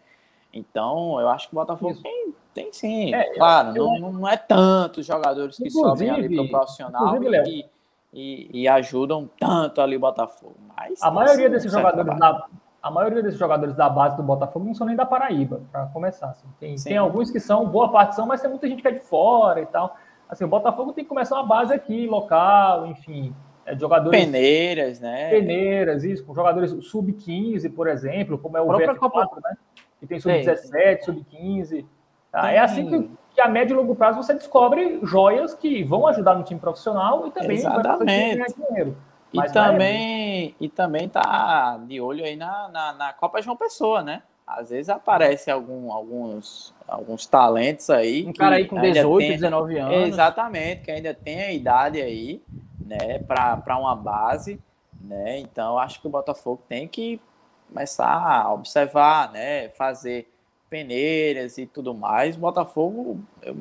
Então, eu acho que o Botafogo tem, tem sim. É, claro, eu, não, não é tantos jogadores que sobem ali para o profissional e, e, e, ajudam tanto ali o Botafogo. Mas a maioria desses jogadores da, a maioria desses jogadores da base do Botafogo não são nem da Paraíba, para começar. Assim. Tem, tem alguns que são, boa parte são, mas tem muita gente que é de fora e tal. Assim, o Botafogo tem que começar uma base aqui, local, enfim. É, jogadores. Peneiras, né? Peneiras, isso, com jogadores sub-15, por exemplo, como é o VF4, Copa... né? Que tem sub-17, sub-15. Tá? É assim que, que, a médio e longo prazo você descobre joias que vão ajudar no time profissional e também Exatamente. vai ganhar dinheiro. E também, e também tá de olho aí na, na, na, Copa João Pessoa, né? Às vezes aparece algum, alguns, alguns talentos aí. Um cara aí com 18, tem, 19 anos. Exatamente, que ainda tem a idade aí, né, para uma base, né? Então acho que o Botafogo tem que começar a observar, né? Fazer peneiras e tudo mais. Botafogo, eu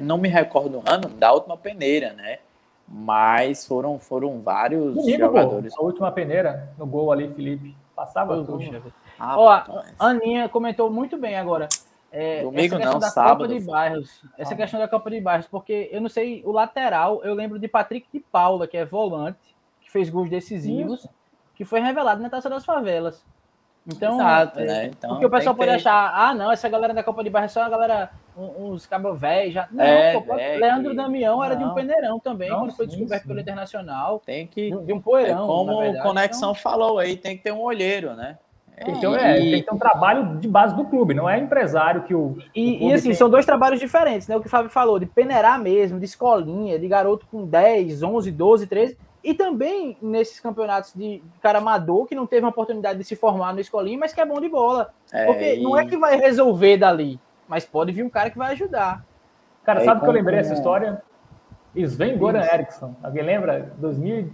não me recordo o ano da última peneira, né? Mas foram, foram vários Domingo, jogadores. Pô, a última peneira no gol ali, Felipe. Passava tudo. Ah, Ó, a Aninha comentou muito bem agora. É, Domingo não, sábado. Copa de Bairros, essa ah. questão da Copa de Bairros, porque eu não sei, o lateral, eu lembro de Patrick de Paula, que é volante, que fez gols decisivos, Isso. que foi revelado na Taça das Favelas. Então, Exato, é, né? Então, porque o pessoal pode ter... achar, ah, não, essa galera da Copa de Bairro é só a galera, uns cabos velhos. Já... Não, é, pô, é, Leandro Damião não, era de um peneirão também, não, quando foi descoberto sim. pelo Internacional. Tem que. De um poeirão. É como o Conexão então... falou aí, tem que ter um olheiro, né? Então, é, tem que ter um trabalho de base do clube, não é empresário que o. E, o e assim, tem... são dois trabalhos diferentes, né? O que o Fábio falou, de peneirar mesmo, de escolinha, de garoto com 10, 11, 12, 13 e também nesses campeonatos de cara amador que não teve uma oportunidade de se formar no escolinho, mas que é bom de bola. É, Porque e... não é que vai resolver dali, mas pode vir um cara que vai ajudar. Cara, é, sabe que eu lembrei essa história? Sven Goran Eriksson. Alguém lembra? 2000,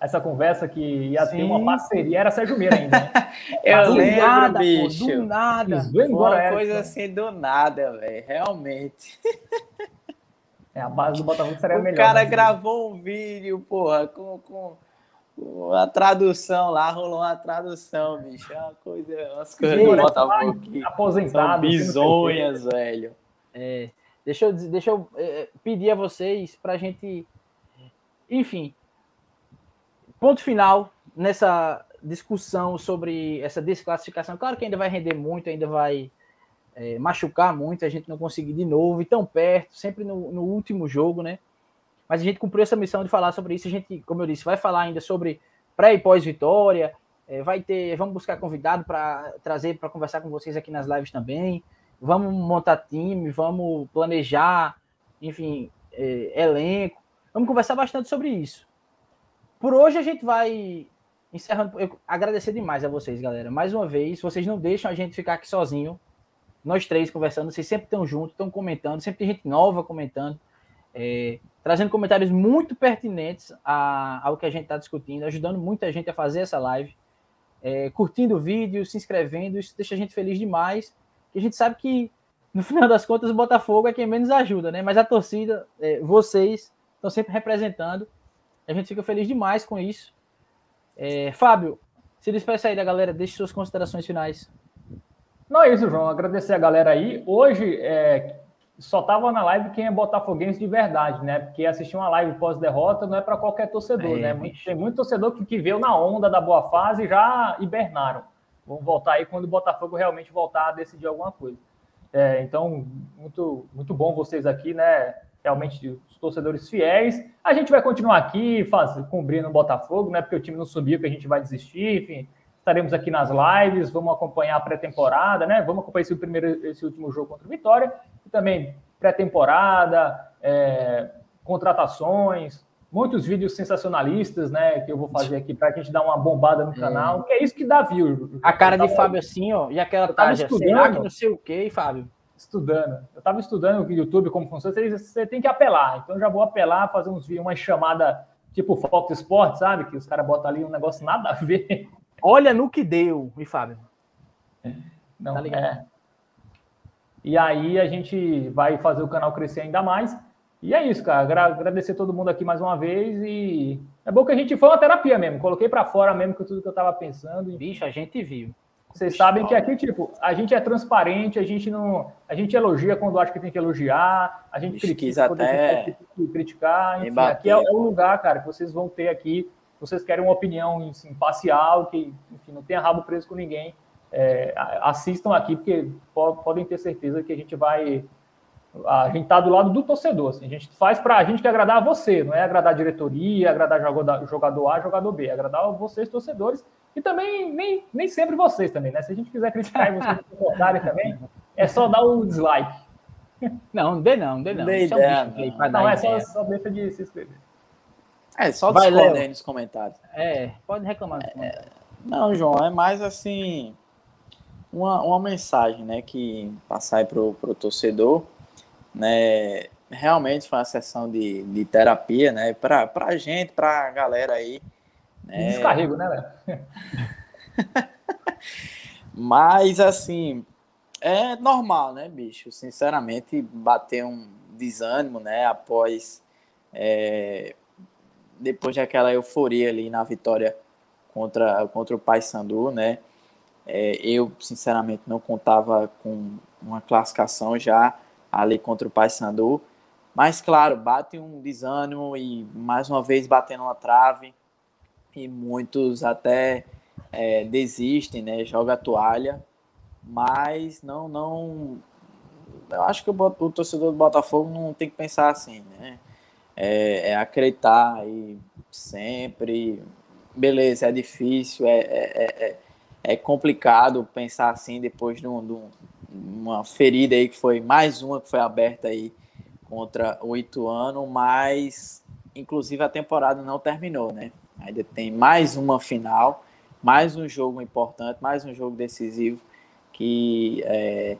essa conversa que ia Sim. ter uma parceria, era Sérgio Meira ainda, né? <laughs> eu do lembro, nada, bicho. Pô, do nada. Foi uma coisa assim do nada, velho, realmente. <laughs> É, a base do Botafogo seria o melhor. O cara né? gravou um vídeo, porra, com, com, com, a tradução lá, rolou uma tradução, bicho. É uma coisa, umas coisas do Botafogo aqui. Aposentado. bizonhas, velho. É, deixa eu, deixa eu é, pedir a vocês pra gente. Enfim. Ponto final nessa discussão sobre essa desclassificação. Claro que ainda vai render muito, ainda vai é, machucar muito, a gente não conseguir de novo, e tão perto, sempre no, no, último jogo, né? Mas a gente cumpriu essa missão de falar sobre isso. A gente, como eu disse, vai falar ainda sobre pré e pós-vitória. É, vai ter, vamos buscar convidado para trazer para conversar com vocês aqui nas lives também. Vamos montar time, vamos planejar, enfim, é, elenco. Vamos conversar bastante sobre isso. Por hoje a gente vai encerrando. Eu agradecer demais a vocês, galera. Mais uma vez, vocês não deixam a gente ficar aqui sozinho nós três conversando, vocês sempre estão juntos, estão comentando, sempre tem gente nova comentando, é, trazendo comentários muito pertinentes a, ao que a gente está discutindo, ajudando muita gente a fazer essa live, é, curtindo o vídeo, se inscrevendo, isso deixa a gente feliz demais, que a gente sabe que, no final das contas, o Botafogo é quem menos ajuda, né? Mas a torcida, é, vocês, estão sempre representando, a gente fica feliz demais com isso. É, Fábio, se despeça aí da galera, deixe suas considerações finais. Não é isso, João. Agradecer a galera aí. Hoje é, só tava na live quem é botafoguense de verdade, né? Porque assistir uma live pós-derrota não é para qualquer torcedor, é, né? Tem muito torcedor que, que veio na onda da boa fase e já hibernaram. Vão voltar aí quando o Botafogo realmente voltar a decidir alguma coisa. É, então, muito, muito bom vocês aqui, né? Realmente, os torcedores fiéis. A gente vai continuar aqui faz, cobrindo o Botafogo, né? Porque o time não subiu, que a gente vai desistir, enfim Estaremos aqui nas lives, vamos acompanhar a pré-temporada, né? Vamos acompanhar esse primeiro, esse último jogo contra o Vitória, e também pré-temporada, é, contratações, muitos vídeos sensacionalistas, né? Que eu vou fazer aqui para a gente dar uma bombada no canal, é. que é isso que dá view. A cara de Fábio assim, ó, e aquela tarja, será que não sei o que, Fábio? Estudando. Eu estava estudando o YouTube, como funciona, você, você tem que apelar. Então já vou apelar, fazer uns vídeos, uma chamada tipo Fox Sports, sabe? Que os caras botam ali um negócio nada a ver. Olha no que deu, e Fábio. Não, tá ligado? É. E aí a gente vai fazer o canal crescer ainda mais. E é isso, cara. Agradecer todo mundo aqui mais uma vez. E é bom que a gente foi uma terapia mesmo. Coloquei para fora mesmo que tudo que eu tava pensando. Bicho, a gente viu. Vocês sabem que aqui, tipo, a gente é transparente, a gente não. A gente elogia quando acha que tem que elogiar, a gente critica quando até tem que criticar. Enfim, aqui é, é o lugar, cara, que vocês vão ter aqui vocês querem uma opinião assim, imparcial, que enfim, não tenha rabo preso com ninguém, é, assistam aqui, porque podem ter certeza que a gente vai. A gente está do lado do torcedor. Assim, a gente faz para a gente que agradar a você, não é agradar a diretoria, agradar jogador A, jogador B, é agradar vocês, torcedores, e também nem, nem sempre vocês também, né? Se a gente quiser criticar e vocês concordarem também, é só dar o dislike. Não, não dê não, dê não. Dê, é, um não, não é só, só deixa de se inscrever. É, só discorda aí nos comentários. É, pode reclamar. É, não, João, é mais assim uma, uma mensagem, né, que passar aí pro, pro torcedor, né, realmente foi uma sessão de, de terapia, né, pra, pra gente, pra galera aí. Né? Descarrego, né, velho? <laughs> Mas, assim, é normal, né, bicho? Sinceramente, bater um desânimo, né, após. É, depois daquela euforia ali na vitória contra, contra o Paysandu, né? É, eu, sinceramente, não contava com uma classificação já ali contra o Paysandu. Mas, claro, bate um desânimo e, mais uma vez, batendo uma trave. E muitos até é, desistem, né? Joga a toalha. Mas não, não... Eu acho que o, o torcedor do Botafogo não tem que pensar assim, né? É, é acreditar aí sempre. Beleza, é difícil, é, é, é é complicado pensar assim depois de, um, de uma ferida aí que foi mais uma que foi aberta aí contra o Ituano, mas inclusive a temporada não terminou, né? Ainda tem mais uma final, mais um jogo importante, mais um jogo decisivo que é,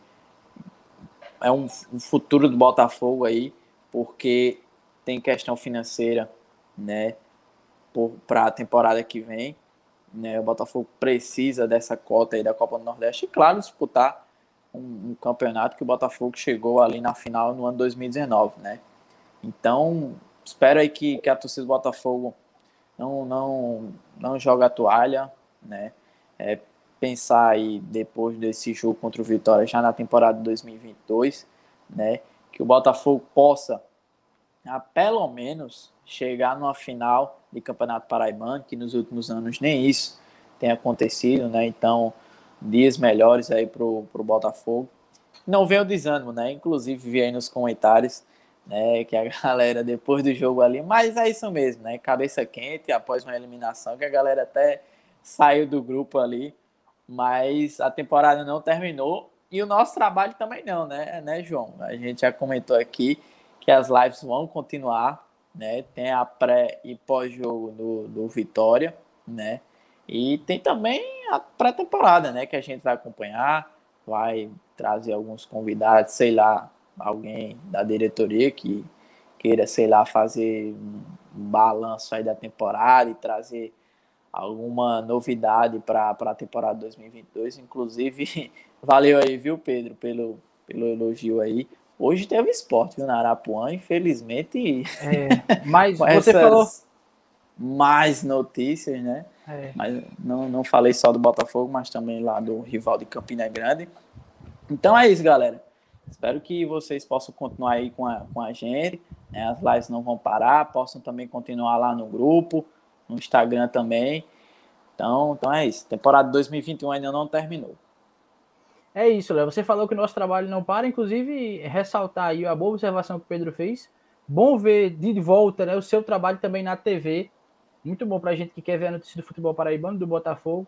é um, um futuro do Botafogo aí, porque tem questão financeira, né? Para a temporada que vem né? O Botafogo precisa dessa cota aí da Copa do Nordeste e, claro, disputar um, um, campeonato que o Botafogo chegou ali na final no ano 2019, né? Então, espero aí que, que a torcida do Botafogo não, não, não joga a toalha, né? É, pensar aí depois desse jogo contra o Vitória já na temporada de 2022, né? Que o Botafogo possa, a, pelo menos, chegar numa final de Campeonato Paraibano, que nos últimos anos nem isso tem acontecido, né? Então, dias melhores aí pro, pro Botafogo. Não vem o desânimo, né? Inclusive, vi aí nos comentários, né, que a <laughs> galera depois do jogo ali, mas é isso mesmo, né? Cabeça quente após uma eliminação, que a galera até saiu do grupo ali, mas a temporada não terminou e o nosso trabalho também não, né, né, João? A gente já comentou aqui que as lives vão continuar, né? Tem a pré e pós-jogo do, do Vitória, né? E tem também a pré-temporada, né? Que a gente vai acompanhar, vai trazer alguns convidados, sei lá, alguém da diretoria que queira, sei lá, fazer um balanço aí da temporada e trazer alguma novidade para a temporada 2022. Inclusive, <laughs> valeu aí, viu, Pedro, pelo, pelo elogio aí. Hoje teve esporte viu, na Arapuã, infelizmente. É, mas você falou. Mais notícias, né? É. Mas não, não falei só do Botafogo, mas também lá do rival de Campina Grande. Então é isso, galera. Espero que vocês possam continuar aí com a, com a gente. Né? As lives não vão parar, possam também continuar lá no grupo, no Instagram também. Então, então é isso. Temporada 2021 ainda não terminou. É isso, Léo. Você falou que o nosso trabalho não para, inclusive ressaltar aí a boa observação que o Pedro fez. Bom ver de volta né, o seu trabalho também na TV. Muito bom para a gente que quer ver a notícia do futebol paraibano, do Botafogo.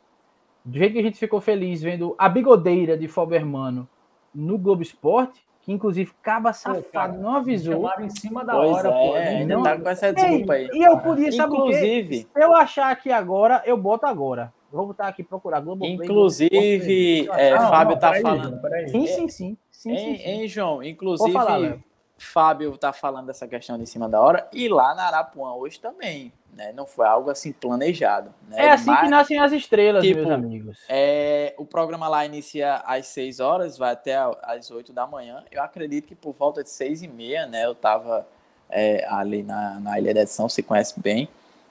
Do jeito que a gente ficou feliz vendo a bigodeira de Fobermano no Globo Esporte, que inclusive Caba Safado cara, não avisou. em cima da pois hora, é, pô. Ainda não... tá com essa desculpa aí. E eu podia, sabe inclusive, Se eu achar aqui agora, eu boto agora. Vou botar aqui procurar Globo Inclusive, Play, é, Fábio tá falando. Sim, sim, sim. sim, hein, sim, hein, João? Inclusive, falar, Fábio tá falando dessa questão de cima da hora. E lá na Arapuã hoje também. Né? Não foi algo assim planejado. Né? É assim Mas, que nascem as estrelas, tipo, meus amigos. É, o programa lá inicia às 6 horas, vai até às 8 da manhã. Eu acredito que por volta de 6 e meia, né? Eu tava é, ali na, na Ilha da Edição, se conhece bem.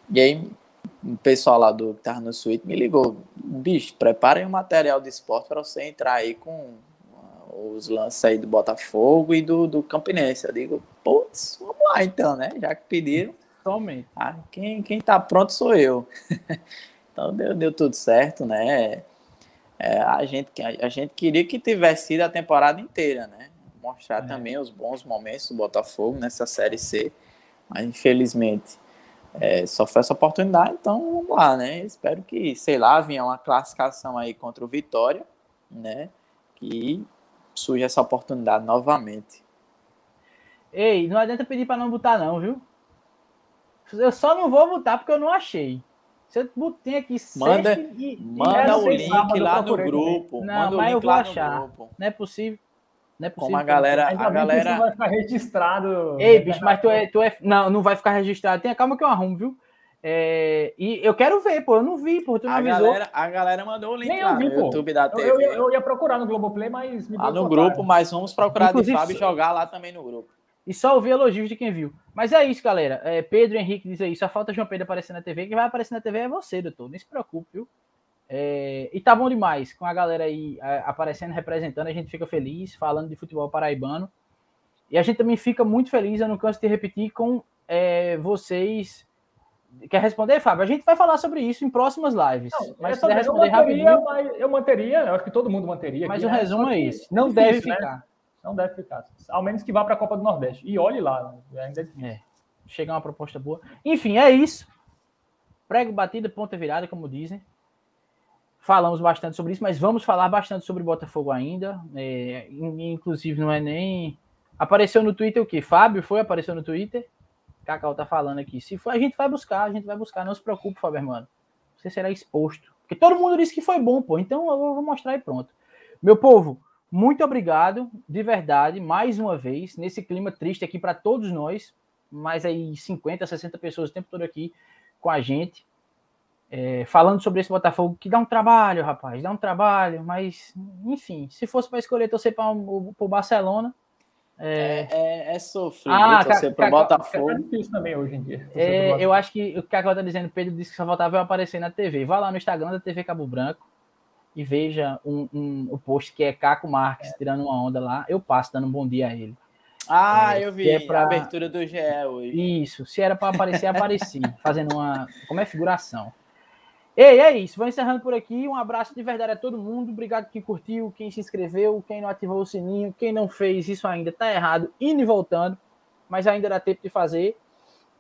E aí o pessoal lá do que tava no suíte me ligou, bicho, preparem um material de esporte para você entrar aí com uh, os lances aí do Botafogo e do, do Campinense. Eu digo, putz, vamos lá então, né? Já que pediram. Totalmente. Ah, quem, quem tá pronto sou eu. <laughs> então deu, deu tudo certo, né? É, a, gente, a, a, gente queria que tivesse sido a temporada inteira, né? Mostrar é. também os bons momentos do Botafogo nessa Série C. Mas infelizmente é, só foi essa oportunidade, então vamos lá, né? Espero que, sei lá, venha uma classificação aí contra o Vitória, né? Que surja essa oportunidade novamente. Ei, não adianta pedir para não botar, não, viu? Eu só não vou botar porque eu não achei. Você tem aqui manda, e, manda o link lá no grupo. Não, manda mas eu vou achar. Não é possível. Não é possível. Como a galera. A galera... vai ficar registrado. Ei, bicho, mas tu é, tu é. Não, não vai ficar registrado. Tenha calma que eu arrumo, viu? É, e eu quero ver, pô. Eu não vi, pô. Tu não a avisou. Galera, a galera mandou o link Nem lá vi, no pô. YouTube da TV. Eu, eu, eu, ia procurar no Globoplay, mas. Me lá no grupo, mas vamos procurar Inclusive, de Fábio jogar lá também no grupo. E só ouvir elogios de quem viu. Mas é isso, galera. É, Pedro Henrique diz aí: só falta João Pedro aparecer na TV. Quem vai aparecer na TV é você, doutor. Nem se preocupe, viu? É, e tá bom demais com a galera aí é, aparecendo, representando. A gente fica feliz falando de futebol paraibano. E a gente também fica muito feliz, eu não canso de repetir, com é, vocês Quer responder, Fábio? A gente vai falar sobre isso em próximas lives. Não, mas se eu manteria, rapidinho... eu manteria, eu acho que todo mundo manteria. Mas aqui, o né? resumo é esse. Não difícil, deve né? ficar. Né? Não deve ficar. Ao menos que vá para a Copa do Nordeste. E olhe lá, né? ainda é difícil. É. Chegar uma proposta boa. Enfim, é isso. Prego batida, ponta virada, como dizem. Falamos bastante sobre isso, mas vamos falar bastante sobre Botafogo ainda. É, inclusive, não é nem. Apareceu no Twitter o quê? Fábio foi? Apareceu no Twitter? Cacau tá falando aqui. Se for, a gente vai buscar, a gente vai buscar. Não se preocupe, Faber, mano. Você será exposto. Porque todo mundo disse que foi bom, pô. Então eu vou mostrar e pronto. Meu povo, muito obrigado, de verdade, mais uma vez, nesse clima triste aqui para todos nós. Mais aí 50, 60 pessoas o tempo todo aqui com a gente. É, falando sobre esse Botafogo, que dá um trabalho, rapaz, dá um trabalho, mas, enfim, se fosse para escolher torcer para o Barcelona, é, é, é sofrido ah, torcer para o Botafogo. É difícil também hoje em dia. É, eu acho que o que agora está dizendo, Pedro disse que só faltava eu aparecer na TV. Vá lá no Instagram da TV Cabo Branco e veja um, um, o post que é Caco Marques é. tirando uma onda lá. Eu passo dando um bom dia a ele. Ah, é, eu vi é pra... a abertura do GE hoje. Isso, se era para aparecer, apareci, <laughs> fazendo uma. Como é figuração. Ei, é isso. Vou encerrando por aqui. Um abraço de verdade a todo mundo. Obrigado quem curtiu, quem se inscreveu, quem não ativou o sininho, quem não fez isso ainda tá errado, indo e voltando, mas ainda dá tempo de fazer.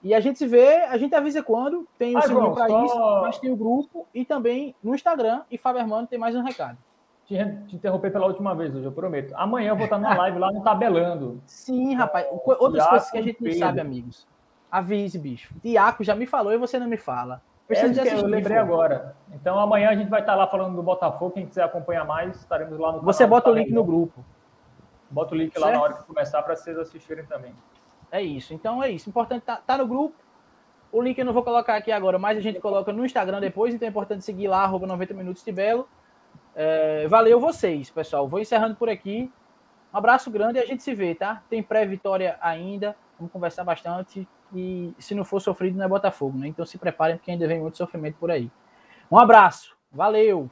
E a gente se vê, a gente avisa quando, tem o ah, sininho para só... isso, mas tem o grupo e também no Instagram. E Fábio Armando tem mais um recado. Te, te interromper pela última vez hoje, eu prometo. Amanhã eu vou estar numa live lá no Tabelando. Sim, rapaz. Outras coisas que a gente não sabe, amigos. Avise, bicho. Tiago já me falou e você não me fala. Precisa é, eu lembrei agora. Então amanhã a gente vai estar lá falando do Botafogo. Quem quiser acompanhar mais, estaremos lá no Você bota o link no grupo. Bota o link certo? lá na hora que começar para vocês assistirem também. É isso. Então é isso. Importante tá, tá no grupo. O link eu não vou colocar aqui agora, mas a gente coloca no Instagram depois, então é importante seguir lá, arroba 90 minutos de Belo. É, valeu vocês, pessoal. Vou encerrando por aqui. Um abraço grande e a gente se vê, tá? Tem pré-vitória ainda. Vamos conversar bastante e se não for sofrido não é Botafogo, né? Então se preparem porque ainda vem muito sofrimento por aí. Um abraço, valeu!